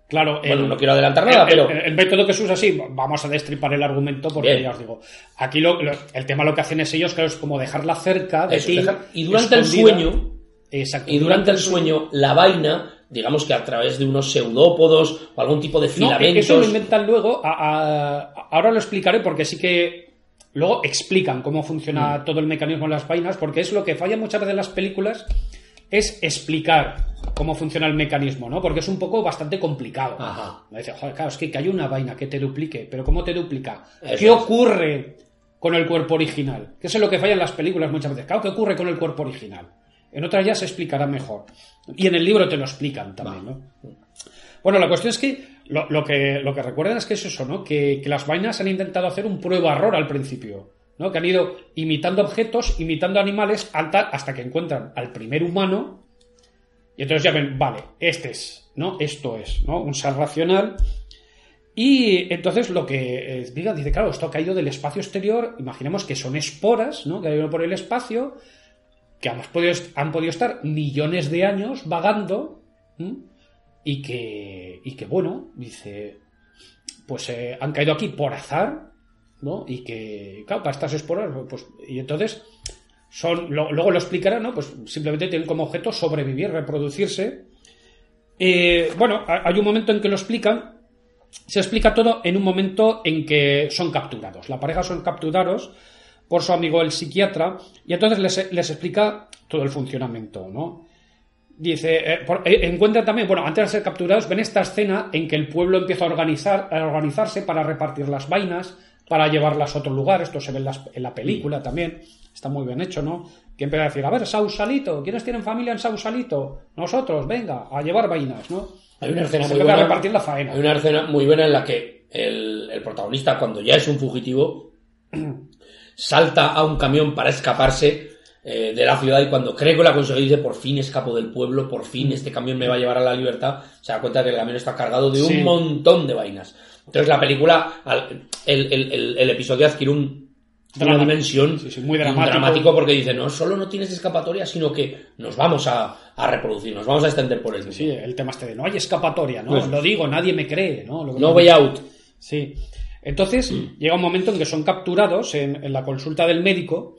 Claro, Bueno, no quiero adelantar nada, el, pero. el- el método que se usa así, vamos a destripar el argumento porque Bien. ya os digo. Aquí lo- lo- el tema lo que hacen es ellos, claro, es como dejarla cerca de Eso, ti. dejar- y durante el sueño, Exacto. Y durante el sueño, la vaina, digamos que a través de unos pseudópodos o algún tipo de No, filamentos. eso lo inventan luego. a- a- ahora lo explicaré porque sí que luego explican cómo funciona Mm. todo el mecanismo de las vainas, porque es lo que falla muchas veces en las películas, es explicar cómo funciona el mecanismo, ¿no? Porque es un poco bastante complicado. Ajá. Me dice, joder, claro, es que, que hay una vaina que te duplique, pero ¿cómo te duplica? Eso ¿Qué es. ocurre con el cuerpo original? Que eso es lo que falla en las películas muchas veces. Claro, ¿qué ocurre con el cuerpo original? En otras ya se explicará mejor. Y en el libro te lo explican también, ¿no? Bueno, la cuestión es que lo, lo que, lo que recuerdan es que es eso, ¿no? Que, que las vainas han intentado hacer un prueba-error al principio, ¿no? Que han ido imitando objetos, imitando animales, hasta, que encuentran al primer humano y entonces ya ven, vale, este es, ¿no? Esto es, ¿no? Un ser racional. Y entonces lo que eh, diga, dice, claro, esto ha caído del espacio exterior, imaginemos que son esporas, ¿no? Que han ido por el espacio, que han podido, han podido estar millones de años vagando, y que, y que bueno, dice, pues eh, han caído aquí por azar, Y que, claro, para estas esporas, pues, y entonces son, lo- luego lo explicará, ¿no? Pues simplemente tienen como objeto sobrevivir, reproducirse. Eh, bueno, ha- hay un momento en que lo explican, se explica todo en un momento en que son capturados. La pareja son capturados por su amigo el psiquiatra y entonces les, les explica todo el funcionamiento, ¿no? Dice, eh, eh, encuentran también, bueno, antes de ser capturados, ven esta escena en que el pueblo empieza a, organizar, a organizarse para repartir las vainas, para llevarlas a otro lugar. Esto se ve en, las- en la película también. Está muy bien hecho, ¿no? Que empieza a decir, a ver, Sausalito, ¿quiénes tienen familia en Sausalito? Nosotros, venga, a llevar vainas, ¿no? Hay una escena Se muy buena. repartir la faena. Hay una escena muy buena en la que el, el protagonista, cuando ya es un fugitivo, salta a un camión para escaparse eh, de la ciudad y cuando cree que lo ha conseguido dice por fin escapo del pueblo, por fin este camión me va a llevar a la libertad, se da cuenta que el camión está cargado de Sí. un montón de vainas. Entonces la película, el, el- el- el episodio adquiere un, una dimensión Sí, sí, muy dramático. dramático porque dice, no solo no tienes escapatoria, sino que nos vamos a, a reproducir, nos vamos a extender por el mundo. Sí, el tema este de no hay escapatoria, ¿no? Pues- Lo digo, nadie me cree, ¿no? Lo que- No way out. Sí. Entonces, llega un momento en que son capturados en, en la consulta del médico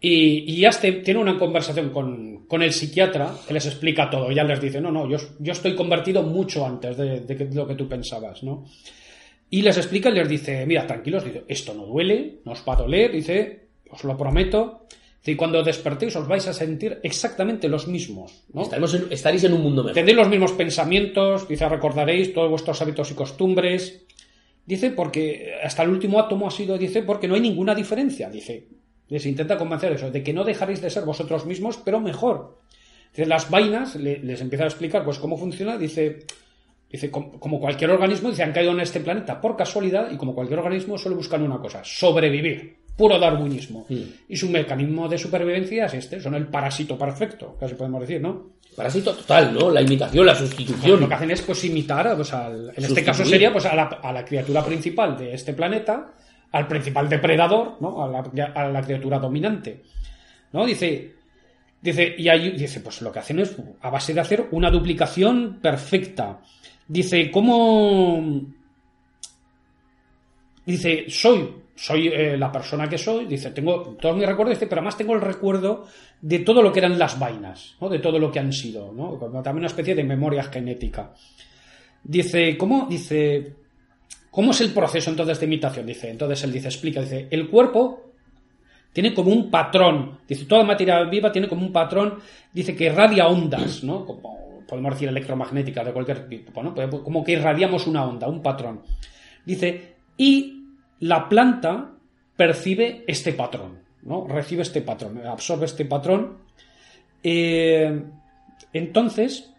y, y ya este- tiene una conversación con, con el psiquiatra que les explica todo. Ya les dice, no, no, yo, yo estoy convertido mucho antes de, de que- lo que tú pensabas, ¿no? Y les explica y les dice, mira, tranquilos, dice, esto no duele, no os va a doler, dice, os lo prometo. Dice, Y cuando despertéis os vais a sentir exactamente los mismos, ¿no? Estaremos en- estaréis en un mundo mejor. Tendréis los mismos pensamientos, dice, recordaréis todos vuestros hábitos y costumbres. Dice, porque hasta el último átomo ha sido, dice, porque no hay ninguna diferencia. Dice, les intenta convencer eso, de que no dejaréis de ser vosotros mismos, pero mejor. Dice, las vainas, le- les empieza a explicar pues cómo funciona, dice, dice, com- como cualquier organismo, dice, han caído en este planeta por casualidad y como cualquier organismo solo buscan una cosa, sobrevivir. Puro darwinismo. Y su mecanismo de supervivencia es este, son el parásito perfecto, casi podemos decir, ¿no? Parásito total, ¿no? La imitación, la sustitución. Lo que hacen es pues imitar, pues, al- en este caso sería pues a la, a la criatura principal de este planeta, al principal depredador, ¿no? A la, a la criatura dominante. ¿No? Dice, dice, y ahí dice, pues lo que hacen es a base de hacer una duplicación perfecta. Dice, ¿cómo? Dice, soy, soy eh, la persona que soy, dice, tengo todos mis recuerdos, dice, pero además tengo el recuerdo de todo lo que eran las vainas, ¿no? De todo lo que han sido, ¿no? También una especie de memoria genética. Dice, ¿cómo? Dice, ¿cómo es el proceso entonces de imitación? Dice, entonces él dice, explica, dice, el cuerpo tiene como un patrón, dice, toda materia viva tiene como un patrón, dice que irradia ondas, ¿no? Como podemos decir electromagnética de cualquier tipo, ¿no? Como que irradiamos una onda, un patrón. Dice, y la planta percibe este patrón, ¿no? Recibe este patrón, absorbe este patrón. Eh, entonces,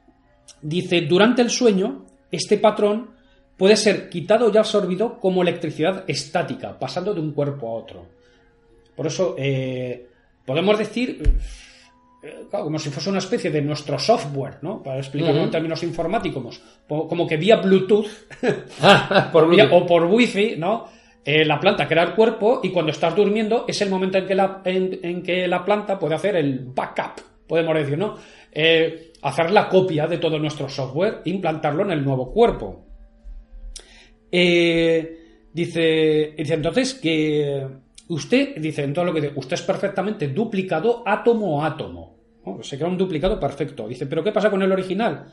dice, durante el sueño, este patrón puede ser quitado y absorbido como electricidad estática, pasando de un cuerpo a otro. Por eso, eh, podemos decir, como si fuese una especie de nuestro software, ¿no? Para explicarlo en términos informáticos, como, que vía Bluetooth Por vía- Bluetooth. o por wifi, ¿no? Eh, la planta crea el cuerpo y cuando estás durmiendo es el momento en que la, en, en que la planta puede hacer el backup, podemos decir, ¿no? Eh, hacer la copia de todo nuestro software e implantarlo en el nuevo cuerpo. Eh, dice, dice entonces que usted, dice en todo lo que dice, usted es perfectamente duplicado átomo a átomo. ¿no? Se crea un duplicado perfecto. Dice, ¿pero qué pasa con el original?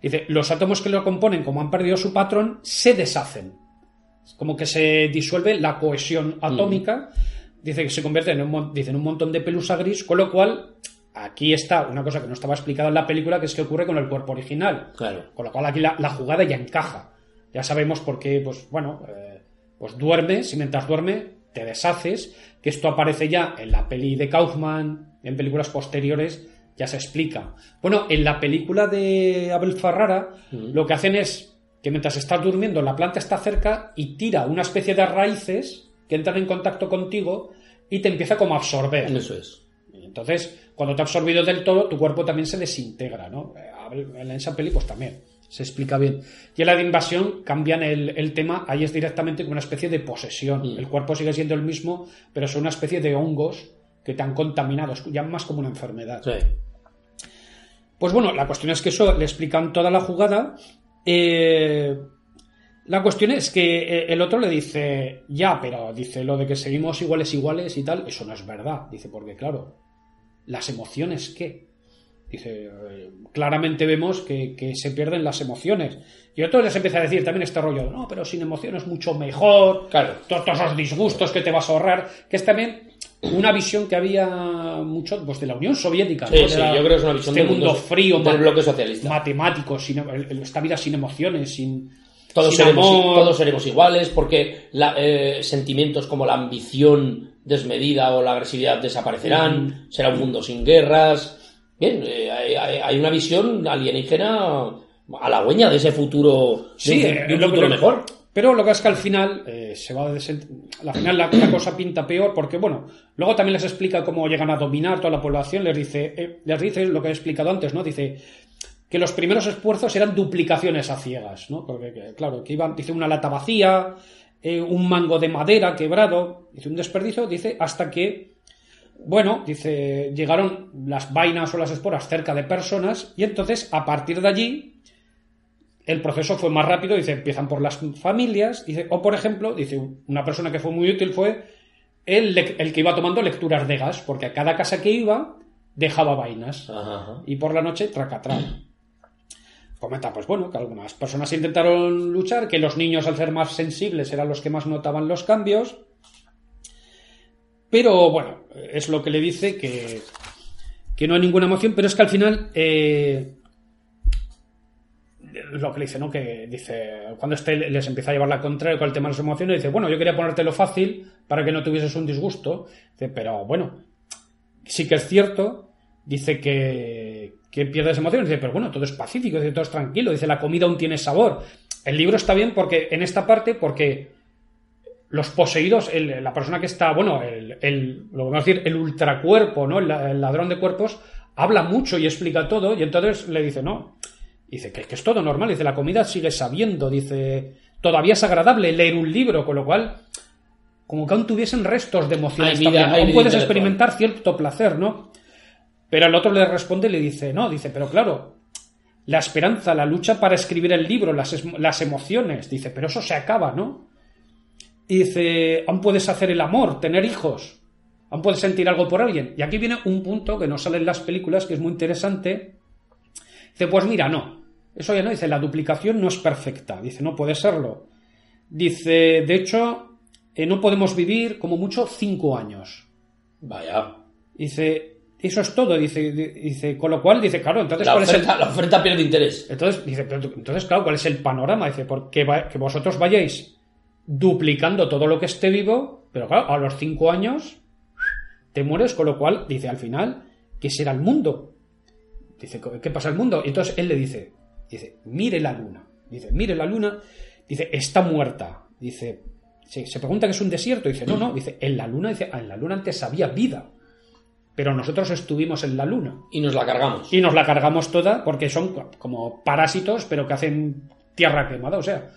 Dice, los átomos que lo componen, como han perdido su patrón, se deshacen. Es como que se disuelve la cohesión atómica. Dice que se convierte en un, dice, en un montón de pelusa gris, con lo cual aquí está una cosa que no estaba explicada en la película, que es que ocurre con el cuerpo original. Claro. Con lo cual aquí la, la jugada ya encaja. Ya sabemos por qué, pues bueno, eh, pues duermes y mientras duerme te deshaces, que esto aparece ya en la peli de Kaufman, en películas posteriores, ya se explica. Bueno, en la película de Abel Ferrara, lo que hacen es que mientras estás durmiendo la planta está cerca y tira una especie de raíces que entran en contacto contigo y te empieza como a absorber. Eso es. Entonces, cuando te ha absorbido del todo, tu cuerpo también se desintegra, ¿no? Eh, en esa peli, pues también se explica bien. Y en la de invasión cambian el, el tema, ahí es directamente como una especie de posesión. Mm. El cuerpo sigue siendo el mismo, pero son una especie de hongos que te han contaminado, es ya más como una enfermedad. Sí. Pues bueno, la cuestión es que eso le explican toda la jugada. Eh, la cuestión es que eh, el otro le dice, ya, pero dice lo de que seguimos iguales iguales y tal, eso no es verdad. Dice, porque claro, las emociones qué? Dice, eh, claramente vemos que, que se pierden las emociones. Y otro les empieza a decir también este rollo, no, pero sin emociones mucho mejor. Claro. Todos esos disgustos que te vas a ahorrar, que es también una visión que había mucho pues, de la Unión Soviética. Sí, ¿no? sí, De la- yo creo que es una visión este del mundo, frío, del bloque socialista. matemático, sin, esta vida sin emociones, sin, Todos seremos, todos seremos iguales porque la- eh, sentimientos como la ambición desmedida o la agresividad desaparecerán, Mm. será un mundo sin guerras. Bien, eh, hay, una visión alienígena halagüeña de ese futuro, de Sí, un, eh, de un lo- futuro lo- mejor. Pero lo que es que al final eh, se va a desen- al final la, la cosa pinta peor porque bueno, luego también les explica cómo llegan a dominar toda la población, les dice, eh, les dice lo que he explicado antes, ¿no? Dice que los primeros esfuerzos eran duplicaciones a ciegas, ¿no? Porque que, claro, que iban, dice una lata vacía, eh, un mango de madera quebrado, dice un desperdicio, dice hasta que bueno, dice, llegaron las vainas o las esporas cerca de personas y entonces a partir de allí el proceso fue más rápido, dice, empiezan por las familias, dice, o por ejemplo, dice, una persona que fue muy útil fue el, que iba tomando lecturas de gas, porque a cada casa que iba dejaba vainas. Ajá, ajá. Y por la noche, tracatrá. Comenta, pues bueno, que algunas personas intentaron luchar, que los niños al ser más sensibles eran los que más notaban los cambios. Pero bueno, es lo que le dice que, que no hay ninguna emoción, pero es que al final eh, lo que le dice, ¿no? Que dice, cuando este les empieza a llevar la contraria con el tema de las emociones, dice, bueno, yo quería ponértelo fácil para que no tuvieses un disgusto, dice, pero bueno, sí que es cierto, dice que, que pierdes emociones, dice, pero bueno, todo es pacífico, dice, todo es tranquilo, dice, la comida aún tiene sabor. El libro está bien porque, en esta parte, porque los poseídos, el- la persona que está, bueno, el, el- lo vamos a decir, el ultracuerpo, ¿no? El, la- el ladrón de cuerpos, habla mucho y explica todo, y entonces le dice, no, dice que, que es todo normal, dice, la comida sigue sabiendo, dice, todavía es agradable leer un libro, con lo cual, como que aún tuviesen restos de emociones vida- también, aún vida puedes experimentar cierto placer, ¿no? Pero el otro le responde y le dice, no, dice, pero claro, la esperanza, la lucha para escribir el libro, las, las emociones, dice, pero eso se acaba, ¿no? Y dice, aún puedes hacer el amor, tener hijos, aún puedes sentir algo por alguien. Y aquí viene un punto que no sale en las películas, que es muy interesante. Dice, pues mira, no, eso ya no, dice, la duplicación no es perfecta, dice, no puede serlo. Dice, de hecho, eh, no podemos vivir como mucho cinco años. Vaya. Dice, eso es todo, dice, di- dice, con lo cual, dice, claro, entonces, La ¿cuál es el, oferta, la oferta pierde interés. entonces, dice, pero entonces, claro, ¿cuál es el panorama? Dice, porque va- que vosotros vayáis duplicando todo lo que esté vivo, pero claro, a los cinco años te mueres, con lo cual, dice, al final, ¿qué será el mundo? Dice, ¿qué pasa el mundo? Y entonces él le dice, dice, mire la luna. Dice, mire la luna, dice, está muerta. Dice, sí, se pregunta que es un desierto. Dice, no, no, dice, en la luna, dice, en la luna antes había vida. Pero nosotros estuvimos en la luna Y nos la cargamos. y nos la cargamos toda porque son como parásitos pero que hacen tierra quemada. O sea,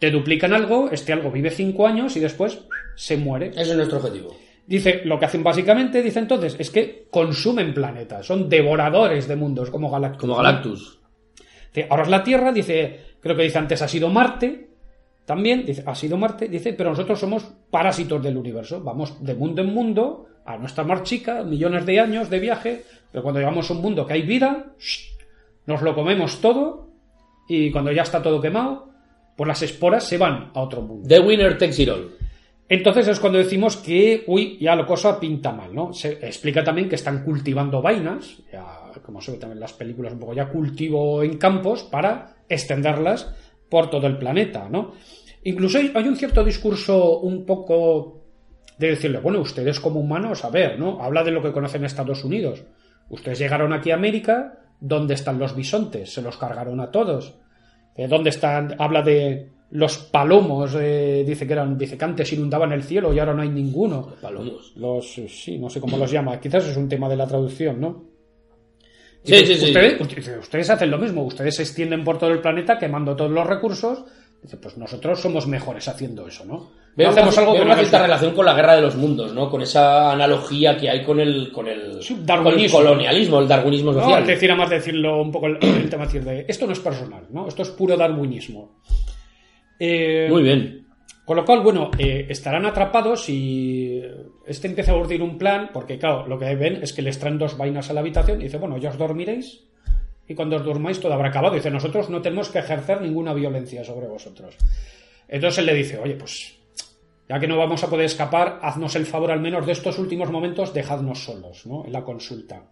te duplican algo, este algo vive cinco años y después se muere. Ese es nuestro objetivo. Dice, lo que hacen básicamente, dice entonces, es que consumen planetas, son devoradores de mundos como Galactus. Como. Galactus. Dice, ahora es la Tierra, dice, creo que dice antes ha sido Marte, también, dice, ha sido Marte, dice, pero nosotros somos parásitos del universo, vamos de mundo en mundo, a nuestra mar chica, millones de años de viaje, pero cuando llegamos a un mundo que hay vida, ¡shh! nos lo comemos todo, y cuando ya está todo quemado, pues las esporas se van a otro mundo. The winner takes it all. Entonces es cuando decimos que, uy, ya la cosa pinta mal, ¿no? Se explica también que están cultivando vainas, ya, como se ve también en las películas, un poco ya cultivo en campos para extenderlas por todo el planeta, ¿no? Incluso hay, hay un cierto discurso un poco de decirle, bueno, ustedes como humanos, a ver, ¿no? Habla de lo que conocen Estados Unidos. Ustedes llegaron aquí a América, ¿dónde están los bisontes? Se los cargaron a todos. Eh, ¿Dónde están? Habla de los palomos, eh, dice que eran, dice que antes inundaban el cielo y ahora no hay ninguno. Palomos. Los, eh, sí, no sé cómo los llama. Quizás es un tema de la traducción, ¿no? Sí, sí, sí. Ustedes, ustedes hacen lo mismo, ustedes se extienden por todo el planeta quemando todos los recursos. Dice, pues nosotros somos mejores haciendo eso, ¿no? Veo No hacemos una, algo veo que una no cierta relación con la guerra de los mundos, ¿no? Con esa analogía que hay con el, con el, con colonialismo, el darwinismo No, social. es decir, además de decirlo un poco el, el tema de esto no es personal, ¿no? Esto es puro darwinismo. Eh, Muy bien. Con lo cual, bueno, eh, estarán atrapados y este empieza a urdir un plan, porque claro, lo que ven es que les traen dos vainas a la habitación y dice, bueno, ya os dormiréis y cuando os durmáis todo habrá acabado. Dice, nosotros no tenemos que ejercer ninguna violencia sobre vosotros. Entonces él le dice, oye, pues ya que no vamos a poder escapar, haznos el favor al menos de estos últimos momentos, dejadnos solos, ¿no? En la consulta.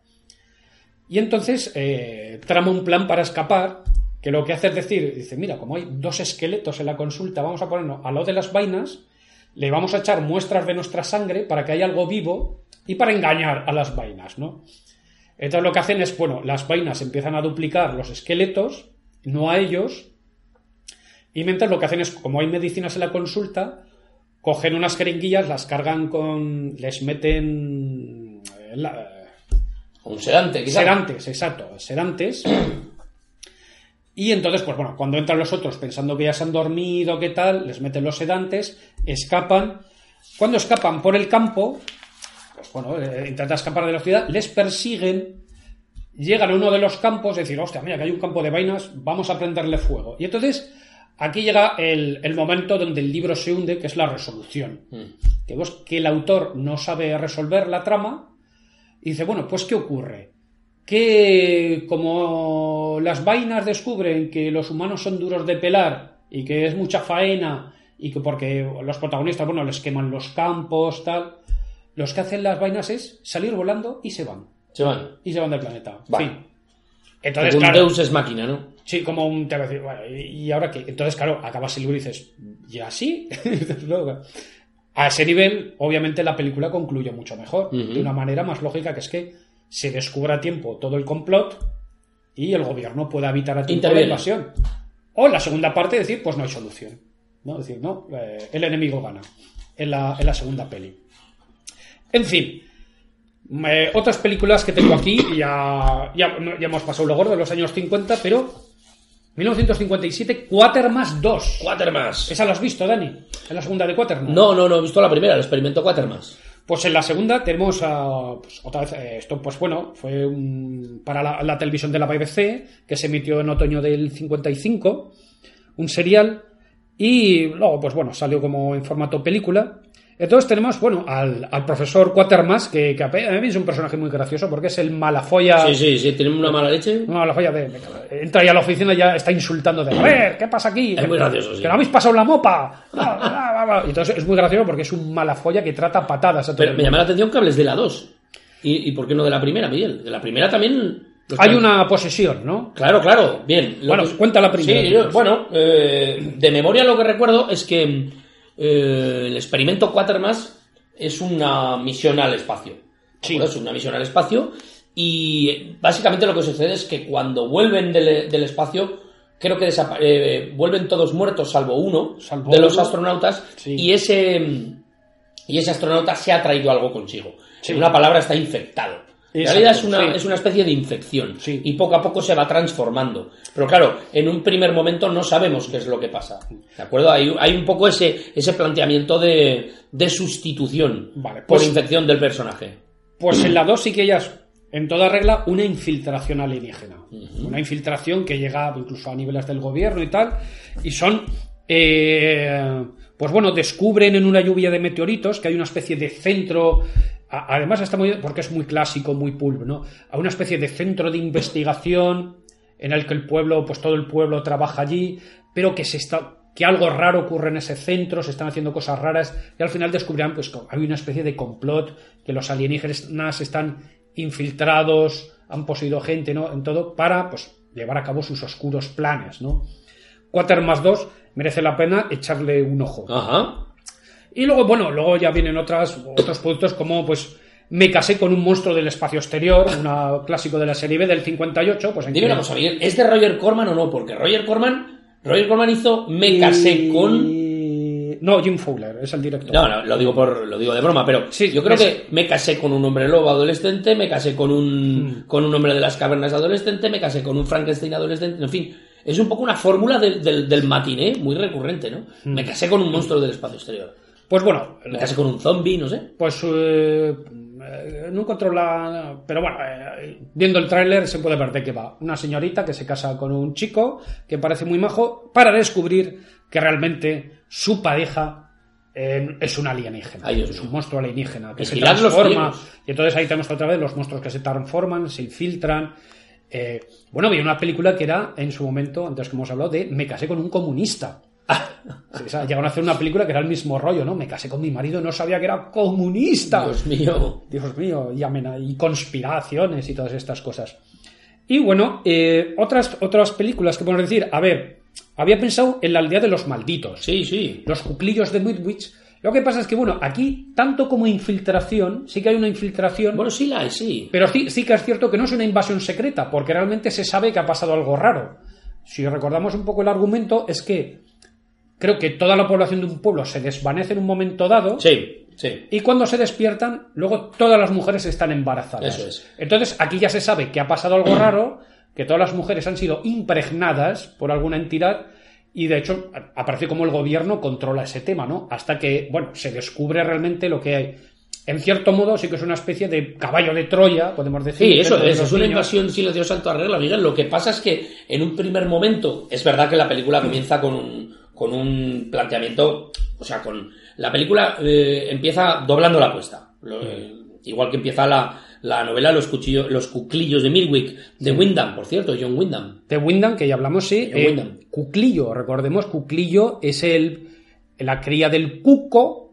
Y entonces eh, trama un plan para escapar, que lo que hace es decir, dice, mira, como hay dos esqueletos en la consulta, vamos a ponernos a lo de las vainas, le vamos a echar muestras de nuestra sangre para que haya algo vivo y para engañar a las vainas, ¿no? Entonces lo que hacen es, bueno, las vainas empiezan a duplicar los esqueletos, no a ellos, y mientras lo que hacen es, como hay medicinas en la consulta, cogen unas jeringuillas, las cargan con... les meten... eh, la- Un sedante, quizás. Sedantes, exacto, sedantes. Y entonces, pues bueno, cuando entran los otros pensando que ya se han dormido, qué tal, les meten los sedantes, escapan. Cuando escapan por el campo, bueno, eh, intentan escapar de la ciudad, les persiguen, llegan a uno de los campos, y decir, hostia, mira, que hay un campo de vainas, vamos a prenderle fuego. Y entonces, aquí llega el, el momento donde el libro se hunde, que es la resolución. Que vemos que el autor no sabe resolver la trama, y dice, bueno, pues ¿qué ocurre? Que como las vainas descubren que los humanos son duros de pelar y que es mucha faena y que porque los protagonistas, bueno, les queman los campos, tal, los que hacen las vainas es salir volando y se van. Se van. Y se van del planeta. Va. Fin. Entonces, un claro, Deus es máquina, ¿no? Sí, como un te va a decir, bueno, ¿y ahora qué? Entonces, claro, acabas el libro y dices, ¿y así? A ese nivel, obviamente, la película concluye mucho mejor, de una manera más lógica, que es que se descubre a tiempo todo el complot y el gobierno pueda evitar a tiempo la invasión. O en la segunda parte decir, pues no hay solución. ¿no? Es decir, no, eh, el enemigo gana en la, en la segunda peli. En fin, eh, otras películas que tengo aquí, ya, ya, hemos pasado lo gordo de los años 50, pero 1957, Quatermass 2. Quatermass. ¿Esa la has visto, Dani? ¿En la segunda de Quatermass? No, no, no, he visto la primera, el experimento Quatermass. Pues en la segunda tenemos a, pues, otra vez, eh, esto pues bueno, fue un- para la, la televisión de la BBC, que se emitió en otoño del 55, un serial, y luego pues bueno, salió como en formato película. Entonces tenemos, bueno, al, al profesor Quatermass, que, que a mí es un personaje muy gracioso, porque es el malafolla... Sí, sí, sí, tienen una mala leche. No, la falla de, Entra ahí a la oficina y ya está insultando de. A ver, ¿qué pasa aquí? Es muy gracioso, sí. Que no habéis pasado la mopa. Y entonces es muy gracioso porque es un mala folla que trata patadas a todo Pero me llama la atención que hables de la 2. ¿Y, y por qué no de la primera, Miguel? De la primera también... Hay una posesión, ¿no? Claro, claro, bien. Lo Bueno, que- cuenta la primera, Sí, yo- bueno, eh, de memoria lo que recuerdo es que eh, el experimento Quatermass es una misión al espacio. Sí. Es una misión al espacio y básicamente lo que sucede es que cuando vuelven del, del espacio, creo que eh, vuelven todos muertos salvo uno Salvo de los uno. astronautas Sí. y ese y ese astronauta se ha traído algo consigo. Sí. En una palabra está infectado. En Exacto, realidad es una, sí. es una especie de infección Sí. y poco a poco se va transformando. Pero claro, en un primer momento no sabemos qué es lo que pasa. ¿De acuerdo? Hay, hay un poco ese, ese planteamiento de, de sustitución Vale, por pues- infección del personaje. Pues en la 2 sí que ya es, en toda regla, una infiltración alienígena. Una infiltración que llega incluso a niveles del gobierno y tal. Y son. eh, pues bueno, descubren en una lluvia de meteoritos que hay una especie de centro. Además está muy. porque es muy clásico, muy pulp, ¿no? A una especie de centro de investigación en el que el pueblo, pues todo el pueblo trabaja allí, pero que se está que algo raro ocurre en ese centro, se están haciendo cosas raras y al final descubrirán pues que hay una especie de complot, que los alienígenas están infiltrados, han poseído gente, ¿no? En todo para pues llevar a cabo sus oscuros planes, ¿no? Quatermass 2 merece la pena echarle un ojo. Ajá. Y luego, bueno, luego ya vienen otras, otros productos como, pues, Me casé con un monstruo del espacio exterior, un clásico de la serie B del 58. Pues Dime una cosa, Miguel, ¿es de Roger Corman o no? Porque Roger Corman Roger Corman hizo Me casé con... No, Jim Fowler, es el director. No, no, lo digo por lo digo de broma, pero Sí, yo creo que me casé con un hombre lobo adolescente, me casé con un con un hombre de las cavernas adolescente, me casé con un Frankenstein adolescente, en fin, es un poco una fórmula del, del, del matiné muy recurrente, ¿no? Me casé con un monstruo del espacio exterior, Pues bueno, me casé con un zombie, no sé. pues eh, eh, no encontró la... Pero bueno, eh, viendo el tráiler se puede ver de qué va. Una señorita que se casa con un chico que parece muy majo para descubrir que realmente su pareja eh, es un alienígena. Ay, es un monstruo alienígena que se transforma. Y entonces ahí tenemos otra vez los monstruos que se transforman, se infiltran. Eh, bueno, había una película que era en su momento, antes que hemos hablado, de Me casé con un comunista. Sí, o sea, llegaron a hacer una película que era el mismo rollo, ¿no? Me casé con mi marido, no sabía que era comunista. Dios mío. Dios mío, y, amena- y conspiraciones y todas estas cosas. Y bueno, eh, otras, otras películas que podemos decir, a ver, había pensado en la aldea de los malditos, Sí, sí. los cuclillos de Midwich. Lo que pasa es que, bueno, aquí, tanto como infiltración, sí que hay una infiltración, Bueno, sí la hay, sí. pero sí, sí que es cierto que no es una invasión secreta, porque realmente se sabe que ha pasado algo raro. Si recordamos un poco el argumento, es que creo que toda la población de un pueblo se desvanece en un momento dado. Sí, sí. Y cuando se despiertan, luego todas las mujeres están embarazadas. Eso es. Entonces, aquí ya se sabe que ha pasado algo raro, que todas las mujeres han sido impregnadas por alguna entidad, y de hecho aparece como el gobierno controla ese tema, ¿no? Hasta que, bueno, se descubre realmente lo que hay. En cierto modo, sí que es una especie de caballo de Troya, podemos decir. Sí, eso de es, una niños. invasión silenciosa en toda regla, Miguel. Lo que pasa es que en un primer momento, es verdad que la película comienza con un, con un planteamiento, o sea, con la película eh, empieza doblando la apuesta. Lo- eh, igual que empieza la, la novela Los, cuchillos, Los cuclillos de Milwick, de Wyndham, por cierto, John Wyndham. De Wyndham, que ya hablamos, sí. John eh. Cuclillo, recordemos, Cuclillo es el, la cría del cuco,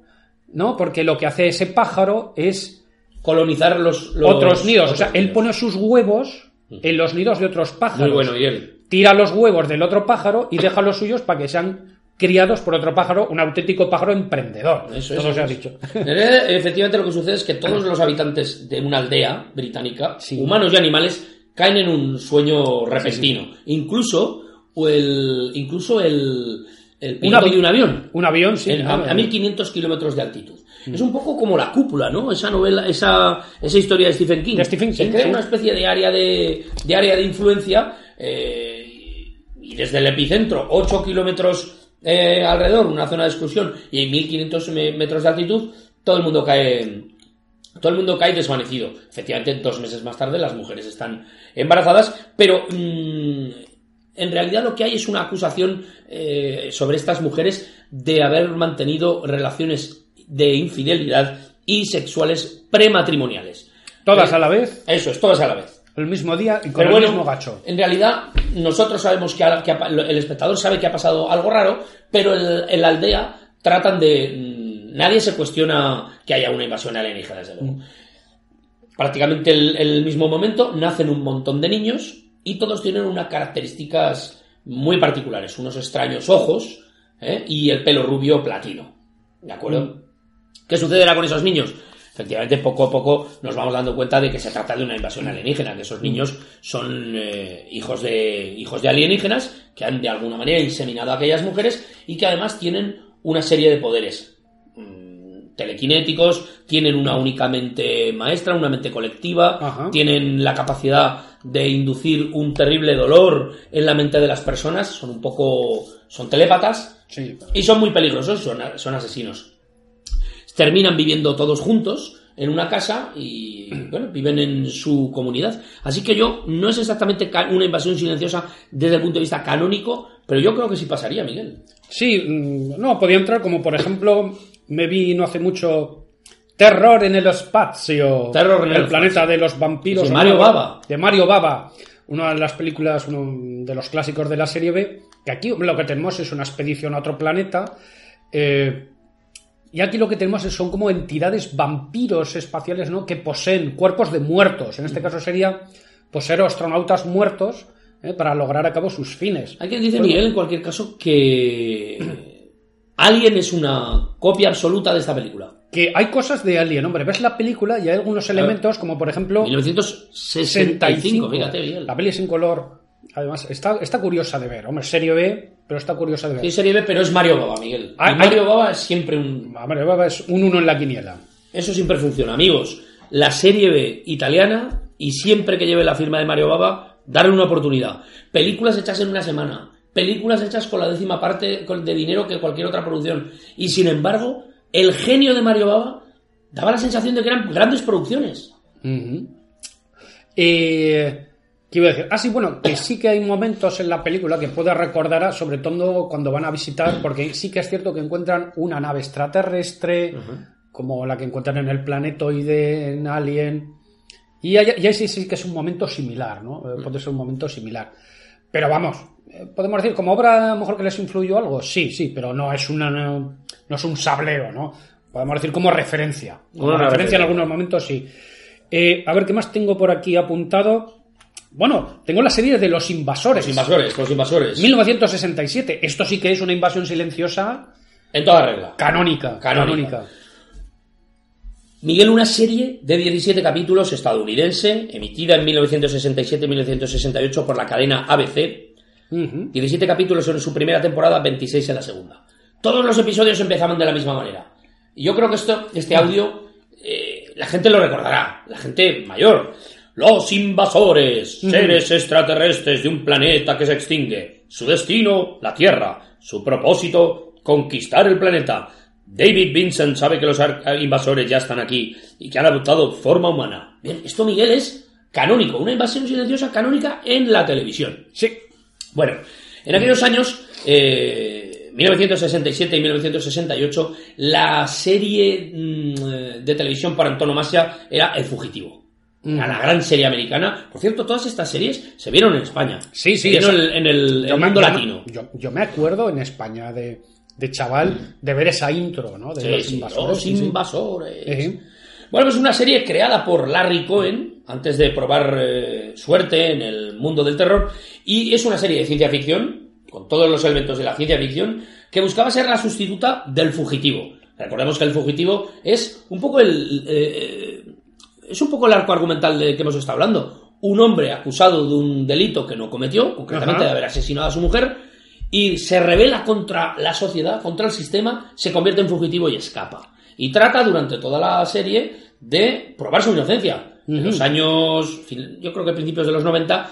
¿no? Porque lo que hace ese pájaro es Colonizar los, los- otros nidos. O sea, él pone sus huevos en los nidos de otros pájaros. Muy bueno, y él. Tira los huevos del otro pájaro y deja los suyos para que sean criados por otro pájaro, un auténtico pájaro emprendedor. Eso, Todo eso, se ha dicho. Eh, Efectivamente, lo que sucede es que todos los habitantes de una aldea británica, Sí. humanos y animales, caen en un sueño repentino. Incluso el, incluso el, el piloto de un avión. Un avión, sí. claro. a, a 1500 kilómetros de altitud. Es un poco como la cúpula, ¿no? Esa novela, esa, esa historia de Stephen King. De Stephen Se King, crea sí. una especie de área de, de área de influencia eh, y desde el epicentro, 8 kilómetros eh, alrededor, una zona de exclusión, y en 1500 me- metros de altitud, todo el mundo cae. Todo el mundo cae desvanecido. Efectivamente, dos meses más tarde las mujeres están embarazadas, pero mm, en realidad lo que hay es una acusación eh, sobre estas mujeres de haber mantenido relaciones de infidelidad y sexuales prematrimoniales. Todas Eh, a la vez, Eso es, todas a la vez. El mismo día y con Pero el bueno, mismo gacho. en realidad nosotros sabemos que, el espectador sabe que ha pasado algo raro, pero el- en la aldea tratan de... mm, Nadie se cuestiona que haya una invasión alienígena, desde luego. Prácticamente el, el mismo momento nacen un montón de niños y todos tienen unas características muy particulares, unos extraños ojos ¿eh? y el pelo rubio platino. ¿De acuerdo? ¿Qué sucederá con esos niños? Efectivamente, poco a poco nos vamos dando cuenta de que se trata de una invasión alienígena, que esos niños son eh, hijos, de, hijos de alienígenas que han de alguna manera inseminado a aquellas mujeres y que además tienen una serie de poderes mm, telequinéticos, tienen una única mente maestra, una mente colectiva, Ajá. tienen la capacidad de inducir un terrible dolor en la mente de las personas, son un poco, son telépatas Sí. y son muy peligrosos, son, son asesinos. Terminan viviendo todos juntos en una casa y bueno, viven en su comunidad. Así que yo no es exactamente una invasión silenciosa desde el punto de vista canónico, pero yo creo que sí pasaría, Miguel. Sí, mm, no, podía entrar como por ejemplo, me vi no hace mucho Terror en el espacio. Terror en el planeta de los vampiros. De Mario no, Bava. De Mario Bava. Una de las películas, uno de los clásicos de la serie B. Que aquí lo que tenemos es una expedición a otro planeta. eh, y aquí lo que tenemos son como entidades vampiros espaciales, ¿no? Que poseen cuerpos de muertos. En este caso sería poseer astronautas muertos eh, para lograr a cabo sus fines. Hay quien dice, Bueno. Miguel, en cualquier caso, que Alien es una copia absoluta de esta película. Que hay cosas de Alien, hombre. Ves la película y hay algunos elementos, como por ejemplo. 1965, fíjate, Miguel. La peli es en color Además, está, está curiosa de ver. Hombre, serie B, pero está curiosa de ver. Sí, serie B, pero es Mario Baba, Miguel. Ah, Y Mario Baba es siempre un... Mario Baba es un uno en la quiniela. Eso siempre funciona, amigos. La serie B italiana y siempre que lleve la firma de Mario Baba, darle una oportunidad. Películas hechas en una semana. Películas hechas con la décima parte de dinero que cualquier otra producción. Y sin embargo, el genio de Mario Baba daba la sensación de que eran grandes producciones. Eh, ¿Qué iba a decir? Ah, sí, bueno, que sí que hay momentos en la película que puedo recordar, sobre todo cuando van a visitar, porque sí que es cierto que encuentran una nave extraterrestre, como la que encuentran en el planetoide, en Alien. Y ahí, sí, sí que es un momento similar, ¿no? Eh, Puede ser un momento similar. Pero vamos, eh, podemos decir, como obra a lo mejor que les influyó algo, sí, sí, pero no es una no, no es un sableo, ¿no? Podemos decir como referencia. Como Una referencia en algunos momentos, sí. Eh, a ver, ¿qué más tengo por aquí apuntado? Bueno, tengo la serie de Los Invasores. Los invasores, los invasores. 1967. Esto sí que es una invasión silenciosa En toda regla. canónica. Canónica. Canónica. Miguel, una serie de 17 capítulos estadounidense, emitida en 1967-1968 por la cadena ABC. Ujú. 17 capítulos en su primera temporada, 26 en la segunda. Todos los episodios empezaban de la misma manera. Y yo creo que esto, este audio, eh, la gente lo recordará, la gente mayor. Los invasores, seres extraterrestres de un planeta que se extingue. Su destino, la Tierra. Su propósito, conquistar el planeta. David Vincent sabe que los invasores ya están aquí y que han adoptado forma humana. Bien, esto, Miguel, es canónico, una invasión silenciosa canónica en la televisión. Sí. Bueno, en aquellos años, eh, 1967 y 1968, la serie mm, de televisión por antonomasia era El Fugitivo. Era la gran serie americana. Por cierto, todas estas series se vieron en España. Sí, sí, Se vieron en el, en el- mundo me- latino. Yo, yo me acuerdo en España de, de chaval de ver esa intro, ¿no? De Sí, los invasores. sí, invasores. Bueno, pues una serie creada por Larry Cohen antes de probar eh, suerte en el mundo del terror y es una serie de ciencia ficción con todos los elementos de la ciencia ficción que buscaba ser la sustituta del fugitivo. Recordemos que el fugitivo es un poco el eh, es un poco el arco argumental de que hemos estado hablando. Un hombre acusado de un delito que no cometió, concretamente Ajá. de haber asesinado a su mujer, y se revela contra la sociedad, contra el sistema, se convierte en fugitivo y escapa. Y trata durante toda la serie de probar su inocencia. En los años, yo creo que principios de los 90,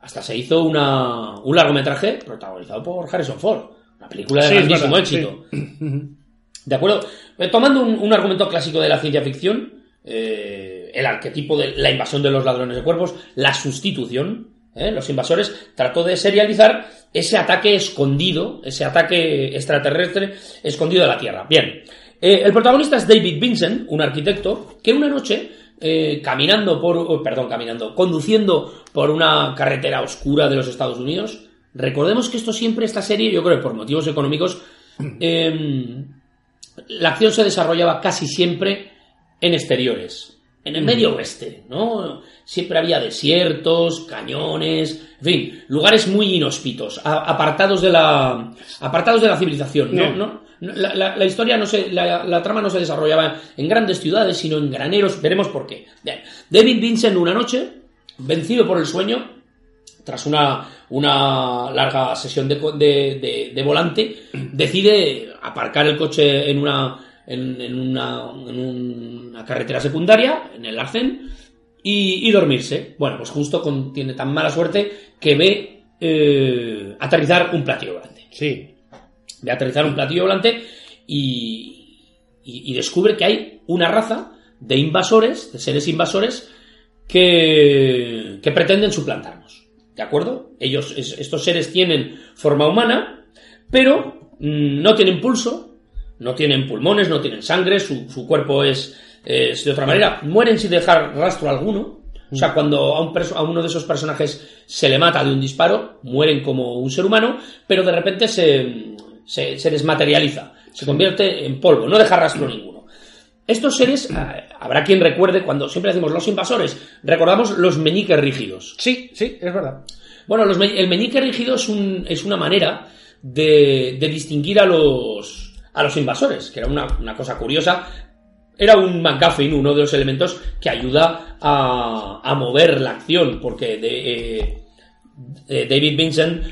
hasta se hizo una, un largometraje protagonizado por Harrison Ford. Una película de Sí, grandísimo verdad, éxito. sí. ¿De acuerdo? Eh, tomando un, un argumento clásico de la ciencia ficción, eh, el arquetipo de la invasión de los ladrones de cuerpos, la sustitución, ¿eh? los invasores, trató de serializar ese ataque escondido, ese ataque extraterrestre escondido de la Tierra. Bien, eh, el protagonista es David Vincent, un arquitecto, que una noche, eh, caminando por, oh, perdón, caminando, conduciendo por una carretera oscura de los Estados Unidos, recordemos que esto siempre, esta serie, yo creo que por motivos económicos, em, la acción se desarrollaba casi siempre en exteriores, en el medio oeste, ¿no? Siempre había desiertos, cañones, en fin, lugares muy inhóspitos, apartados de la, apartados de la civilización, ¿no? Bien. ¿no? No, La, la- la historia no se, la, la trama no se desarrollaba en grandes ciudades, sino en graneros, veremos por qué. David Vincent una noche, vencido por el sueño, tras una, una larga sesión de, de- de- de volante, decide aparcar el coche en una, en, en una, en una carretera secundaria, en el arcén, y, y dormirse. Bueno, pues justo con- tiene tan mala suerte que ve eh, aterrizar un platillo volante. Sí. Ve aterrizar un platillo volante y, y- y descubre que hay una raza de invasores, de seres invasores, que, que pretenden suplantarnos. ¿De acuerdo? Ellos, es- estos seres tienen forma humana, pero mm, no tienen pulso, no tienen pulmones, no tienen sangre, su, su cuerpo es, es de otra manera. Mueren sin dejar rastro alguno. O sea, cuando a, un a uno de esos personajes se le mata de un disparo, mueren como un ser humano, pero de repente se, se, se desmaterializa, se convierte en polvo, no deja rastro ninguno. Estos seres, ah, habrá quien recuerde, cuando siempre decimos los invasores, recordamos los meñiques rígidos. Sí, sí, es verdad. Bueno, los me- el meñique rígido es, un- es una manera de, de distinguir a los, a los invasores, que era una, una cosa curiosa. Era un McGuffin, uno de los elementos que ayuda a, a mover la acción, porque de, eh, eh, David Vincent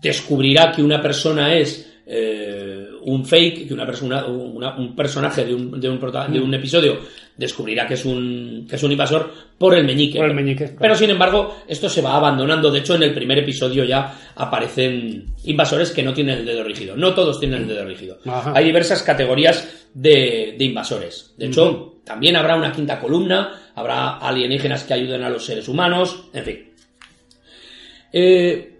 descubrirá que una persona es eh, un fake, que una persona, una- un personaje de un, de, un, de un episodio descubrirá que es un, que es un invasor por el meñique. Por el meñique, claro. Pero sin embargo, esto se va abandonando. De hecho, en el primer episodio ya aparecen invasores que no tienen el dedo rígido. No todos tienen el dedo rígido. Ajá. Hay diversas categorías de, de invasores. De hecho, también habrá una quinta columna, habrá alienígenas que ayuden a los seres humanos, en fin. Eh,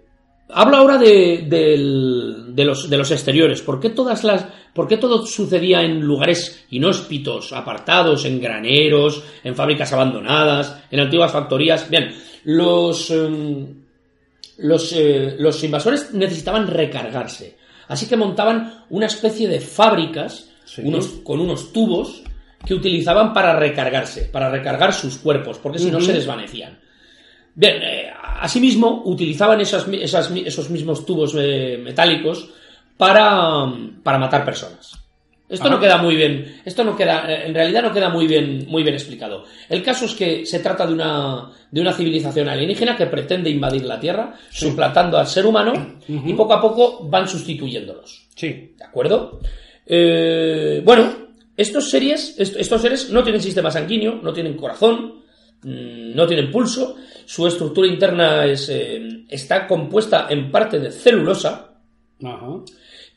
hablo ahora de, del- de los, de los exteriores. ¿Por qué, todas las, ¿Por qué todo sucedía en lugares inhóspitos, apartados, en graneros, en fábricas abandonadas, en antiguas factorías? Bien, los, em, los, eh, los invasores necesitaban recargarse. Así que montaban una especie de fábricas Sí. unos, con unos tubos que utilizaban para recargarse, para recargar sus cuerpos, porque si no se desvanecían. Bien, eh, asimismo utilizaban esas esos mismos tubos eh, metálicos para, para matar personas. Esto no queda muy bien, esto no queda, eh, en realidad no queda muy bien, muy bien explicado. El caso es que se trata de una, de una civilización alienígena que pretende invadir la Tierra, suplantando al ser humano, y poco a poco van sustituyéndolos. Sí. ¿De acuerdo? Eh, bueno, estos series, est- estos seres no tienen sistema sanguíneo, no tienen corazón, mm, no tienen pulso, su estructura interna es, eh, está compuesta en parte de celulosa, Ajá.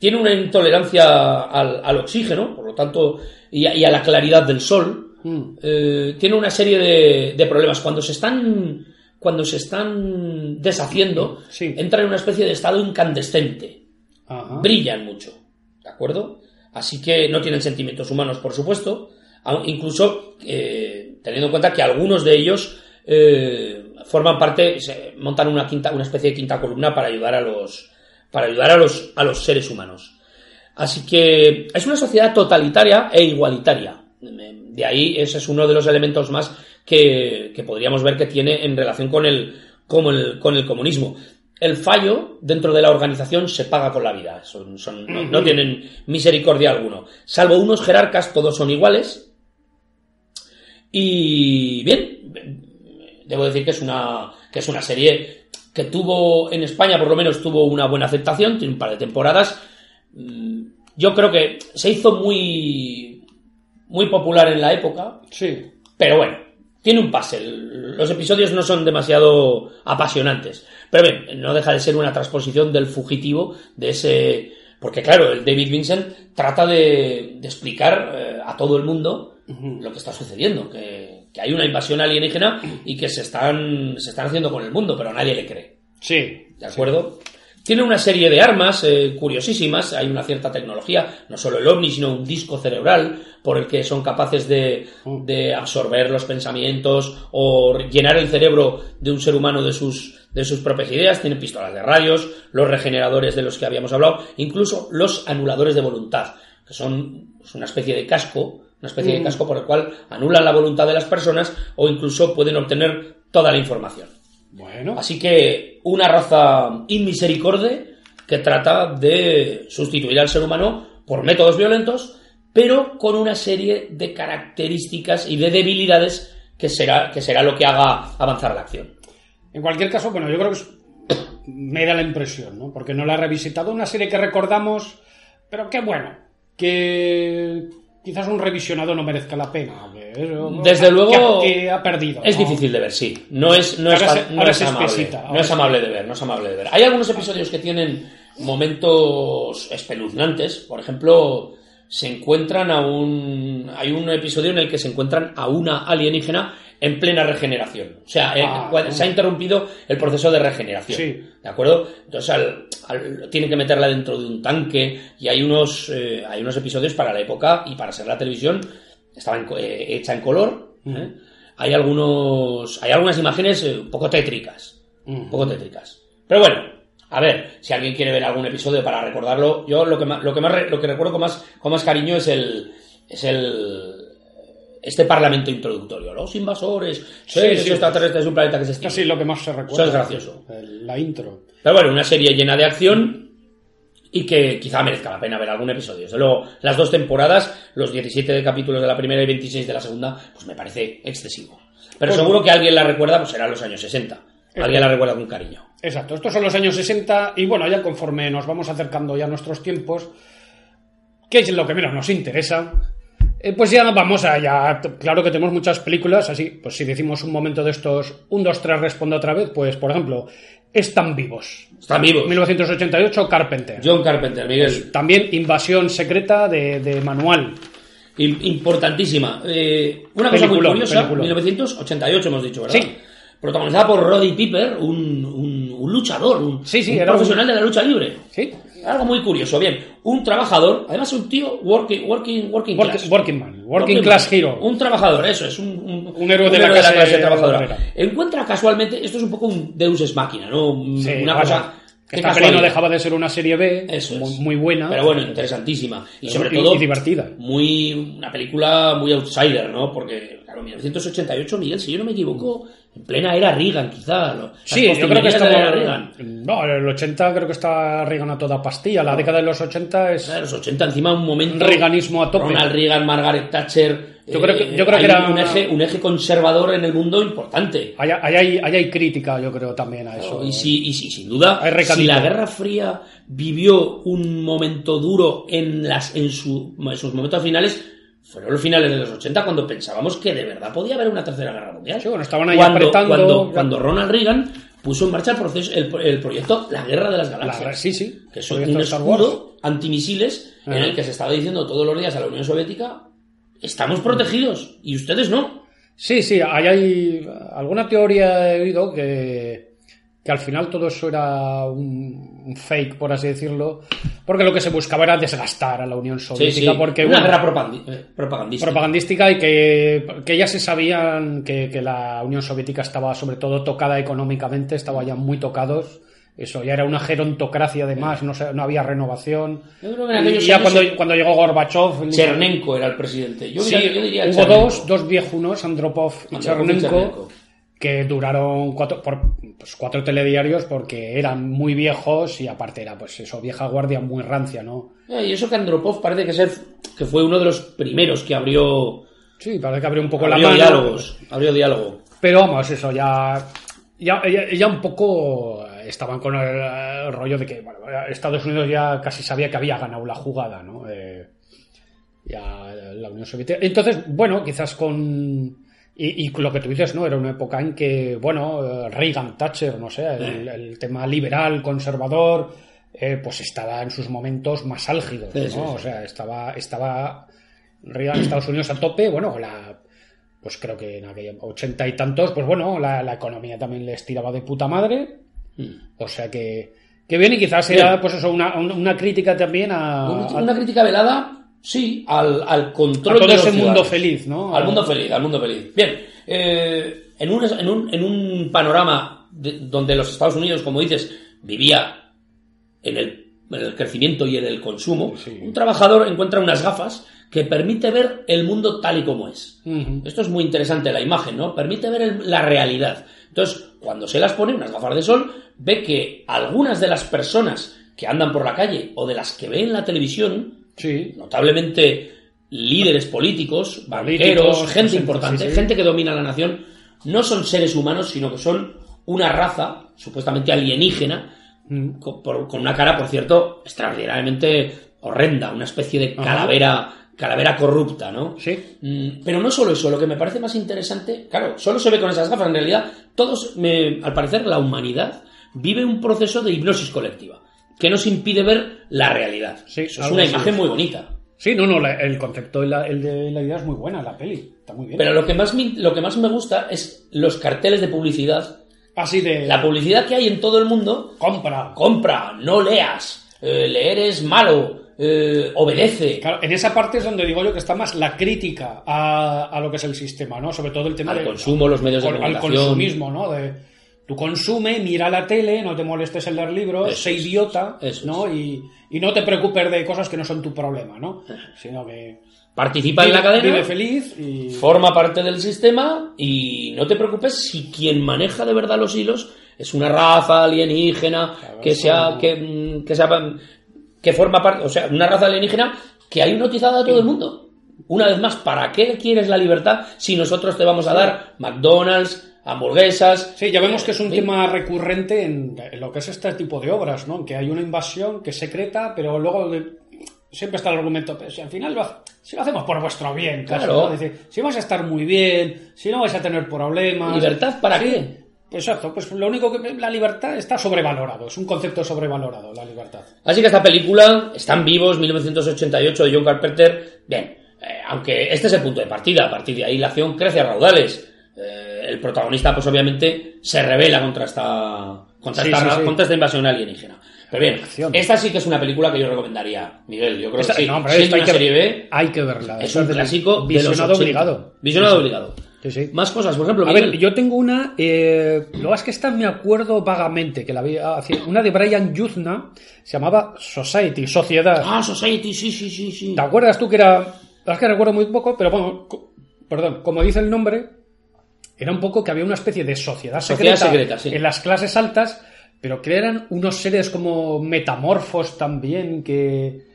Tiene una intolerancia al, al oxígeno, por lo tanto, y a, y a la claridad del sol, Mm. eh, tiene una serie de, de problemas. Cuando se están, cuando se están deshaciendo, Sí. entran en una especie de estado incandescente Ajá. brillan mucho, ¿de acuerdo? Así que no tienen sentimientos humanos, por supuesto, incluso eh, teniendo en cuenta que algunos de ellos eh, forman parte, se montan una quinta, una especie de quinta columna para ayudar a los, para ayudar a los, a los seres humanos. Así que es una sociedad totalitaria e igualitaria. De ahí ese es uno de los elementos más que, que podríamos ver que tiene en relación con el, con el, con el comunismo. El fallo dentro de la organización se paga con la vida. Son- son- no, no tienen misericordia alguno. Salvo unos jerarcas, todos son iguales. Y bien, debo decir que es una, que es una serie que tuvo en España, por lo menos tuvo una buena aceptación, tiene un par de temporadas. Mm, Yo creo que se hizo muy, muy popular en la época, Sí. pero bueno, tiene un pase. Los episodios no son demasiado apasionantes. Pero bien, no deja de ser una transposición del fugitivo de ese. Porque claro, el David Vincent trata de, de explicar eh, a todo el mundo lo que está sucediendo. Que, que hay una invasión alienígena y que se están, se están haciendo con el mundo, pero nadie le cree. Sí. ¿De acuerdo? Tiene una serie de armas eh, curiosísimas, hay una cierta tecnología, no solo el ovni, sino un disco cerebral por el que son capaces de, de absorber los pensamientos o llenar el cerebro de un ser humano de sus, de sus propias ideas. Tienen pistolas de rayos, los regeneradores de los que habíamos hablado, incluso los anuladores de voluntad, que son una especie de casco, una especie de casco por el cual anulan la voluntad de las personas o incluso pueden obtener toda la información. Bueno. Así que una raza inmisericorde que trata de sustituir al ser humano por métodos violentos, pero con una serie de características y de debilidades que será, que será lo que haga avanzar la acción. En cualquier caso, bueno, yo creo que es- me da la impresión, ¿no? Porque no la he revisitado. Una serie que recordamos, pero que bueno, que quizás un revisionado no merezca la pena. es- Desde que- luego, que, ha perdido. Es ¿no? difícil de ver, sí. No es, no es, Ahora no es amable. espesita, No es amable de ver, no es amable de ver. Hay algunos episodios que tienen momentos espeluznantes. Por ejemplo, se encuentran a un. Hay un episodio en el que se encuentran a una alienígena en plena regeneración. O sea, eh, Ah, se ha interrumpido el proceso de regeneración. Sí. ¿De acuerdo? Entonces al, al- tienen que meterla dentro de un tanque y hay unos, eh, hay unos episodios para la época y para ser la televisión estaba en eh, hecha en color. Hay algunos, hay algunas imágenes un poco tétricas, un poco tétricas. Pero bueno, a ver, si alguien quiere ver algún episodio para recordarlo, yo lo que más, lo que más, lo que recuerdo con más, con más cariño es el, es el, este parlamento introductorio. Los invasores, Sí, seres sí. extraterrestres de un planeta que se extingue. Casi lo que más se recuerda. Eso es gracioso. La intro. Pero bueno, una serie llena de acción y que quizá merezca la pena ver algún episodio. Desde luego, las dos temporadas, los 17 capítulos de la primera y 26 de la segunda, pues me parece excesivo. Pero Pues- seguro que alguien la recuerda, pues será los años 60. alguien la recuerda con cariño. Exacto, estos son los años 60 y bueno, ya conforme nos vamos acercando ya a nuestros tiempos, que es lo que menos nos interesa, eh, pues ya vamos a, ya, claro que tenemos muchas películas, así, pues si decimos un momento de estos, un, dos, tres, responde otra vez, pues por ejemplo, Están vivos. Están vivos. 1988, Carpenter. John Carpenter, Miguel. También Invasión Secreta de, de Manual. Im- Importantísima. Eh, una cosa muy curiosa, peliculón. 1988 hemos dicho, ¿verdad? Sí. Protagonizada por Roddy Piper, un, un- un luchador, un, Sí, sí, un era un- profesional de la lucha libre. ¿Sí? Algo muy curioso. Bien, un trabajador, además un tío working, working, working Work- class. working man, working class hero. Un trabajador, eso es, un, un, Un héroe de la clase trabajadora. obrera. Encuentra casualmente, esto es un poco un Deus Ex Machina, ¿no? Sí, una cosa... Que esta peli no dejaba de ser una serie B, Eso muy, es. muy buena. Pero bueno, interesantísima. Y sobre Y- todo. y divertida. Muy. Una película muy outsider, ¿no? Porque, claro, 1988, Miguel, si yo no me equivoco, en plena era Reagan, quizá. Sí, yo creo que estamos. Reagan. No, en el 80 creo que está Reagan a toda pastilla. La década de los 80 es. Claro, los 80, encima un momento. Reaganismo a tope. Ronald Reagan, Margaret Thatcher. Yo creo que- eh, yo creo que hay era un eje, un eje conservador en el mundo importante. Ahí ahí hay, ahí hay crítica, yo creo, también a eso. Y, si, y si, sin duda, Hay si la Guerra Fría vivió un momento duro en, las, en, su- en sus momentos finales, fueron los finales de los 80 cuando pensábamos que de verdad podía haber una tercera guerra mundial. Sí, bueno, estaban ahí cuando, apretando- Cuando, cuando Ronald Reagan puso en marcha el, proceso, el, el proyecto La Guerra de las La- Galaxias. sí, sí. Que es Proyecto un escudo antimisiles en el que se estaba diciendo todos los días a la Unión Soviética estamos protegidos y ustedes no. Sí, sí, hay alguna teoría he oído que, que al final todo eso era un, un fake, por así decirlo, porque lo que se buscaba era desgastar a la Unión Soviética, sí. porque una guerra eh, propagandística. propagandística y que, que ya se sabían que, que la Unión Soviética estaba sobre todo tocada económicamente, estaba ya muy tocados. Eso ya era una gerontocracia además, no, se- no había renovación. Yo creo que en Y ya cuando, cuando llegó Gorbachev, Chernenko era el presidente. Yo, mira, yo diría hubo Chernenko. dos, dos viejunos, Andropov y Andropov y Chernenko, Chernenko. Que duraron cuatro, por, pues, cuatro telediarios porque eran muy viejos y aparte era pues eso, vieja guardia muy rancia, ¿no? Eh, Y eso que Andropov parece que, ser, que fue uno de los primeros que abrió, Sí, parece que abrió un poco abrió la mano. diálogos. Abrió diálogo. Pero vamos, eso ya, ya, ya, ya un poco estaban con el, rollo de que bueno, Estados Unidos ya casi sabía que había ganado la jugada, ¿no? Eh, ya la Unión Soviética. Entonces, bueno, quizás con... Y, y lo que tú dices, ¿no? Era una época en que, bueno, eh, Reagan, Thatcher, no sé, el, el tema liberal, conservador, eh, pues estaba en sus momentos más álgidos, ¿no? sí, sí. O sea, estaba, estaba Reagan, Estados Unidos a tope, bueno, la, pues creo que en aquella ochenta y tantos, pues bueno, la, la economía también les tiraba de puta madre. O sea que, que bien, y quizás Bien. pues eso, una, una- crítica también a, Una, a- una crítica velada, sí, al, al control a todo de los ese mundo feliz, ¿no? Al mundo feliz, al mundo feliz. Bien, eh, en, un, en, un, en un panorama de- donde los Estados Unidos, como dices, vivía en el, en el crecimiento y en el consumo, Sí. un trabajador encuentra unas gafas que permite ver el mundo tal y como es. Esto es muy interesante, la imagen, ¿no? Permite ver el- la realidad. Entonces, cuando se las pone, unas gafas de sol, ve que algunas de las personas que andan por la calle o de las que ve en la televisión, Sí, notablemente líderes políticos, banqueros, Políticos, gente importante, sí, gente que domina la nación, no son seres humanos, sino que son una raza supuestamente alienígena, Mm. con, por- con una cara, por cierto, extraordinariamente horrenda, una especie de Ajá. calavera, calavera corrupta, ¿no? sí. Mm, Pero no solo eso, lo que me parece más interesante, claro, solo se ve con esas gafas, en realidad, todos, me- al parecer, la humanidad vive un proceso de hipnosis colectiva, que nos impide ver la realidad. Sí, eso es una imagen es. muy bonita. Sí, no, no, la- el concepto y la, el de la idea es muy buena, la peli, está muy bien. Pero lo que más me, lo que más me gusta es los carteles de publicidad. Así de... La publicidad que hay en todo el mundo, compra. compra, no leas, eh, leer es malo, eh, obedece. Claro, en esa parte es donde digo yo que está más la crítica a, a lo que es el sistema, ¿no? Sobre todo el tema Al de- consumo, los medios de al- al comunicación. consumismo, ¿no? De, tú consume, mira la tele, no te molestes en leer libros, sé idiota, eso ¿no? Y, y no te preocupes de cosas que no son tu problema, ¿no? Sino que Participa en la cadena. vive feliz y... forma parte del sistema y no te preocupes si quien maneja de verdad los hilos es una raza alienígena que sea que, mm, que sea que forma parte, o sea, una raza alienígena que ha hipnotizado a todo el mundo. Una vez más, ¿para qué quieres la libertad si nosotros te vamos a dar McDonald's, hamburguesas. Sí, ya vemos que es un Sí. tema recurrente en, lo que es este tipo de obras, ¿no? Que hay una invasión que es secreta, pero luego de- siempre está el argumento, pero si al final lo, ha- si lo hacemos por vuestro bien, casi, Claro. ¿no? Decir, si vais a estar muy bien, si no vais a tener problemas. ¿Libertad para Sí, qué? Exacto, pues lo único que la libertad está sobrevalorado, es un concepto sobrevalorado, la libertad. Así que esta película, Están vivos, 1988 de John Carpenter, bien, eh, aunque este es el punto de partida, a partir de ahí la acción crece a raudales. Eh, el protagonista, pues obviamente, se revela contra esta, contra Sí, esta, sí, ra- sí. contra esta invasión alienígena. Pero bien, esta sí que es una película que yo recomendaría, Miguel. Yo creo Esta- que sí. no, esto hay que- B, Hay que verla. es un clásico visionado 80. obligado. Visionado obligado. Sí, sí. Más cosas, por ejemplo, A Miguel. ver, yo tengo una, eh, lo es que esta me acuerdo vagamente, que la hace- una de Brian Yuzna, se llamaba Society, Sociedad. Ah, Society, sí, sí, sí, sí. ¿Te acuerdas tú que era, es que recuerdo muy poco, pero bueno, perdón, como dice el nombre, era un poco que había una especie de sociedad Sociedad secreta, secreta, sí. en las clases altas, pero que eran unos seres como metamorfos también, que...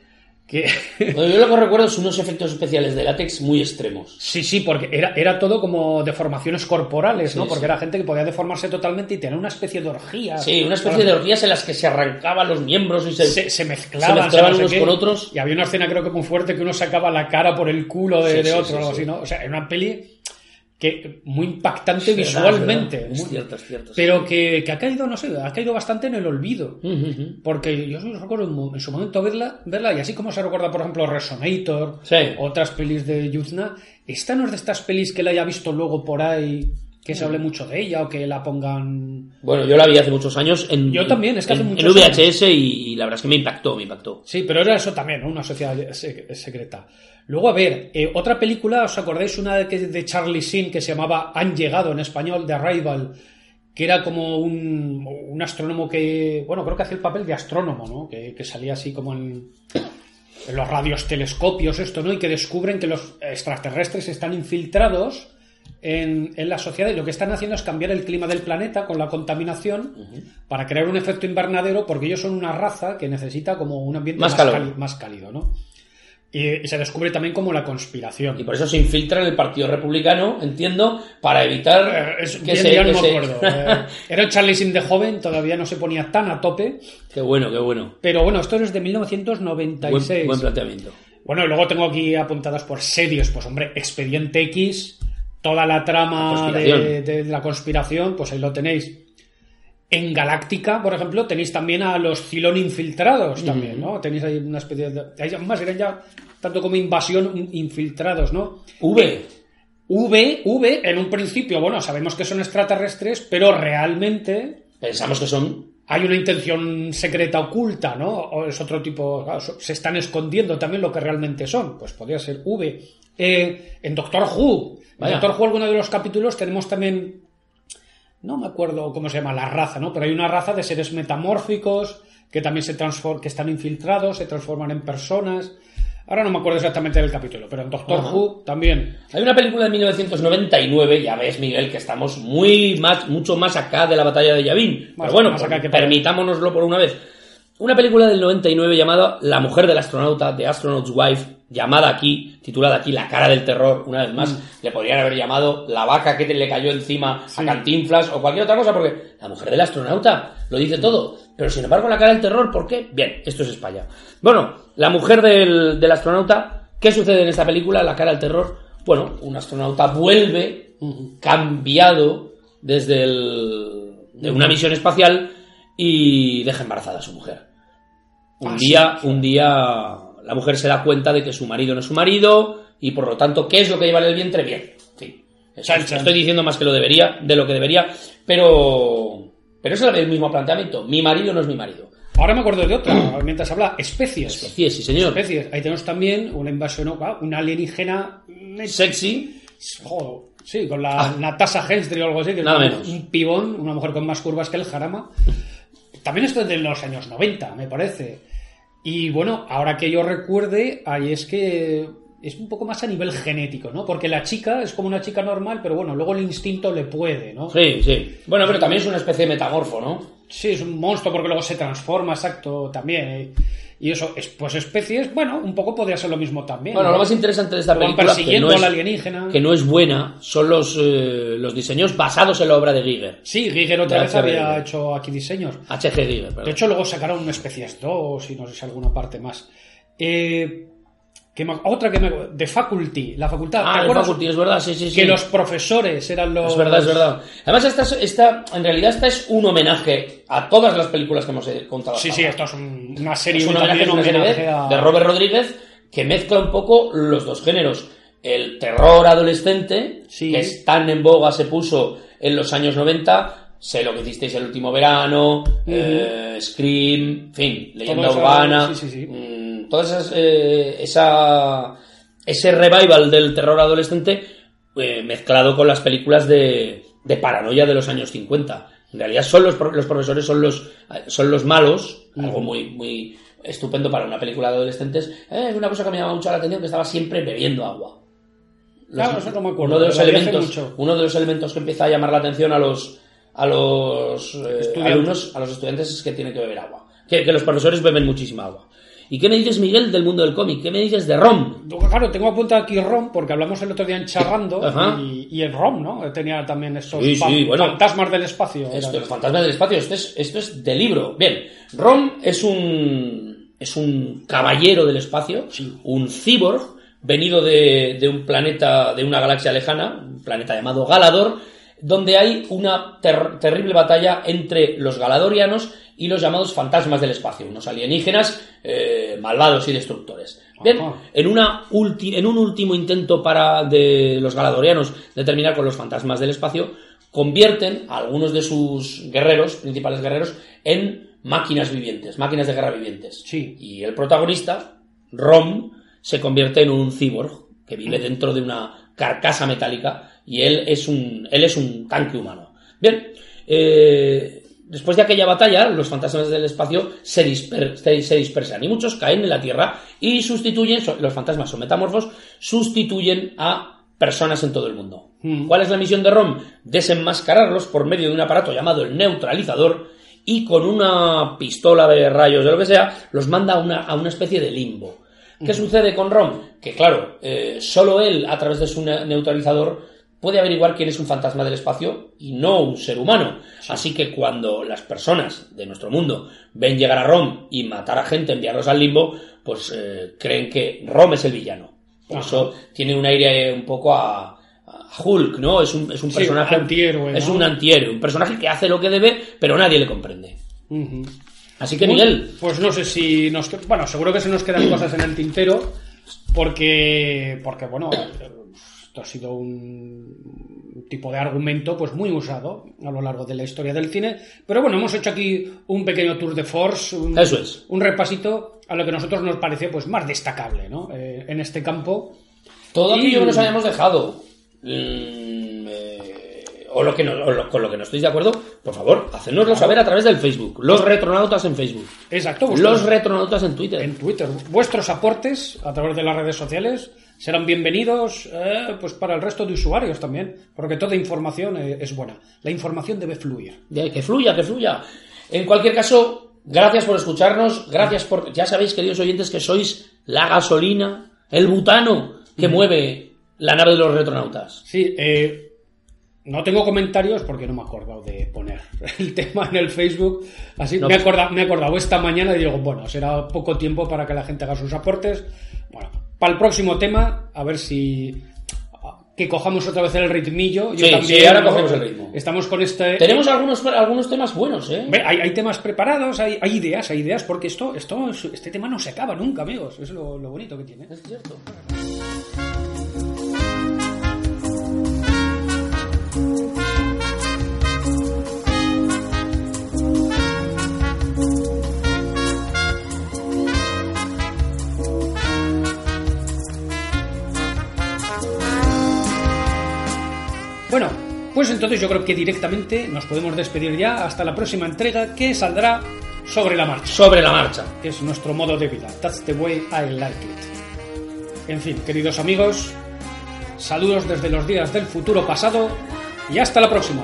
que Bueno, yo lo que recuerdo son unos efectos especiales de látex muy extremos. Sí, sí, porque era, era todo como deformaciones corporales, ¿no? Sí, porque sí. era gente que podía deformarse totalmente y tener una especie de orgía. Sí, una especie de orgías en las que se arrancaban los miembros y se, Se, se mezclaban, se mezclaban no unos qué. con otros. Y había una escena creo que muy fuerte que uno sacaba la cara por el culo de, Sí, de otro algo sí. así, ¿no? O sea, era una peli que muy impactante Es visualmente. es verdad. Es muy- cierto, es cierto. Pero que, que ha caído, no sé, ha caído bastante en el olvido. Porque yo recuerdo en su momento verla, verla, y así como se recuerda, por ejemplo, Resonator, Sí. otras pelis de Yuzna, esta no es de estas pelis que la haya visto luego por ahí, que se hable mucho de ella o que la pongan. Bueno, yo la vi hace muchos años en, Yo también, es que hace en, muchos en VHS y, y la verdad es que me impactó, me impactó. Sí, pero era eso también, ¿no? Una sociedad se- secreta. Luego, a ver, eh, otra película, ¿os acordáis? Una de, de Charlie Sheen que se llamaba Han llegado en español, de Arrival, que era como un, un astrónomo que, bueno, creo que hacía el papel de astrónomo, ¿no? Que, que salía así como en, en los radios telescopios, esto, ¿no? Y que descubren que los extraterrestres están infiltrados en, en la sociedad y lo que están haciendo es cambiar el clima del planeta con la contaminación para crear un efecto invernadero porque ellos son una raza que necesita como un ambiente Más cálido, más cálido, ¿no? Y, y se descubre también como la conspiración. Y por eso se infiltra en el Partido Republicano, entiendo, para evitar Eh, es- que bien, se... ya que no se- me acuerdo. Eh, era Charlie Sheen de joven, todavía no se ponía tan a tope. qué bueno, qué bueno. Pero bueno, esto es de Buen, 1996. buen planteamiento. Bueno, y luego tengo aquí apuntadas por series, pues hombre, Expediente X, toda la trama La de, la conspiración, pues ahí lo tenéis. En Galáctica, por ejemplo, tenéis también a los Cylon infiltrados también, ¿no? Tenéis ahí una especie de... ahí Más eran ya tanto como invasión infiltrados, ¿no? V. V, V, en un principio, bueno, sabemos que son extraterrestres, pero realmente Pensamos que son... hay una intención secreta oculta, ¿no? O es otro tipo, claro, se están escondiendo también lo que realmente son, pues podría ser V. Eh, en Doctor Who, en. Doctor Who, alguno de los capítulos tenemos también, no me acuerdo cómo se llama la raza, ¿no? Pero hay una raza de seres metamórficos que también se transforman, que están infiltrados, se transforman en personas. Ahora no me acuerdo exactamente del capítulo, pero en Doctor Ajá. Who también. Hay una película de 1999, ya ves, Miguel, que estamos muy más, mucho más acá de la batalla de Yavin. Más- Pero bueno, más acá que- permitámonoslo por una vez. Una película del 99 llamada La mujer del astronauta, The Astronaut's Wife, llamada aquí, titulada aquí La cara del terror, una vez más, le podrían haber llamado La vaca que te le cayó encima a Cantinflas o cualquier otra cosa, porque La mujer del astronauta lo dice todo. Pero sin embargo, La cara del terror, ¿por qué? Bien, esto es España. Bueno, La mujer del, del astronauta, ¿qué sucede en esta película? La cara del terror. Bueno, un astronauta vuelve cambiado desde el, de una misión espacial y deja embarazada a su mujer. Un Ah, día, un día la mujer se da cuenta de que su marido no es su marido y por lo tanto, ¿qué es lo que lleva en el vientre? Bien, sí. Estoy diciendo más que lo debería, de lo que debería, pero pero es el mismo planteamiento. Mi marido no es mi marido. Ahora me acuerdo de otra, mientras habla, especies. Sí, sí, señor. especies. Ahí tenemos también una invasión, ah, una alienígena. Sexy. Joder, sí, con la Natasha Henstry o algo así, que Nada un- menos. un pibón, una mujer con más curvas que el jarama. También esto es de los años 90, me parece. Y bueno, ahora que yo recuerde, ahí es que es un poco más a nivel genético, ¿no? Porque la chica es como una chica normal, pero bueno, luego el instinto le puede, ¿no? Sí, sí. Bueno, pero también es una especie de metamorfo, ¿no? Sí, es un monstruo porque luego se transforma, exacto, también. eh. y eso, es, pues especies, bueno, un poco podría ser lo mismo también. Bueno, ¿no? lo más interesante de esta Van película que no, es, al alienígena. que no es buena son los, eh, los diseños basados en la obra de Giger. Sí, Giger otra De vez había Giger. hecho aquí diseños. H.G. Giger, perdón. De hecho, luego sacaron especies 2 y no sé si alguna parte más. Eh, que me- otra que me. De Faculty, la facultad. ¿te ah, el? Faculty, es verdad, sí, sí, sí. Que los profesores eran los. Es verdad, es verdad. Además, esta, es- esta, en realidad, esta es un homenaje a todas las películas que hemos eh, contado. Sí, sí, esto es un- una serie, es un homenaje, es una serie homenaje de, a- de Robert Rodríguez que mezcla un poco los dos géneros. El terror adolescente, Sí. que es tan en boga se puso en los años 90. Sé lo que hicisteis el último verano, eh, Scream, en fin, leyenda urbana. sí, sí, sí. mm, todas esas, eh, esa, ese revival del terror adolescente eh, mezclado con las películas de, de paranoia de los años 50. En realidad son los, los profesores son los, son los malos, algo muy, muy estupendo para una película de adolescentes. Eh, una cosa que me llama mucho la atención que estaba siempre bebiendo agua. Claro, eso no me acuerdo, Uno de los elementos, mucho. uno de los elementos que empieza a llamar la atención a los a los eh, alumnos, a los estudiantes es que tienen que beber agua. Que, que los profesores beben muchísima agua. ¿Y qué me dices, Miguel, del mundo del cómic? ¿Qué me dices de Rom? Claro, tengo apuntado aquí ROM porque hablamos el otro día en Charrando y, y el ROM, ¿no? Tenía también Sí, sí, bueno. fantasmas del espacio. Esto, fantasmas del espacio, esto es, esto es de libro. Bien, Rom es un, es un caballero del espacio, un cyborg, venido de, de un planeta, de una galaxia lejana, un planeta llamado Galador, donde hay una ter- terrible batalla entre los galadorianos y los llamados fantasmas del espacio, unos alienígenas eh, malvados y destructores. Bien, en, una en un último intento para de los galadorianos de terminar con los fantasmas del espacio, convierten a algunos de sus guerreros, principales guerreros, en máquinas vivientes, máquinas de guerra vivientes. Sí. Y el protagonista, Rom, se convierte en un cyborg que vive dentro de una carcasa metálica y él es un, él es un tanque humano. Bien, eh, después de aquella batalla, los fantasmas del espacio se, disper- se- se dispersan y muchos caen en la Tierra y sustituyen, los fantasmas son metamorfos, sustituyen a personas en todo el mundo. Mm. ¿Cuál es la misión de Rom? Desenmascararlos por medio de un aparato llamado el neutralizador y con una pistola de rayos de lo que sea, los manda a una, a una especie de limbo. ¿Qué sucede con Rom? Que claro, eh, solo él, a través de su ne- neutralizador, puede averiguar quién es un fantasma del espacio y no un ser humano. Así que cuando las personas de nuestro mundo ven llegar a Rom y matar a gente, enviarlos al limbo, pues eh, creen que Rom es el villano. Por Ajá. eso tiene un aire un poco a, a Hulk, ¿no? Es un, es un Sí, personaje. antihéroe, Es un antihéroe, un personaje que hace lo que debe, pero nadie le comprende. Así que, Muy- Miguel, Pues no sé si nos... Bueno, seguro que se nos quedan cosas en el tintero porque, porque bueno, esto ha sido un tipo de argumento pues muy usado a lo largo de la historia del cine. Pero bueno, hemos hecho aquí un pequeño tour de force, un, Eso es. un repasito a lo que a nosotros nos parece pues más destacable ¿no? Eh, en este campo. todo Y- aquello que nos hayamos dejado, mm, eh, o, lo que no- o lo- con lo que no estéis de acuerdo, por favor, hacednoslo saber a través del Facebook. Los retronautas en Facebook. Exacto, Los vuestros- retronautas en Twitter. en Twitter. Vuestros aportes a través de las redes sociales serán bienvenidos eh, pues para el resto de usuarios también, porque toda información eh, es buena. La información debe fluir. Ya, que fluya, que fluya. En cualquier caso, gracias por escucharnos, gracias por... Ya sabéis, queridos oyentes, que sois la gasolina, el butano que mueve la nave de los retronautas. Sí, eh, no tengo comentarios porque no me he acordado de poner el tema en el Facebook. Así No. me, he acordado, me he acordado esta mañana y digo, bueno, será poco tiempo para que la gente haga sus aportes. Bueno, para el próximo tema, a ver si que cojamos otra vez el ritmillo. Yo Sí, también, sí, ahora ¿no? cogemos el ritmo. Estamos con este. Tenemos algunos, algunos temas buenos, ¿eh? Hay, hay temas preparados, hay, hay ideas, hay ideas, porque esto, esto, este tema no se acaba nunca, amigos. Es lo, lo bonito que tiene. Es cierto. Bueno, pues entonces yo creo que directamente nos podemos despedir ya hasta la próxima entrega que saldrá sobre la marcha, Sobre la marcha. que es nuestro modo de vida. That's the way I like it. En fin, queridos amigos, saludos desde los días del futuro pasado y hasta la próxima.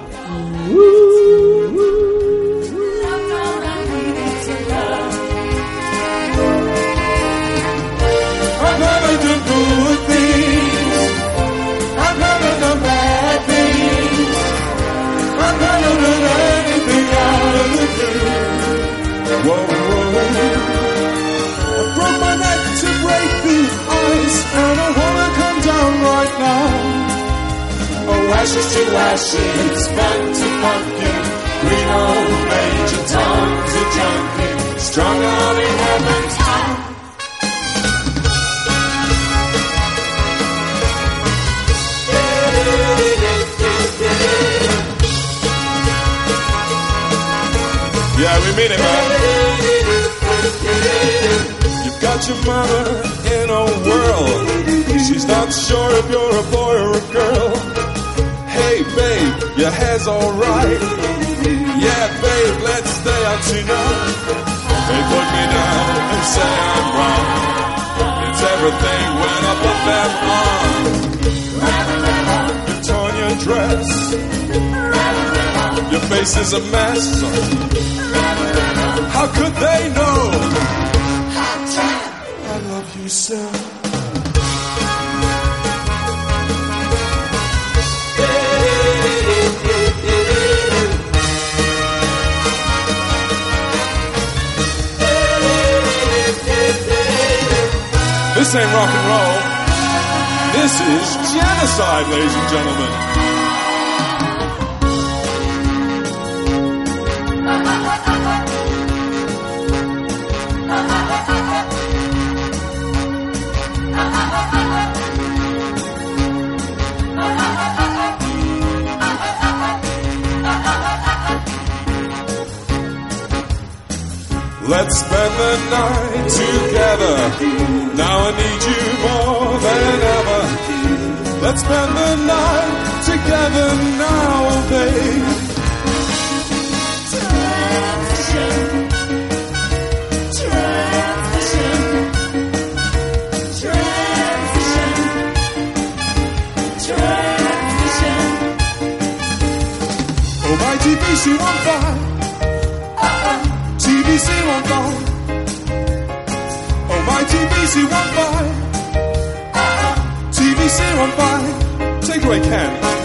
and I wanna come down right now. Oh, ashes to ashes, back to pumpkin. We know Major Tom's a junkie, strung out in heaven's high. Yeah, we mean it, man. You've your mother in a whirl. She's not sure if you're a boy or a girl. Hey, babe, your hair's alright. Yeah, babe, let's stay out tonight. They put me down and say I'm wrong. It's everything when I put them on. You torn your dress. Your face is a mess. How could they know? This ain't rock and roll. This is genocide, ladies and gentlemen. Ha ha ha ha Let's spend the night together. Now I need you more than ever. Let's spend the night together now, oh, babe. TVC 15. Ah, ah. TVC 15. Take away can.